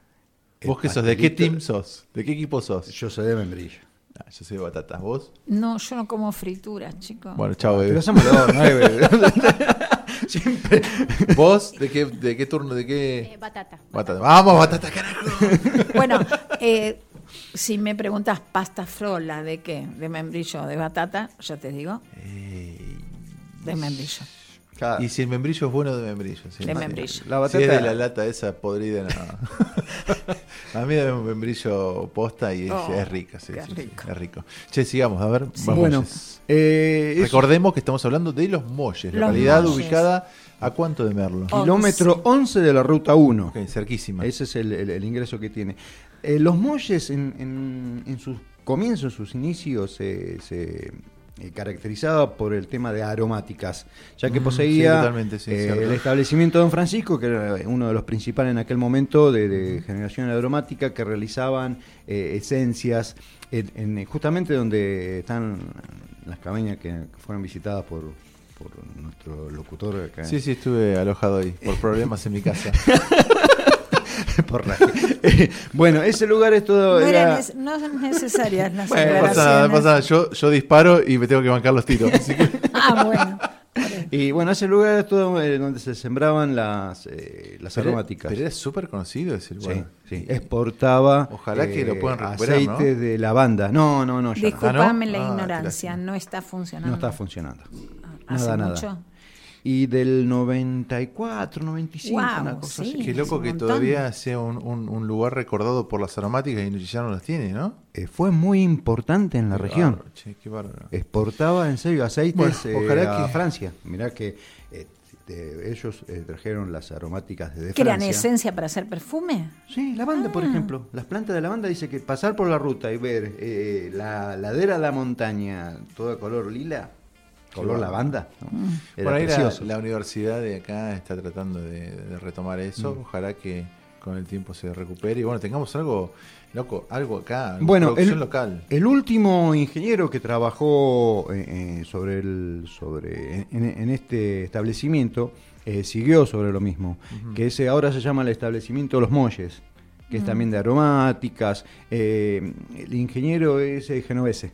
El ¿Vos qué sos? ¿De qué team sos? ¿De qué equipo sos? Yo soy de membrillo. Ah, yo soy de batatas. ¿Vos? No, yo no como frituras, chicos. Bueno, chao, bebé. Pero somos dos, ¿no? bebé. <laughs> Siempre. ¿Vos? ¿De qué, de qué turno? ¿De qué? Eh, batata. Batata. Vamos, batata, carajo. <laughs> Bueno, eh, si me preguntas pasta frola, ¿de qué? ¿De membrillo o de batata? Yo te digo. De membrillo. Y si el membrillo es bueno, de membrillo. sí. De membrillo. La Si es de la lata esa podrida, no. <laughs> a mí de membrillo posta y es, Oh, es rica, sí, qué sí, sí, rico. es rico. Che, sigamos, a ver. vamos. Bueno, eh, recordemos que estamos hablando de Los Molles, Los localidad Molles. ubicada a cuánto de Merlo. Kilómetro 11 de la ruta 1. Ok, cerquísima. Ese es el, el- el ingreso que tiene. Eh, los molles en, en- en sus comienzos, sus inicios, se, eh, caracterizaba por el tema de aromáticas, ya que poseía sí, totalmente, sí, eh, el establecimiento Don Francisco, que era uno de los principales en aquel momento de, de generación aromática, que realizaban eh, esencias en, en, eh, justamente donde están las cabañas que, que fueron visitadas por, por nuestro locutor acá. Sí, sí, estuve alojado ahí por <laughs> problemas en mi casa. <laughs> <laughs> Por la- <laughs> bueno, ese lugar es todo. No, era- neces- no son necesarias las Bueno, no pasa no pasa. Yo, yo disparo y me tengo que bancar los tiros. así que- <laughs> Ah, bueno. Y bueno, ese lugar es todo eh, donde se sembraban las, eh, las Pero- aromáticas. pero era súper conocido ese lugar. Sí, sí. Exportaba. Ojalá que lo puedan recuperar, Aceite ¿no? de lavanda. No, no, no. ya no. Disculpame la Ah, ignorancia, no está funcionando. No está funcionando. ¿Hace Nada, nada. mucho? Y del 94, 95, Guau, una cosa sí. así. Qué loco que todavía sea un, un- un lugar recordado por las aromáticas y ya no las tiene, ¿no? Eh, fue muy importante en la Qué región. bárbaro, che, qué bárbaro. Exportaba en serio aceites Bueno, eh, ojalá a que- Francia. Mirá que eh, de- ellos eh, trajeron las aromáticas desde ¿Que eran Francia. esencia para hacer perfume? Sí, lavanda, por Ah. ejemplo. Las plantas de lavanda dice que pasar por la ruta y ver eh, la ladera de la montaña toda color lila, color lavanda, ¿no? Era Por ahí la, precioso. la universidad de acá está tratando de, de retomar eso. Mm. Ojalá que con el tiempo se recupere y bueno, tengamos algo, loco, algo acá, Bueno, producción el, local. el último ingeniero que trabajó eh, eh, sobre el sobre en, en este establecimiento eh, siguió sobre lo mismo, que ese ahora se llama el establecimiento Los Molles, que es Mm. también de aromáticas. eh, el ingeniero es genovese,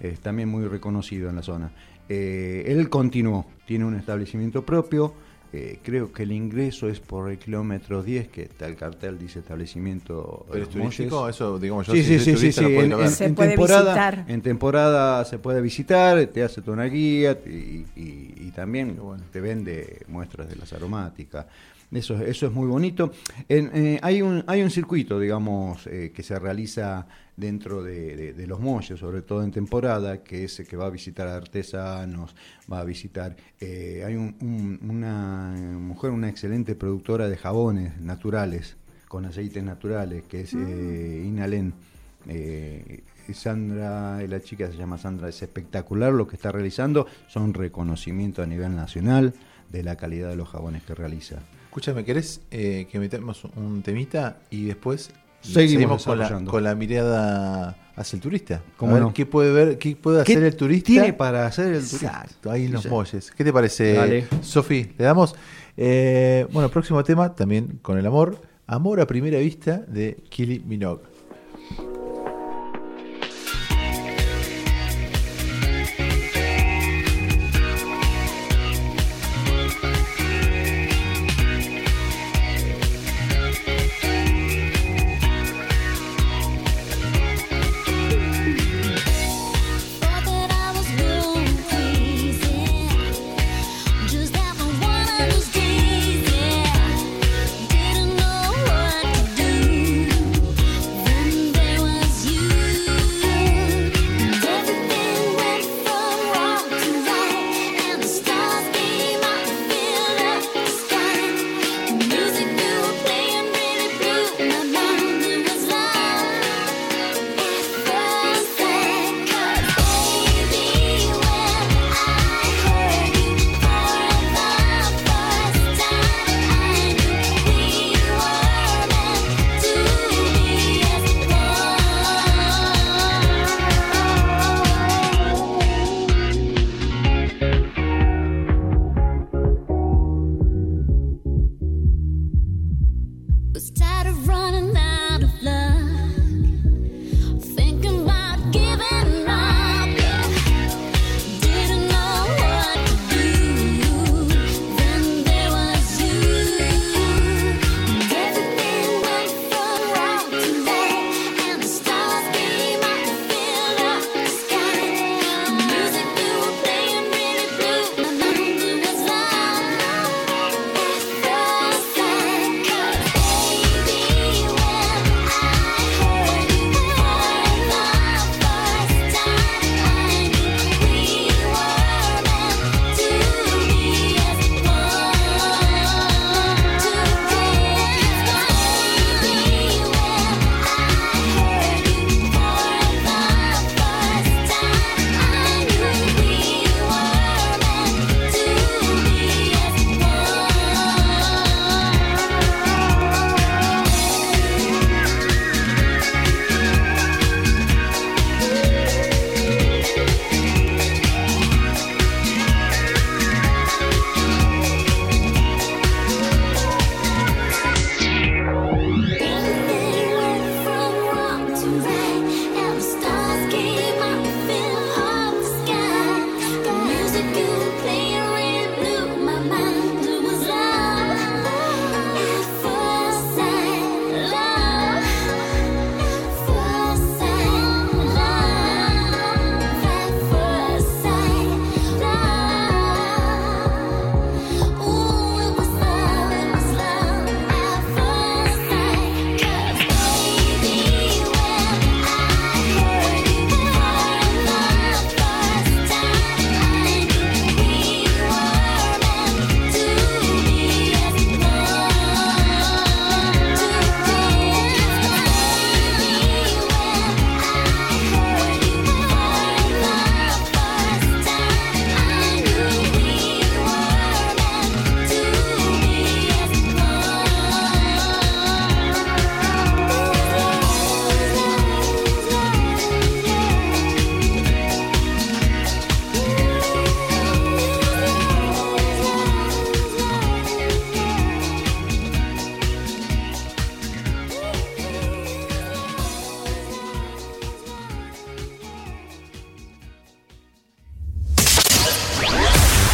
es también muy reconocido en la zona. Eh, él continuó, tiene un establecimiento propio. eh, creo que el ingreso es por el kilómetro 10, que está el cartel, dice establecimiento. ¿Pero es turístico? Eso, digamos, yo sí, si sí, sí, sí, sí, lo puedo En, en- Se en puede temporada, visitar. en temporada se puede visitar, te hace toda una guía y, y- y también te vende muestras de las aromáticas. Eso, eso es muy bonito. En- eh, hay, un, hay un circuito, digamos, eh, que se realiza dentro de, de- de los molles, sobre todo en temporada, que es que va a visitar artesanos, va a visitar... eh, hay un- un- una mujer, una excelente productora de jabones naturales, con aceites naturales, que es eh, Inalén. Eh, y Sandra, la chica se llama Sandra, es espectacular lo que está realizando, son reconocimiento a nivel nacional de la calidad de los jabones que realiza. Escúchame, ¿querés eh, que metemos un temita y después Seguimos con la, con la mirada hacia el turista? Qué puede ver, qué puede ¿Qué hacer el turista. tiene para hacer el turista? Exacto, ahí en los molles. ¿Qué te parece. Sofi? Le damos. Eh, bueno, próximo tema, también con el amor. Amor a primera vista de Kylie Minogue.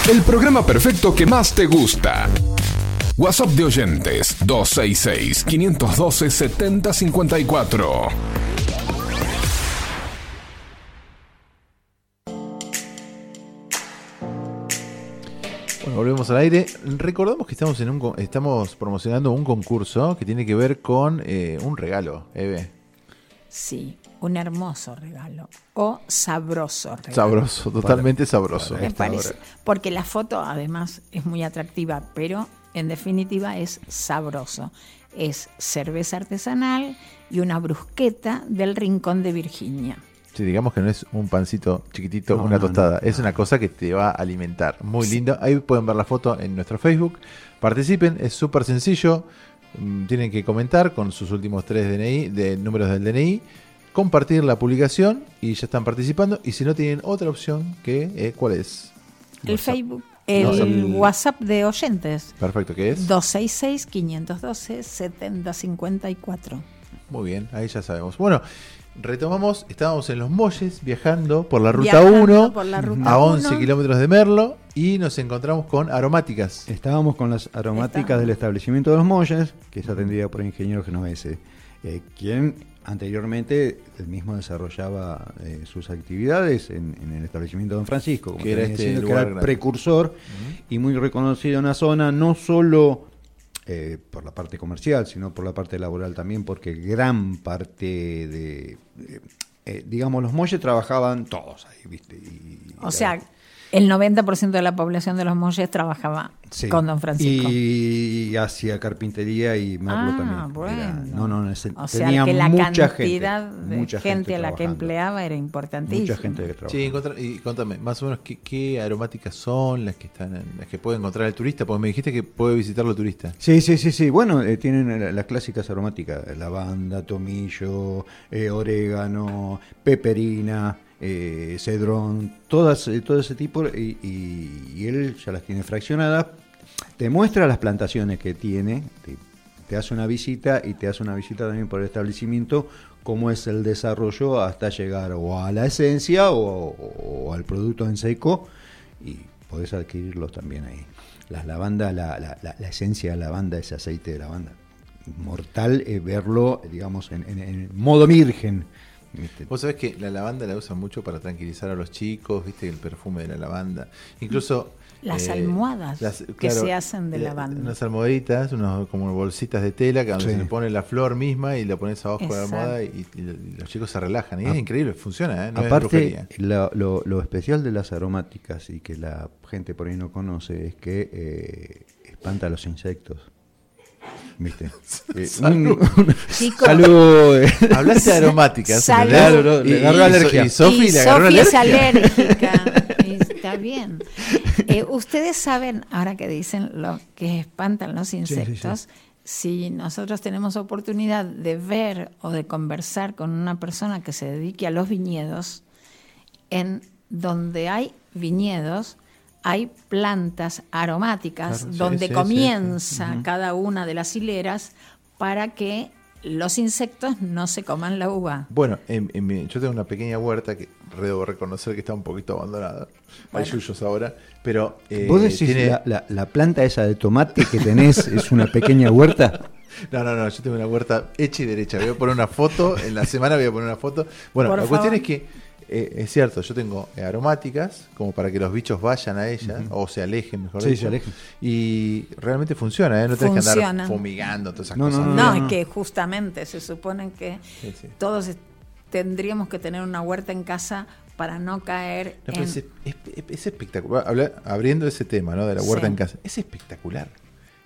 El programa perfecto que más te gusta. WhatsApp de oyentes 266-512-7054. Bueno, volvemos al aire. Recordamos que estamos en un estamos promocionando un concurso que tiene que ver con eh, un regalo, Eve. Sí, un hermoso regalo. O sabroso regalo. Sabroso, totalmente sabroso. Me parece. Porque la foto además es muy atractiva, pero en definitiva es sabroso. Es cerveza artesanal y una brusqueta del rincón de Virginia. Sí, digamos que no es un pancito chiquitito, No, una no, tostada. Es una cosa que te va a alimentar. Muy lindo. Ahí pueden ver la foto en nuestro Facebook. Participen, es súper sencillo. Mm, Tienen que comentar con sus últimos tres DNI, de números del DNI, compartir la publicación y ya están participando. Y si no tienen otra opción, que eh, ¿cuál es? El Facebook, el No, el- WhatsApp de oyentes. Perfecto, ¿qué es? 266-512-7054. Muy bien, ahí ya sabemos. Bueno, retomamos, estábamos en los Molles viajando por la ruta Viajando 1 por la ruta a 11 uno. kilómetros de Merlo y nos encontramos con aromáticas. Estábamos con las aromáticas del establecimiento de los Molles, que es atendida por el ingeniero Genovese, eh, quien anteriormente él mismo desarrollaba eh, sus actividades en, en el establecimiento de Don Francisco, como Que era este diciendo, que era el precursor y muy reconocido en la zona, no solo eh, por la parte comercial, sino por la parte laboral también, porque gran parte de, eh, eh, digamos, los Molles trabajaban todos ahí, ¿viste? Y- O sea, el 90% de la población de los Molles trabajaba Sí. con Don Francisco. Y hacía carpintería y Merlo Ah, también. bueno. Era- no, no, ese- O sea, tenía que la mucha cantidad gente, de mucha gente, a la que empleaba era importantísima. Mucha gente que trabajaba. Sí, y contame, más o menos qué, qué aromáticas son las que están en- las que puede encontrar el turista, porque me dijiste que puede visitarlo el turista. Sí, sí, sí, sí. Bueno, eh, tienen la- las clásicas aromáticas: lavanda, tomillo, eh, orégano, peperina, eh, cedrón, todas, eh, todo ese tipo. Y, y- y él ya las tiene fraccionadas. Te muestra las plantaciones que tiene, te, hace una visita y te hace una visita también por el establecimiento, cómo es el desarrollo hasta llegar o a la esencia o, al producto en seco y podés adquirirlos también ahí. Las lavandas, la, la- la- la esencia de lavanda, ese aceite de lavanda, mortal eh, verlo, digamos, en- en modo virgen. ¿Viste? Vos sabés que la lavanda la usan mucho para tranquilizar a los chicos, viste, el perfume de la lavanda. Incluso... Las eh, almohadas que se hacen de eh, lavanda. Unas almohaditas, unos, como bolsitas de tela, que donde Sí. se le pone la flor misma y la pones abajo de la Exacto. almohada y, y lo- y los chicos se relajan. Y Ah. es increíble, funciona, ¿eh? No es Aparte, lo, lo- lo especial de las aromáticas y que la gente por ahí no conoce es que eh, espanta a los insectos. ¿Viste? <laughs> Eh, <laughs> Salud. un- Chicos. Salud. Hablaste de aromáticas. Salud. le Y- agarró y- alergia. Y Sofi Y le agarró Sofi es alergia. alérgica. <laughs> Está bien. Eh, Ustedes saben, ahora que dicen lo que espantan los sí, insectos, si nosotros tenemos oportunidad de ver o de conversar con una persona que se dedique a los viñedos, en donde hay viñedos, hay plantas aromáticas Claro, donde sí, sí, comienza sí. Cada una de las hileras para que los insectos no se coman la uva. Bueno, en- en mi- yo tengo una pequeña huerta que debo reconocer que está un poquito abandonada. Hay yuyos ahora, pero eh, ¿Vos decís tiene- la, la- la planta esa de tomate que tenés es una pequeña huerta? <laughs> No, no, no, yo tengo una huerta hecha y derecha. Voy a poner una foto, en la semana voy a poner una foto. Bueno, Por la cuestión favor. es que eh, es cierto, yo tengo eh, aromáticas como para que los bichos vayan a ellas o se alejen, mejor Sí, dicho. se alejen. Y realmente funciona, ¿eh? no tenés que Funciona. andar fumigando todas esas No, no, cosas. No, no. es que justamente se supone que Sí, sí. todos tendríamos que tener una huerta en casa para no caer en... es, es- es espectacular. Habla- abriendo ese tema ¿no? de la huerta Sí. en casa, es espectacular.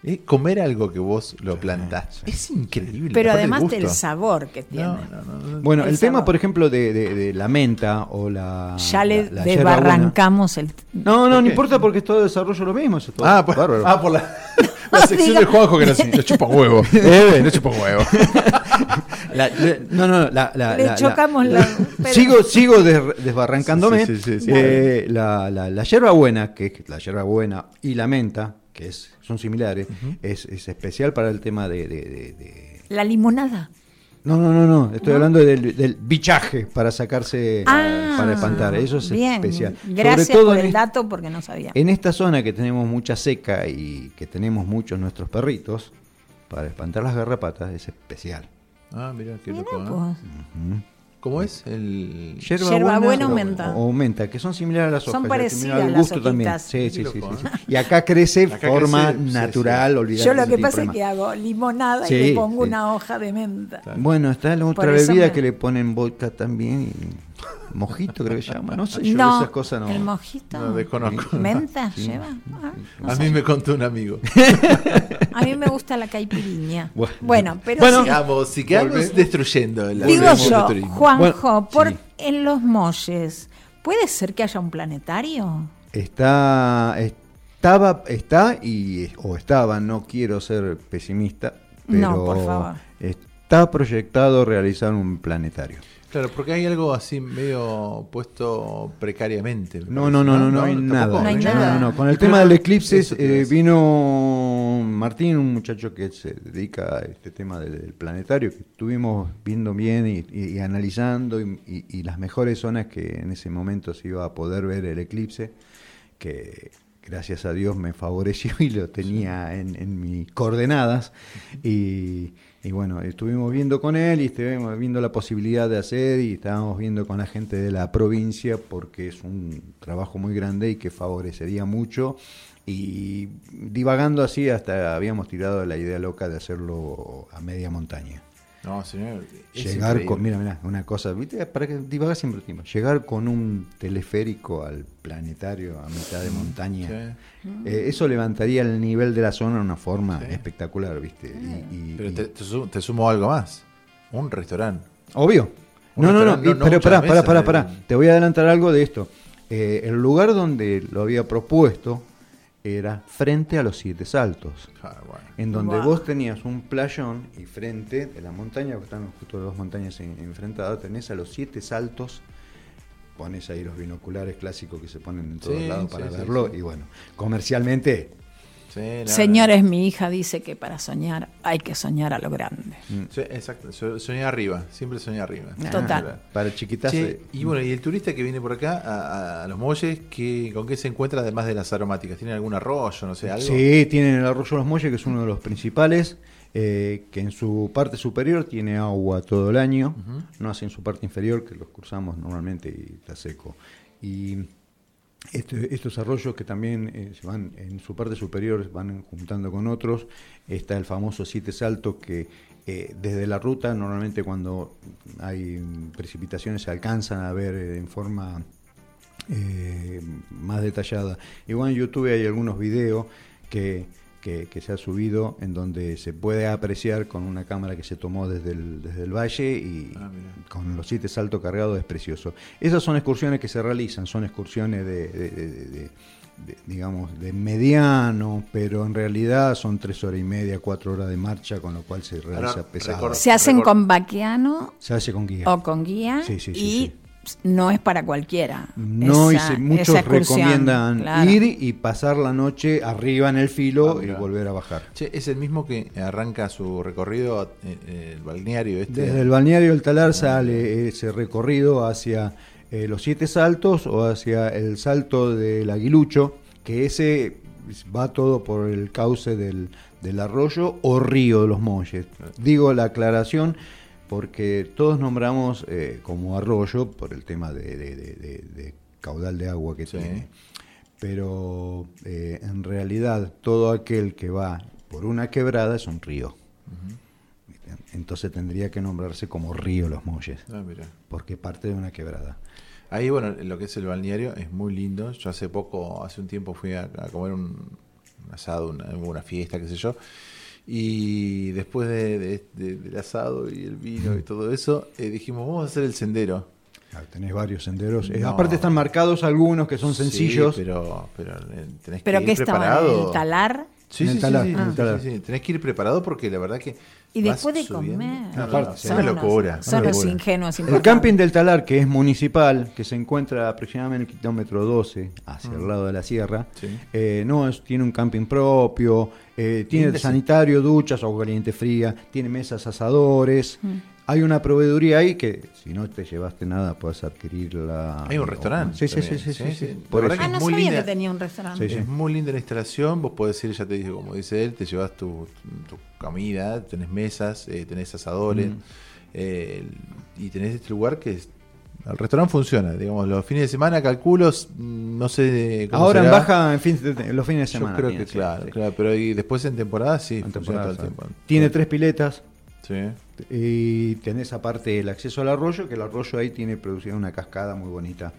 Eh, Comer algo que vos lo plantás es increíble. Pero además del sabor que tiene. No, no, no, no. Bueno, el, El tema, por ejemplo, de, de- de la menta o la. ya le la- desbarrancamos el... No, no, ¿Por no importa porque es todo desarrollo lo mismo. eso es todo Ah, por, bárbaro. ah, por la, <laughs> la sección diga- de Juanjo que nos, nos chupa huevo. <laughs> Eh, no chupa huevo. <laughs> La- no, no, la, la- Le la- chocamos la- Sigo, sigo des- desbarrancándome. Sí, sí, sí, sí, Eh, la, la, la hierbabuena, que es la hierbabuena y la menta, que es, son similares, es, es especial para el tema de, de- de- de- La limonada. No, no, no, no. Estoy ¿No? hablando del, del bichaje para sacarse, Ah, para espantar. Eso es bien. especial. Gracias Sobre todo por en el dato porque no sabía. En esta zona que tenemos mucha seca y que tenemos muchos nuestros perritos, para espantar las garrapatas es especial. Ah, mira, qué pues. ¿Cómo es? El... Yerbabuena o menta. O, o menta, que son similares a las Son hojas. ya parecidas terminaba el las gusto también. Sí, sí, sí, sí, sí. Y acá crece Acá forma crece, sí, natural, olvidate Yo lo que de pasa es problema. que hago limonada y Sí, le pongo sí. una hoja de menta. Bueno, está la otra bebida me- que le ponen vodka también. y mojito creo que se llama. No sé, yo No, esas cosas no. el mojito. No, desconozco. ¿Menta Sí. lleva? Ah, no A sé. mí me contó un amigo. <laughs> A mí me gusta la caipiriña. Bueno. Bueno, pero Bueno, sigamos, sigamos Volvemos. destruyendo el digo yo, turismo. Juanjo, Bueno, por, sí. en los molles, ¿puede ser que haya un planetario? Está, estaba, está y o estaba, no quiero ser pesimista, pero No, por favor. está proyectado realizar un planetario. Claro, porque hay algo así medio puesto precariamente. me No, no, no, no, no hay nada. No hay No, nada. no, no. Con el tema del eclipse eh, vino Martín, un muchacho que se dedica a este tema del, planetario, que estuvimos viendo bien y, y- y analizando y, y- y las mejores zonas que en ese momento se iba a poder ver el eclipse, que gracias a Dios me favoreció <laughs> y lo tenía en, en mis coordenadas. Y, y bueno, estuvimos viendo con él y estuvimos viendo la posibilidad de hacer y estábamos viendo con la gente de la provincia porque es un trabajo muy grande y que favorecería mucho. Y divagando así hasta habíamos tirado la idea loca de hacerlo a media montaña. No, señor. Llegar con, mira, mira, una cosa, ¿viste? Para que divaga siempre el tiempo. Llegar con un teleférico al planetario a mitad de montaña. Sí. eh, eso levantaría el nivel de la zona de una forma espectacular, ¿viste? Y- y- Pero te, te sumo, te sumo algo más. Un restaurante. Obvio. Un No, no, no, pero pará, pará, pará, pará. Te voy a adelantar algo de esto. Eh, el lugar donde lo había propuesto era frente a los siete saltos. Ah, bueno. En donde Wow. vos tenías un playón y frente de la montaña, que están justo dos montañas en- enfrentadas, tenés a los siete saltos. Pones ahí los binoculares clásicos que se ponen en todos Sí, lados para sí, verlo. sí. Y bueno, comercialmente. Sí, Señores, mi hija dice que para soñar hay que soñar a lo grande. Sí, exacto. So- Soñé arriba. Siempre soñé arriba. Total. Para chiquitas. Che, eh, y bueno, y el turista que viene por acá a, a los molles, ¿qué, ¿con qué se encuentra además de las aromáticas? ¿Tiene algún arroyo, no sé, algo? Sí, tienen el arroyo Los Molles, que es uno de los principales, eh, que en su parte superior tiene agua todo el año, no así en su parte inferior, que los cruzamos normalmente y está seco. Y este- estos arroyos que también eh, se van en su parte superior van juntando con otros, está el famoso Siete Saltos que eh, desde la ruta normalmente cuando hay precipitaciones se alcanzan a ver eh, en forma más detallada. Igual en YouTube hay algunos videos que, que, que se ha subido en donde se puede apreciar con una cámara que se tomó desde el, desde el valle y Ah, con los siete saltos cargados es precioso. Esas son excursiones que se realizan, son excursiones de, de- de- de- de- de, digamos, de mediano, pero en realidad son tres horas y media, cuatro horas de marcha, con lo cual se realiza pesado. ¿Se hacen con vaqueano Se hace con guía. o con guía? Sí, sí, sí, y sí. No es para cualquiera. No, y se- muchos esa excursión, recomiendan claro. ir y pasar la noche arriba en el filo Ah, y volver a bajar. Che, es el mismo que arranca su recorrido, eh, eh, el balneario este. Desde el balneario del Talar sale ese recorrido hacia eh, los siete saltos o hacia el salto del aguilucho, que ese va todo por el cauce del, del arroyo o río de los Molles. Digo la aclaración porque todos nombramos eh, como arroyo por el tema de, de- de- de- de caudal de agua que Sí. tiene. Pero eh, en realidad todo aquel que va por una quebrada es un río. Entonces tendría que nombrarse como Río Los Molles, Ah, mira. porque parte de una quebrada. Ahí, bueno, lo que es el balneario es muy lindo. Yo hace poco, hace un tiempo fui a, a comer un, un asado, una, una fiesta, qué sé yo. Y después de, de- de- del asado y el vino y todo eso, eh, dijimos, vamos a hacer el sendero. Ah, Tenés varios senderos. Eh, No. aparte están marcados algunos que son Sí, sencillos. pero, pero eh, tenés ¿Pero que qué ir preparado. ¿En el talar? Sí, En sí, el talar, sí, en sí, el sí, talar. sí, sí. Tenés que ir preparado porque la verdad que. Y después de subiendo. comer. No, Aparte, una Son los- locura. Son una los ingenuos El camping del Talar, que es municipal, que se encuentra aproximadamente en el kilómetro 12, hacia el lado de la sierra, Sí. eh, no es, tiene un camping propio, eh, tiene sanitario, duchas, agua caliente fría, tiene mesas asadores. Mm. Hay una proveeduría ahí que si no te llevaste nada puedes adquirirla. Hay un restaurante. Sí, sí, sí, sí, sí, Ah, no es muy sabía linda. que tenía un restaurante. Es muy linda la instalación. Vos podés ir, ya te dije, como dice él, te llevas tu, tu comida, tenés mesas, eh, tenés asadores. Mm. eh, y tenés este lugar que es- el restaurante funciona, digamos, los fines de semana calculo, s- no sé cómo Ahora en será. baja en fin de- los fines de semana. Yo creo que sí, claro, sí. claro, pero y después en temporada sí, En funciona temporada, todo el tiempo. Tiene tres piletas. Sí. Y tenés aparte el acceso al arroyo, que el arroyo ahí tiene producida una cascada muy bonita.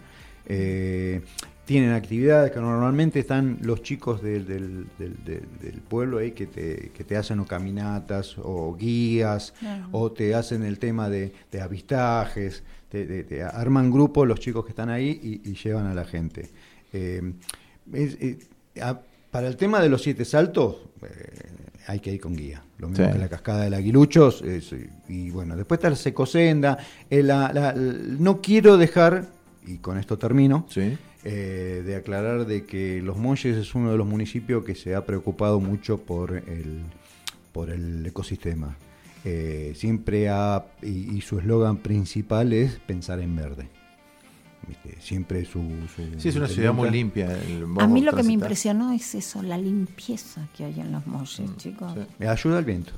Eh, tienen actividades que normalmente están los chicos del, del- del- del- del pueblo ahí que te, que te hacen o caminatas o guías Claro. o te hacen el tema de, de avistajes, te, te- te arman grupos los chicos que están ahí y, y llevan a la gente. Eh, es- eh, a- para el tema de los siete saltos, hay que ir con guía. Lo mismo Sí. que la cascada del Aguiluchos. es- y bueno, después está la Secosenda. eh, la- la- no quiero dejar, y con esto termino, eh, de aclarar de que Los Monjes es uno de los municipios que se ha preocupado mucho por el, por el ecosistema. Eh, siempre ha, y, y su eslogan principal es pensar en verde. Siempre su, su- Sí, es una ciudad muy limpia. el- A mí lo que me impresionó es eso, la limpieza que hay en los molles, Mm, chicos. Me ayuda el viento.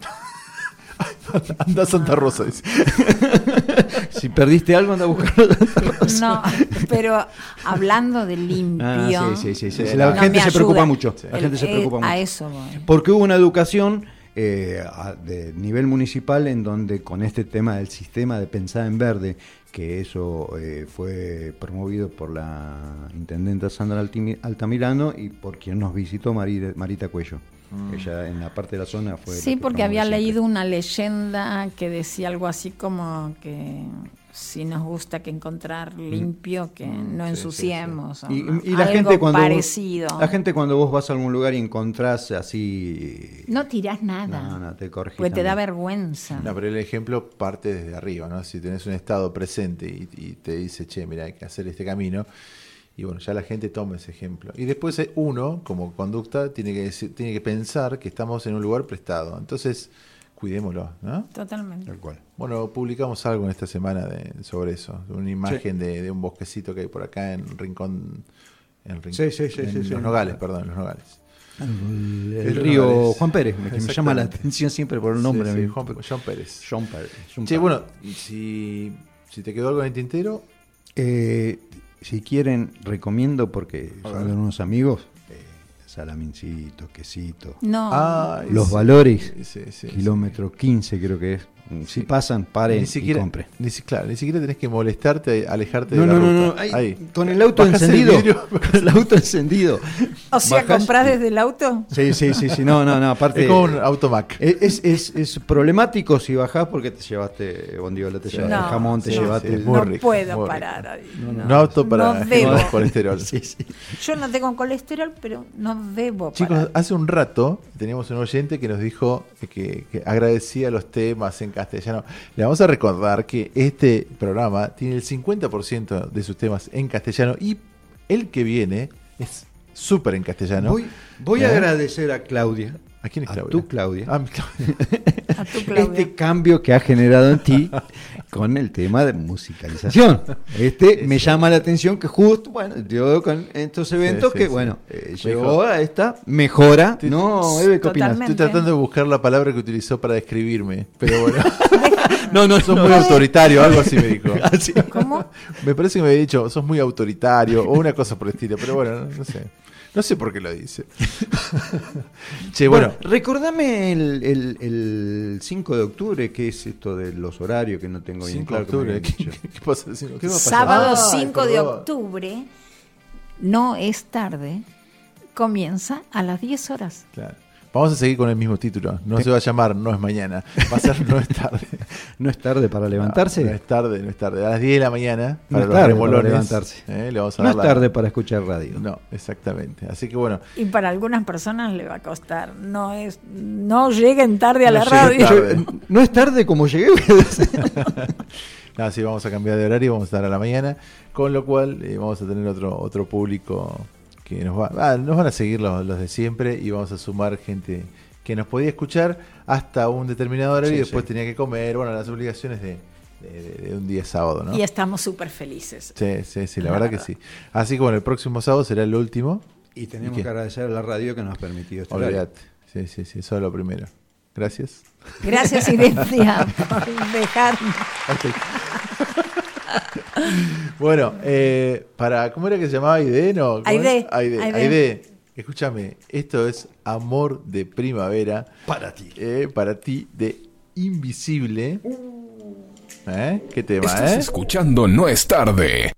<laughs> Anda a Santa Rosa, dice. <laughs> si perdiste algo, anda a buscarlo. a Santa <laughs> Rosa. No, pero hablando de limpio. Ah, sí, sí, sí, sí. no La gente se ayuda. preocupa mucho. La El- gente se eh, preocupa mucho. A eso voy. Porque hubo una educación eh, a- de nivel municipal en donde con este tema del sistema de pensar en verde, que eso eh, fue promovido por la intendenta Sandra Altamirano y por quien nos visitó Marita, Marita Cuello. Mm. Ella en la parte de la zona fue... Sí, porque había siempre. leído una leyenda que decía algo así como que si nos gusta que encontrar limpio, que no sí, ensuciemos. o Y, la algo gente cuando vos- parecido. la gente cuando vos vas a algún lugar y encontrás así No tirás nada. No, no, te corregís Porque te da vergüenza. No, pero el ejemplo parte desde arriba, ¿no? Si tenés un estado presente y, y te dice, che, mira, hay que hacer este camino, y bueno, ya la gente toma ese ejemplo. Y después eh, uno, como conducta, tiene que, decir- tiene que pensar que estamos en un lugar prestado. Entonces, cuidémoslo, ¿no? Totalmente. Tal cual. Bueno, publicamos algo en esta semana de, sobre eso, una imagen de, de un bosquecito que hay por acá en Rincón, en, Rincón- Sí, sí, sí, en sí, sí. Los Nogales, perdón, en Los Nogales. El, río Nogales. Juan Pérez, que me llama la atención siempre por el nombre. sí, Juan, John Pérez. John Pérez. John Che, Pérez. bueno, si, si te quedó algo en el tintero, Eh, si quieren, recomiendo porque son unos amigos. Salamincito, quesito. No. Ay, Los sí, valores, sí, sí, kilómetro 15 creo que es. Si pasan, paren ni siquiera, y compren. Ni, si- claro, ni siquiera tenés que molestarte, alejarte No, de la no, no, ruta. no, ahí, Ahí. con el auto Bajás el encendido. vidrio, <laughs> con el auto encendido. O sea, Bajás ¿comprás y- desde el auto? Sí, sí, sí, sí, no, no, no, aparte... Es como un automac. Es, es, es problemático si bajás porque te llevaste bondiola, te Sí. llevaste No, el jamón, te sí, llevaste... sí, el- no rico, puedo parar ahí. No, para No gente con debo. colesterol. <laughs> Sí, sí. Yo no tengo colesterol, pero no debo Chicos, hace un rato teníamos un oyente que nos dijo que, que agradecía los temas en castellano. Le vamos a recordar que este programa tiene el 50% de sus temas en castellano y el que viene es súper en castellano. Voy, voy a ¿Eh? agradecer a Claudia. ¿A quién es A Claudia? tu Claudia. Ah, mi Claudia. <laughs> A tu Claudia. Este cambio que ha generado en ti <laughs> con el tema de musicalización. Este me llama la atención que justo, bueno, yo con estos eventos sí, que, sí. bueno, eh, Me llegó a esta mejora. No, Eve, ¿qué opinas? Estoy tratando de buscar la palabra que utilizó para describirme, pero bueno. <laughs> No, no, sos no. muy autoritario, algo así me dijo. <laughs> Así. ¿Cómo? Me parece que me había dicho, sos muy autoritario o una cosa por el estilo, pero bueno, no, no sé. No sé por qué lo dice. <laughs> che, bueno, Bueno, recordame el, el, el 5 de octubre, que es esto de los horarios que no tengo bien 5 claro. de que me octubre, ¿qué, qué pasa? el cinco? ¿Qué va a pasar? Sábado Ay, 5 de octubre, no es tarde, comienza a las 10 horas. Claro. Vamos a seguir con el mismo título. No se va a llamar No es mañana. Va a ser No es tarde. <laughs> ¿No es tarde para levantarse? No, es tarde, no es tarde. A las 10 de la mañana, No para es los tarde para levantarse. eh, le vamos a No es la- tarde para escuchar radio. No, exactamente. Así que bueno, Y para algunas personas le va a costar. No es, no lleguen tarde a No la radio. No es tarde como llegué. <laughs> nada, sí, vamos a cambiar de horario, vamos a estar a la mañana, con lo cual eh, vamos a tener otro otro público que nos va, ah, nos van a seguir los, los de siempre y vamos a sumar gente que nos podía escuchar hasta un determinado horario Sí, y después sí. tenía que comer, bueno, las obligaciones de, de- de- de un día sábado, ¿no? Y estamos súper felices. Sí, sí, sí, la verdad que sí. Así que bueno, el próximo sábado será el último. Y tenemos que agradecer a la radio que nos ha permitido este horario. Olvídate. Sí, sí, sí, eso es lo primero. Gracias. Gracias, Irencia, <laughs> por dejarnos. <laughs> Bueno, eh, para, ¿cómo era que se llamaba Aide? No, ¿cómo Aide? Aide. Aide. Aide, escúchame, esto es Amor de Primavera. Para ti. Eh, para ti, de Invisible. ¿Eh? ¿Qué tema, Estás eh? escuchando No es tarde.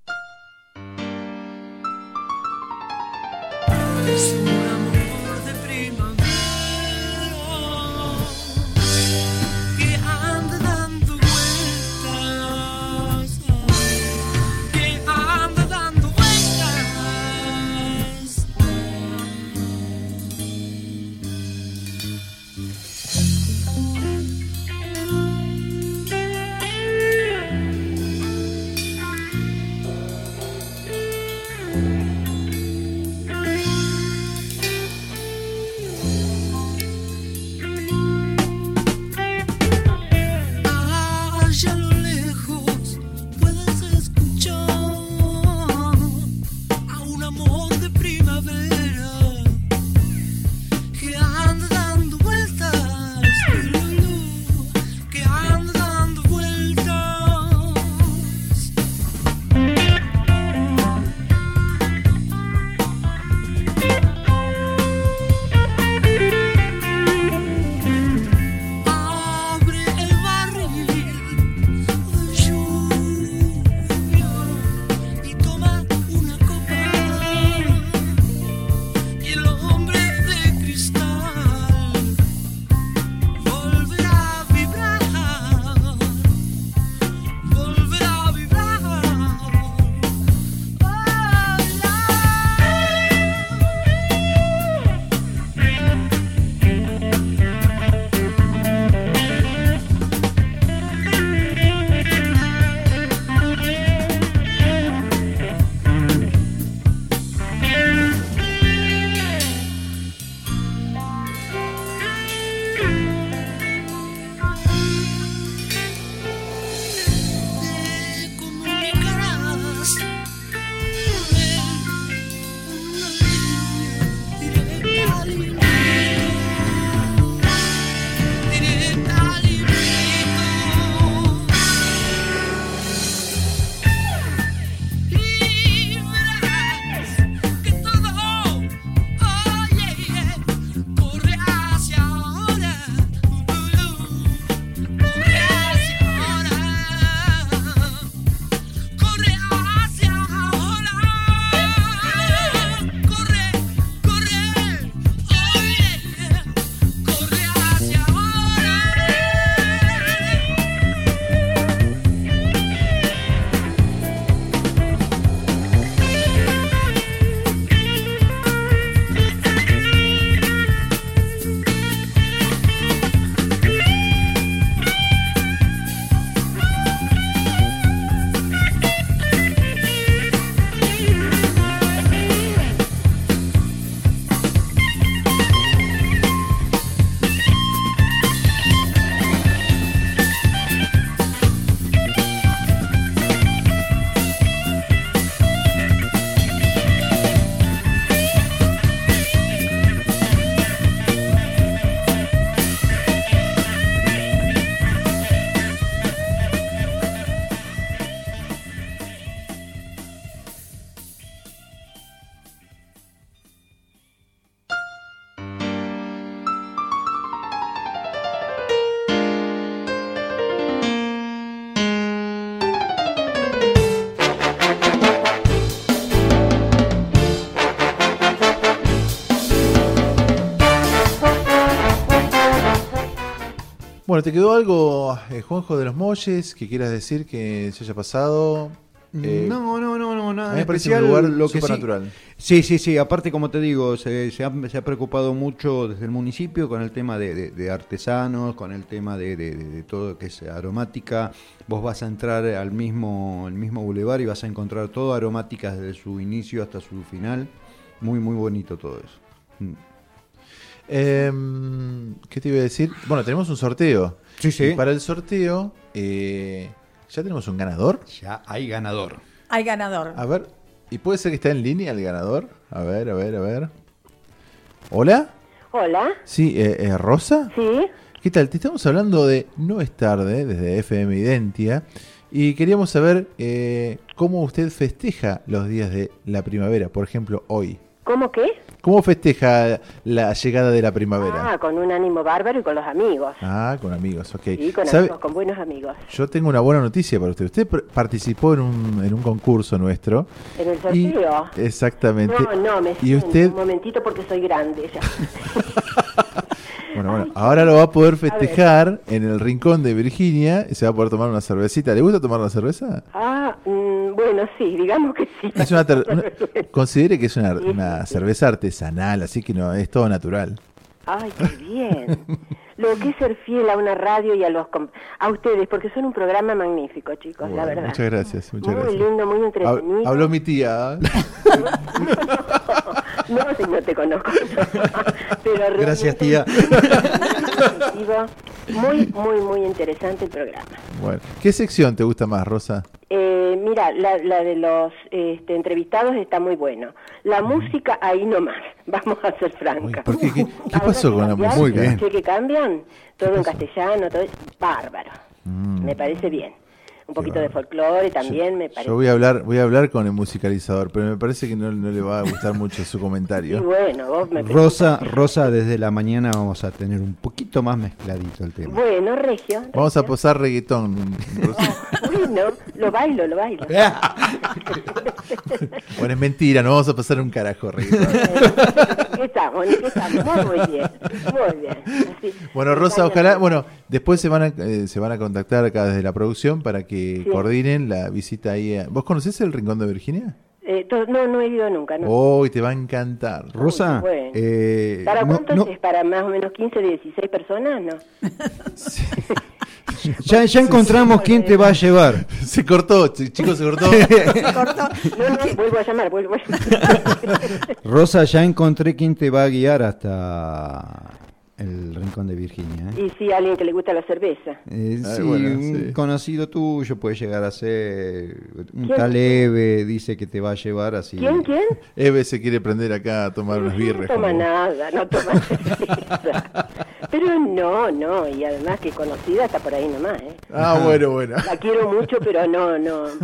Bueno, ¿te quedó algo, eh, Juanjo, de los Molles que quieras decir que se haya pasado? Eh, no, no, no, no, nada a mí me parece un lugar lo que sí, supernatural. sí, sí, sí, aparte como te digo, se, se ha, se ha preocupado mucho desde el municipio con el tema de, de- de artesanos, con el tema de, de- de- de todo lo que es aromática. Vos vas a entrar al mismo, el mismo bulevar y vas a encontrar todo aromáticas desde su inicio hasta su final. Muy, muy bonito todo eso. Em, ¿Qué te iba a decir? Bueno, tenemos un sorteo. Sí, sí. Y para el sorteo, eh, ¿ya tenemos un ganador? Ya hay ganador. Hay ganador. A ver, ¿y puede ser que está en línea el ganador? A ver, a ver, a ver. ¿Hola? Hola. Sí, eh, eh, ¿Rosa? Sí. ¿Qué tal? Te estamos hablando de No es tarde, desde FM Identia. Y queríamos saber eh, cómo usted festeja los días de la primavera, por ejemplo, hoy. ¿Cómo qué? ¿Cómo festeja la llegada de la primavera? Ah, con un ánimo bárbaro y con los amigos. Ah, con amigos, ok. Sí, con ¿Sabe- amigos, con buenos amigos. Yo tengo una buena noticia para usted. Usted participó en un, en un concurso nuestro. ¿En el Y- sorteo? exactamente. No, no, me Y usted, un momentito porque soy grande ya. <laughs> <laughs> bueno, bueno, ahora lo va a poder festejar en el rincón de Virginia y se va a poder tomar una cervecita. ¿Le gusta tomar una cerveza? Ah, mm, bueno, sí, digamos que sí. Es una ter- <laughs> una- considere que es una, una cerveza artesanal, así que no es todo natural. Ay, qué bien. Lo que es ser fiel a una radio y a los a ustedes, porque son un programa magnífico, chicos, la verdad. muchas gracias, muchas muy gracias. lindo, muy entretenido. Habló mi tía. <laughs> No, si no te conozco. <laughs> Pero Gracias, tía. <laughs> Muy, muy, muy interesante el programa. Bueno, ¿qué sección te gusta más, Rosa? Eh, mira, la, la de los este, entrevistados está muy bueno. La música ahí nomás, <laughs> vamos a ser francas. ¿Por qué? ¿Qué, qué pasó con la música? ¿escuché que cambian? Todo en castellano, todo es bárbaro. Me parece bien. Un poquito de folclore también me parece. Yo voy a hablar, voy a hablar con el musicalizador, pero me parece que no, no le va a gustar <laughs> mucho su Y comentario. bueno, vos me Rosa, Rosa, desde la mañana vamos a tener un poquito más mezcladito el tema. Bueno, Regio. Vamos a posar reggaetón. Rosa. <laughs> Bueno, lo bailo, lo bailo. <laughs> Bueno, es mentira, no vamos a pasar un carajo reggaetón. ¿Qué estamos? ¿Qué estamos? Muy bien, muy bien. Así. Bueno, Rosa, ojalá, bueno, después se van a, eh, se van a contactar acá desde la producción para que Sí. coordinen la visita ahí. a- ¿Vos conocés el Rincón de Virginia? Eh, to- no, no he ido nunca, no. Hoy te va a encantar. Rosa, bueno. eh, ¿Para no- cuántos no- es? ¿Para más o menos 15, 16 personas? No. <laughs> ya, ya encontramos quién te va a llevar. <laughs> Se cortó, ch- chicos, se <laughs> cortó. No, no, vuelvo a llamar, vuelvo a llamar. Rosa, ya encontré quién te va a guiar hasta el rincón de Virginia. ¿eh? Y sí, alguien que le gusta la cerveza. Eh, Ay, sí, bueno, un sí. conocido tuyo puede llegar a ser un ¿Quién? tal Eve, dice que te va a llevar así. ¿Quién, quién? <laughs> Eve se quiere prender acá a tomar unas No birres. toma nada, no toma <laughs> cerveza. Pero no, no, y además que conocida está por ahí nomás, ¿eh? Ah, bueno, bueno. La quiero mucho, pero no, no. <laughs>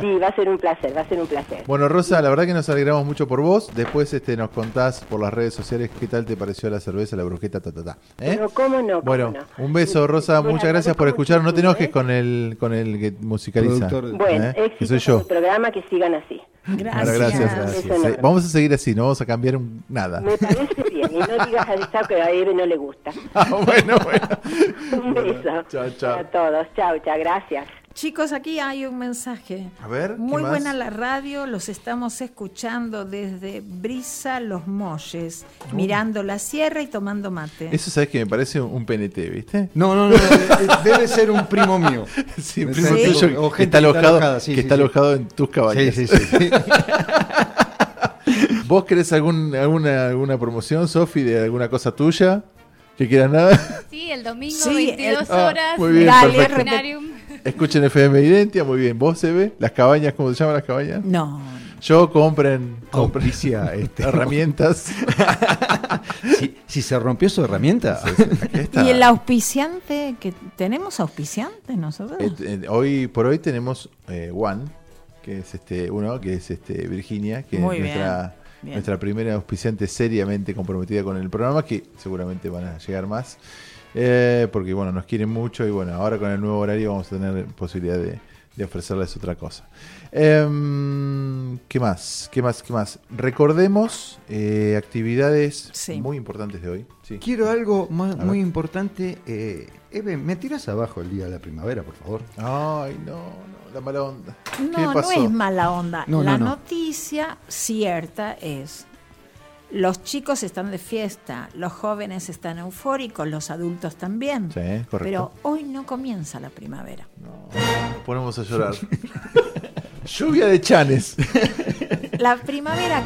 Sí, va a ser un placer, va a ser un placer. Bueno, Rosa, la verdad que nos alegramos mucho por vos. Después este, nos contás por las redes sociales qué tal te pareció la cerveza, la brujeta, ta, ta, ta. ¿Eh? Pero cómo no, cómo Bueno, no. un beso, Rosa. Bueno, Muchas gracias por escuchar. No te enojes ¿eh? con el, con el que musicaliza. Productor. Bueno, ¿eh? que éxito soy con yo. el programa, que sigan así. Bueno, Gracias. gracias. Beso gracias. enorme. Sí, Vamos a seguir así, no vamos a cambiar un- nada. Me parece bien, y no digas a esa que a Eve no le gusta. <laughs> Ah, bueno, bueno. Un beso chao, chao. a todos. Chao, chao, gracias. Chicos, aquí hay un mensaje. A ver, ¿qué Muy más? buena la radio, los estamos escuchando desde Brisa Los Molles, mirando la sierra y tomando mate. Eso sabes que me parece un PNT, ¿viste? No, no, no, eh, eh, debe ser un primo mío. <laughs> Sí, un Sí. primo tuyo O que gente está que está alojado, alojada, sí, que sí, está sí. alojado en tus cabañas. Sí, sí, sí. <laughs> ¿Vos querés algún, alguna, alguna promoción, Sofi, de alguna cosa tuya? ¿Que quieras nada? Sí, el domingo, Sí, 22 el- Ah, horas. muy bien, Dale, perfecto. Planarium. Escuchen FM Identia, muy bien. ¿Vos se ve? ¿Las cabañas? ¿Cómo se llaman las cabañas? No. Yo compren, compren Auspicia, <laughs> este. herramientas. <laughs> si, si se rompió su herramienta. Está. ¿Y el auspiciante? que ¿Tenemos auspiciante nosotros? Eh, eh, hoy por hoy tenemos eh, One, que es este uno, que es este Virginia, que Muy es bien, nuestra, bien. nuestra primera auspiciante seriamente comprometida con el programa, que seguramente van a llegar más. Eh, porque bueno, nos quieren mucho y bueno, ahora con el nuevo horario vamos a tener posibilidad de, de ofrecerles otra cosa. Em, ¿Qué más? ¿Qué más? ¿Qué más? Recordemos eh, actividades Sí. muy importantes de hoy. Sí. Quiero algo más, muy importante. Eh, Eve, ¿me tiras abajo el día de la primavera, por favor? Ay, no, no, la mala onda. ¿Qué No, no es mala onda. No, la no, no. noticia cierta es, los chicos están de fiesta, los jóvenes están eufóricos, los adultos también. Sí, correcto. Pero hoy no comienza la primavera. Nos ponemos a llorar. <laughs> Lluvia de chanes. <laughs> La primavera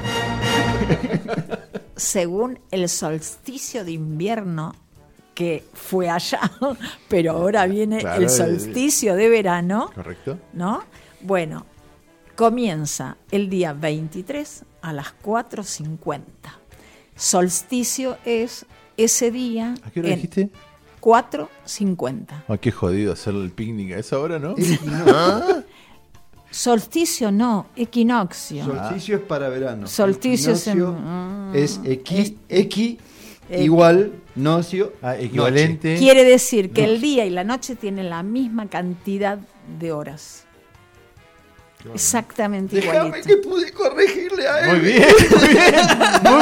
según el solsticio de invierno que fue allá, <laughs> pero ahora viene Claro, el solsticio de verano, Correcto. ¿no? Bueno, comienza el día 23 a las 4.50. Solsticio es ese día ¿A qué hora en dijiste? 4.50. Ah, qué jodido hacer el picnic a esa hora, ¿no? <laughs> Solsticio no, equinoccio. Solsticio es para verano. Solsticio es en- mm, es equi, equi igual, nocio, equivalente. Quiere decir que el día y la noche tienen la misma cantidad de horas. Exactamente Déjame igualito. que pude corregirle a él. Muy bien, muy bien,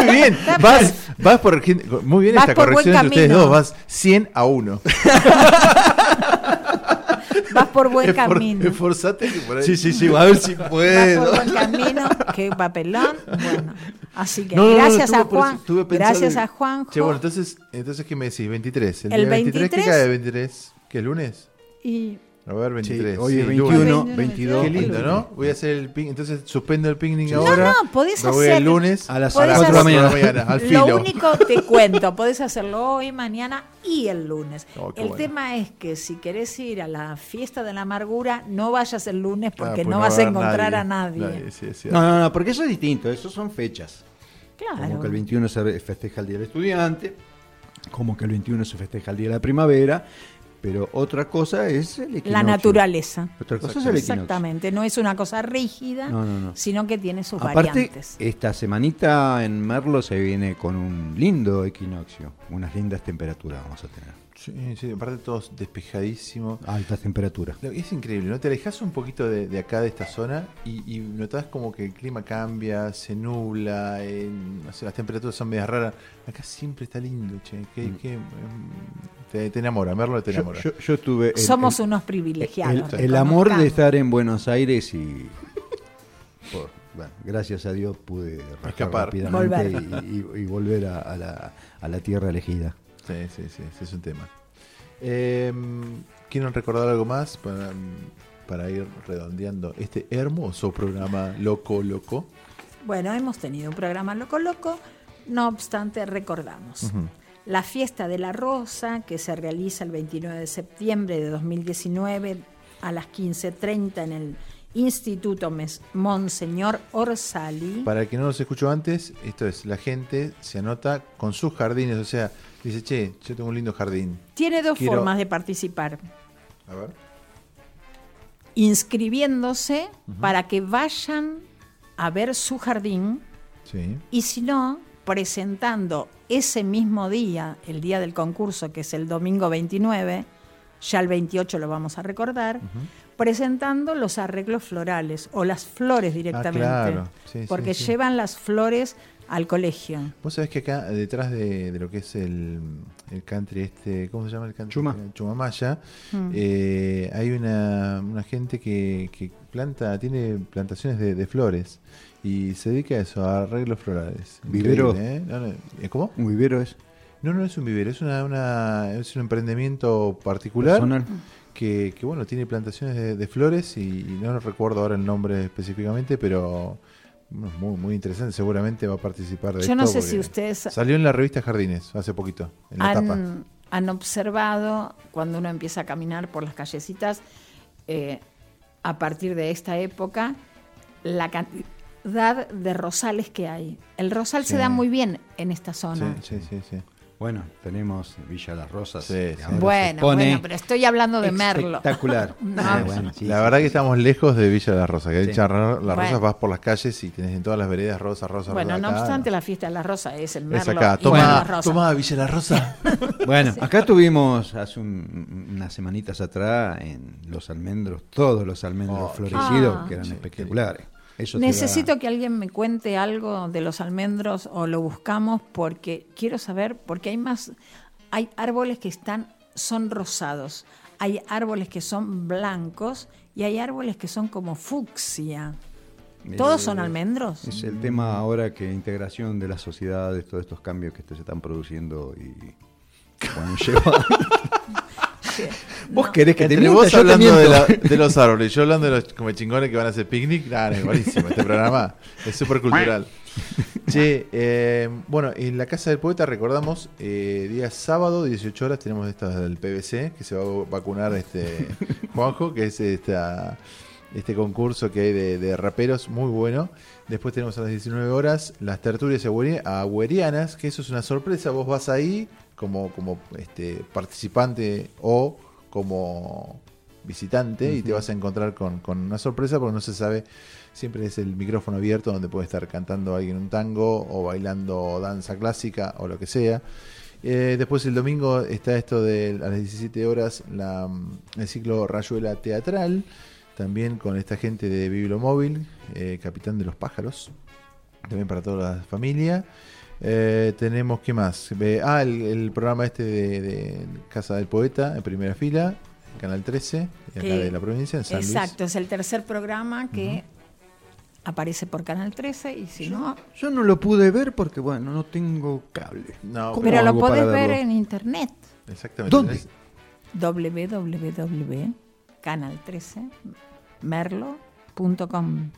muy bien. Vas, vas por, muy bien Vas esta corrección entre ustedes dos, vas 100 a 1. <laughs> Vas por buen Esfor- camino. Esforzate que por ahí. Sí, sí, sí, a ver si <laughs> Vas puedo. por buen camino, qué papelón. Bueno, así que No, no, no, gracias estuve a por eso, Juan, estuve pensando gracias a Juan. Che, bueno, entonces, entonces ¿qué me decís? 23. El, El día 23, ¿qué 23? cae 23? ¿Qué lunes? Y A ver, 23. hoy es sí, 21, lunes. 22, Qué lindo, 22. ¿no? Voy a hacer el picnic. Entonces suspendo el picnic Sí. ahora. No, no, podés Me voy hacer- el lunes a las Podés 4 de la mañana, al filo. Lo único te <laughs> cuento, podés hacerlo hoy, mañana y el lunes. Oh, el bueno. tema es que si querés ir a la fiesta de la amargura, no vayas el lunes Ah, porque pues no va vas a encontrar a nadie. sí. No, no, no, porque eso es distinto, eso son fechas. Claro. Como que el 21 se festeja el Día del Estudiante, como que el 21 se festeja el Día de la Primavera, pero otra cosa es el equinoccio. La naturaleza. Otra cosa es el equinoccio. Exactamente, no es una cosa rígida, No, no, no. sino que tiene sus Aparte, variantes. esta semanita en Merlo se viene con un lindo equinoccio, unas lindas temperaturas vamos a tener. Sí, sí, aparte todos despejadísimo. Altas temperaturas. Es increíble, ¿no? Te alejas un poquito de, de acá, de esta zona, y, y notas como que el clima cambia, se nubla, en- no sé, las temperaturas son medias raras. Acá siempre está lindo, che. que- que, em, te, te enamora, Merlo te Yo, enamora. yo- yo tuve el- Somos el- unos privilegiados. el, el amor de estar en Buenos Aires y por- bueno, gracias a Dios pude Escapar. rápidamente Volver. Y, y- y volver a, a la, a la tierra elegida. Sí, sí, sí, es un tema. Eh, ¿Quieren recordar algo más para, para ir redondeando este hermoso programa Loco Loco? Bueno, hemos tenido un programa Loco Loco, no obstante recordamos. La fiesta de la Rosa, que se realiza el 29 de septiembre de 2019 a las 15.30 en el Instituto Monseñor Orsali. Para el que no nos escuchó antes, esto es, la gente se anota con sus jardines, o sea, dice, che, yo tengo un lindo jardín. Tiene dos Quiero- formas de participar. A ver. Inscribiéndose para que vayan a ver su jardín Sí. y si no, presentando ese mismo día, el día del concurso, que es el domingo 29, ya el 28 lo vamos a recordar, presentando los arreglos florales o las flores directamente. Ah, claro. Sí, sí, porque sí. llevan las flores al colegio. Vos sabés que acá, detrás de, de lo que es el, el country este, ¿cómo se llama el country? Chuma. Chumamaya, Mm. eh, hay una, una gente que, que planta, tiene plantaciones de, de flores y se dedica a eso, a arreglos florales. ¿Vivero? ¿eh? No, no, ¿eh, ¿Cómo? ¿Un vivero es? No, no es un vivero, es, una, una- es un emprendimiento particular Personal. que, que, bueno, tiene plantaciones de, de flores y, y no recuerdo ahora el nombre específicamente, pero muy, muy interesante. Seguramente va a participar de Yo no sé si ustedes Salió en la revista Jardines hace poquito, en la tapa. han, han observado cuando uno empieza a caminar por las callecitas, eh, a partir de esta época, la cantidad de rosales que hay. El rosal Sí. se da muy bien en esta zona. Sí, sí, sí. Bueno, tenemos Villa Las Rosas. Sí, sí. Bueno, pone bueno, pero estoy hablando de Merlo. Espectacular. <laughs> No, bueno, sí, la sí, verdad sí. que estamos lejos de Villa de la Rosa. Que Sí. Villa de la Rosa Bueno. vas por las calles y tenés en todas las veredas rosas, rosas, Bueno, rosas. no acá, obstante, la fiesta de la rosa es el Merlo. Es acá. Toma, toma Villa de la Rosa. <laughs> Bueno, acá tuvimos hace un- unas semanitas atrás en los almendros, todos los almendros Oh, florecidos, Ah. que eran espectaculares. Eso Necesito que alguien me cuente algo de los almendros o lo buscamos porque quiero saber, porque hay más, hay árboles que están, son rosados, hay árboles que son blancos y hay árboles que son como fucsia. ¿Todos Eh, son almendros? Es el tema ahora que integración de las sociedades, todos estos cambios que se están produciendo y <laughs> <laughs> ¿Vos querés que te Entre mienta? vos Yo te hablando de, miento. la- de los árboles, yo hablando de los como chingones que van a hacer picnic, nada, es buenísimo este programa. Es súper cultural. <laughs> Che, eh, bueno, en la Casa del Poeta recordamos, eh, día sábado, 18 horas, tenemos esta del PBC, que se va a vacunar este <laughs> Juanjo, que es esta, este concurso que hay de, de raperos, muy bueno. Después tenemos a las 19 horas las tertulias agüeri- agüerianas, que eso es una sorpresa, vos vas ahí como, como este, participante o como visitante y te vas a encontrar con, con una sorpresa porque no se sabe, siempre es el micrófono abierto donde puede estar cantando alguien un tango o bailando danza clásica o lo que sea. Eh, después el domingo está esto de a las 17 horas la, el ciclo Rayuela Teatral, también con esta gente de Bibliomóvil, eh, Capitán de los Pájaros, también para toda la familia. Eh, tenemos, ¿qué más? Ah, el, el programa este de, de Casa del Poeta, en primera fila, Canal 13, de acá Que- de la provincia, en San Luis. Exacto, es el tercer programa que aparece por Canal 13 y si no... Yo no lo pude ver porque, bueno, no tengo cable. No, ¿Cómo Pero lo podés ver en internet. Exactamente. ¿Dónde? www.canal13merlo.com.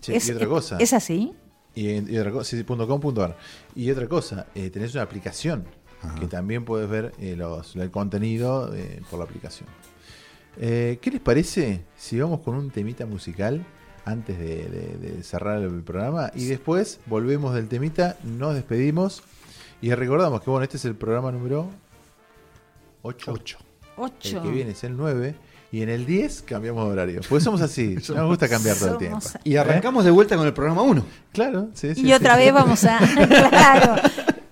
Che, y otra cosa. ¿Es así? Y, y otra cosa, sí, sí, punto com, punto ar. Y otra cosa, eh, tenés una aplicación que también puedes ver eh, los, el contenido eh, por la aplicación. Eh, ¿Qué les parece si vamos con un temita musical antes de, de- de cerrar el programa? Y después volvemos del temita, nos despedimos y recordamos que bueno, este es el programa número 8. Ocho. El que viene es el 9 y en el 10 cambiamos de horario. Pues somos así, <laughs> nos gusta cambiar todo el tiempo. Y arrancamos de vuelta con el programa 1. Claro, sí, sí, Y otra sí. vez vamos a... <laughs> claro,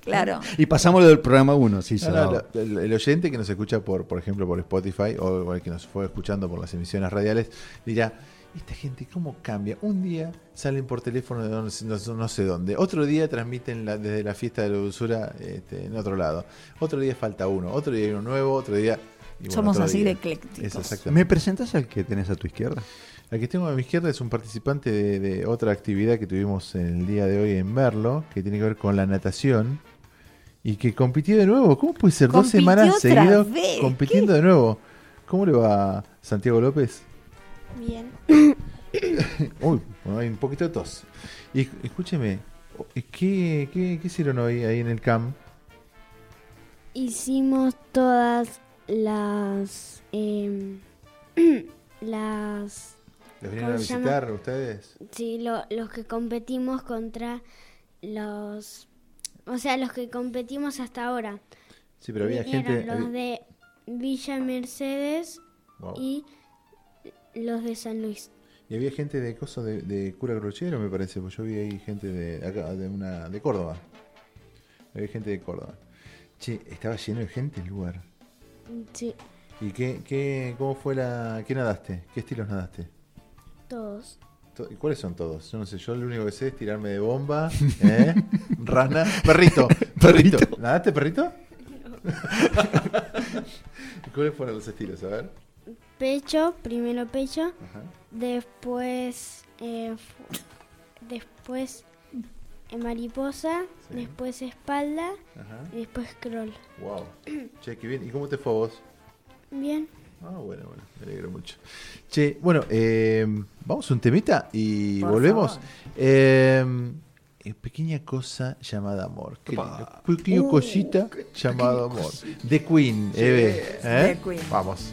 claro. Y pasamos lo del programa 1, sí, No, el, el oyente que nos escucha por, por ejemplo, por Spotify o, o el que nos fue escuchando por las emisiones radiales dirá, esta gente cómo cambia. Un día salen por teléfono de no, sé- no- no sé dónde, otro día transmiten la- desde la fiesta de la dulzura este, en otro lado, otro día falta uno, otro día hay uno nuevo, otro día... bueno, Somos así día. de eclécticos. ¿Me presentas al que tenés a tu izquierda? El que tengo a mi izquierda es un participante de, de otra actividad que tuvimos en el día de hoy en Merlo, que tiene que ver con la natación. Y que compitió de nuevo. ¿Cómo puede ser dos semanas seguidas vez. compitiendo de nuevo? ¿Cómo le va Santiago López? Bien. <coughs> Uy, bueno, hay un poquito de tos. Y escúcheme, ¿qué, qué, qué hicieron hoy ahí en el camp? Hicimos todas las. em, <clears throat> las. ¿Los vinieron a visitar ustedes? Sí, lo- los que competimos contra los. O sea, los que competimos hasta ahora. Sí, pero había Vinieron gente... Los de Villa Mercedes Wow. y los de San Luis. Y había gente de cosas de, de cura Crochero, me parece, porque yo vi ahí gente de acá, de una de Córdoba. Había gente de Córdoba. Che, estaba lleno de gente el lugar. Sí, ¿Y qué, qué, cómo fue la... ¿Qué nadaste? ¿Qué estilos nadaste? todos. To- ¿Y cuáles son todos? Yo no sé, yo lo único que sé es tirarme de bomba, <laughs> ¿eh? Rana, perrito, <laughs> perrito. ¿Nadaste perrito? <laughs> ¿Y cuáles fueron los estilos? A ver. Pecho, primero pecho, Ajá. después eh, después mariposa, Sí. después espalda Ajá. y después crawl. Wow. <clears throat> Che, qué bien. ¿Y cómo te fue a vos? Bien. Ah, bueno, bueno, me alegro mucho. Che, bueno, eh, vamos a un temita y Por volvemos. Eh, eh, pequeña cosa llamada amor. Pequeña Uh, cosita llamada amor. The Queen, Sí, Eve. ¿eh? The Queen. Vamos.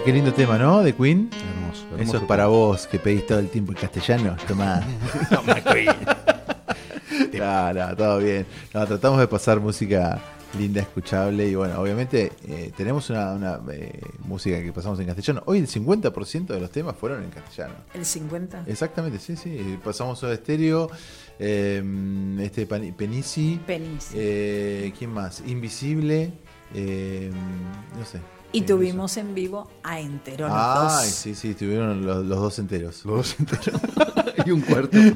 Che, qué lindo tema, ¿no? De Queen. Hermoso, Eso es para vos que pedís todo el tiempo en castellano. Tomá. <laughs> Toma, Queen. <laughs> no, no, todo bien. No, tratamos de pasar música linda, escuchable y bueno, obviamente eh, tenemos una, una, eh, música que pasamos en castellano. Hoy el 50% de los temas fueron en castellano. El 50. Exactamente, sí, sí. Pasamos a estéreo, eh, este Penisi, Penisi. eh, ¿quién más? Invisible, eh, no sé. Y tuvimos en vivo a Entero los Ay, dos. sí, sí, tuvieron los, los dos enteros. Los dos enteros. <laughs> y un cuarto. <laughs>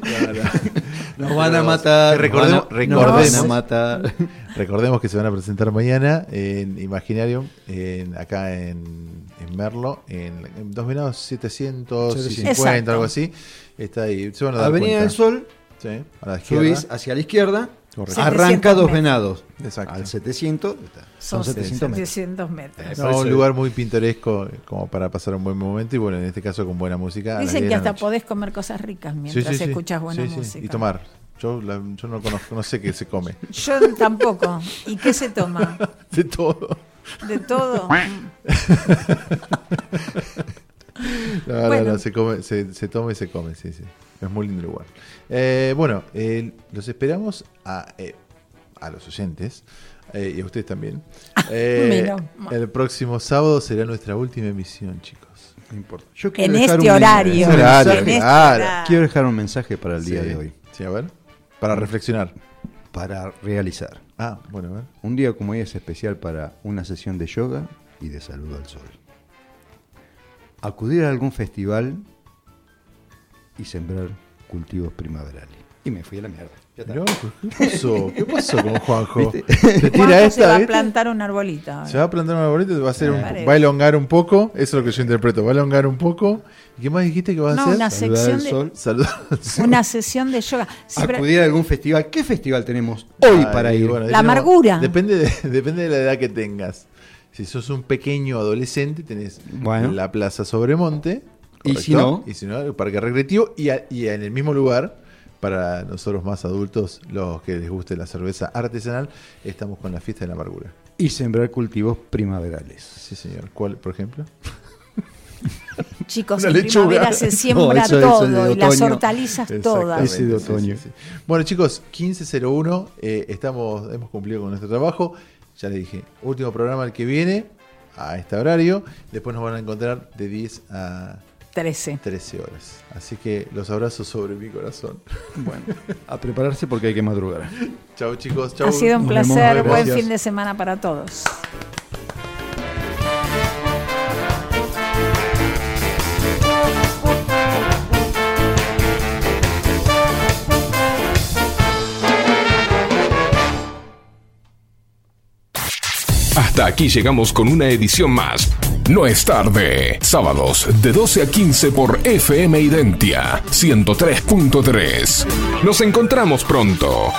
No, Nos van a matar. recordemos, recordemos, van a matar. recordemos que se van a presentar mañana en Imaginarium, en, acá en, en Merlo, en, en Dos Venados 750, Exacto. algo así. Está ahí. Se van a dar Avenida cuenta. del Sol. Sí, a la izquierda. Subís hacia la izquierda. Correcto. Arranca 700 dos metros. venados. Exacto. Al 700. Son Son 700 metros. 700 metros. No, un lugar muy pintoresco como para pasar un buen momento y bueno, en este caso con buena música. Dicen 10 de que hasta noche. podés comer cosas ricas mientras sí, sí. escuchas buena Sí, sí. música. Y tomar. Yo, la- yo no conozco, no sé qué se come. Yo tampoco. ¿Y qué se toma? <laughs> De todo. De todo. <laughs> <laughs> No, no, Bueno. no, se, come, se, se toma y se come, sí, sí. Es muy lindo el lugar. Eh, bueno, eh, los esperamos a, eh, a los oyentes eh, y a ustedes también. <laughs> Eh, el próximo sábado será nuestra última emisión, chicos. No importa. Yo En dejar este un horario. mensaje- En este horario. Quiero dejar un mensaje para el día Sí. de hoy. Sí, a ver. Para reflexionar. Para realizar. Ah, bueno, a ver. Un día como hoy es especial para una sesión de yoga y de saludo al sol. Acudir a algún festival y sembrar cultivos primaverales. Y me fui a la mierda. ¿Qué pasó? ¿Qué pasó con Juanjo? ¿Viste? Te tira Juanjo se va a plantar un arbolito. ahora. Se va a plantar un arbolito, va a, hacer un- va a elongar un poco. Eso es lo que yo interpreto. Va a elongar un poco. ¿Y qué más dijiste que va a hacer? una Saludar sección al de- sol. Saludar al sol. Una sesión de yoga. Sí, pero- Acudir a algún festival. ¿Qué festival tenemos hoy Ay, para ir? bueno, La tenemos- amargura. Depende de, <laughs> depende de la edad que tengas. Si sos un pequeño adolescente, tenés Bueno. la Plaza Sobremonte. Y ¿correcto? si no- Y si no, el Parque Recreativo. Y, a- y en el mismo lugar, para nosotros más adultos, los que les guste la cerveza artesanal, estamos con la fiesta de la amargura. Y sembrar cultivos primaverales. Sí, señor. ¿Cuál, por ejemplo? <laughs> Chicos, en lechuga. primavera se <laughs> siembra No, eso- eso todo de y las hortalizas todas. Ese de sí, otoño. sí, sí. Bueno, chicos, 1501, eh, estamos, hemos cumplido con nuestro trabajo. Ya les dije, último programa el que viene a este horario. Después nos van a encontrar de 10 a 13. 13 horas. Así que los abrazos sobre mi corazón. Bueno, <laughs> a prepararse porque hay que madrugar. Chau, chicos. Chau. Ha sido un Nos placer. Buen fin de semana para todos. Hasta aquí llegamos con una edición más. No es tarde. Sábados de 12 a 15 por FM Identia 103.3. Nos encontramos pronto.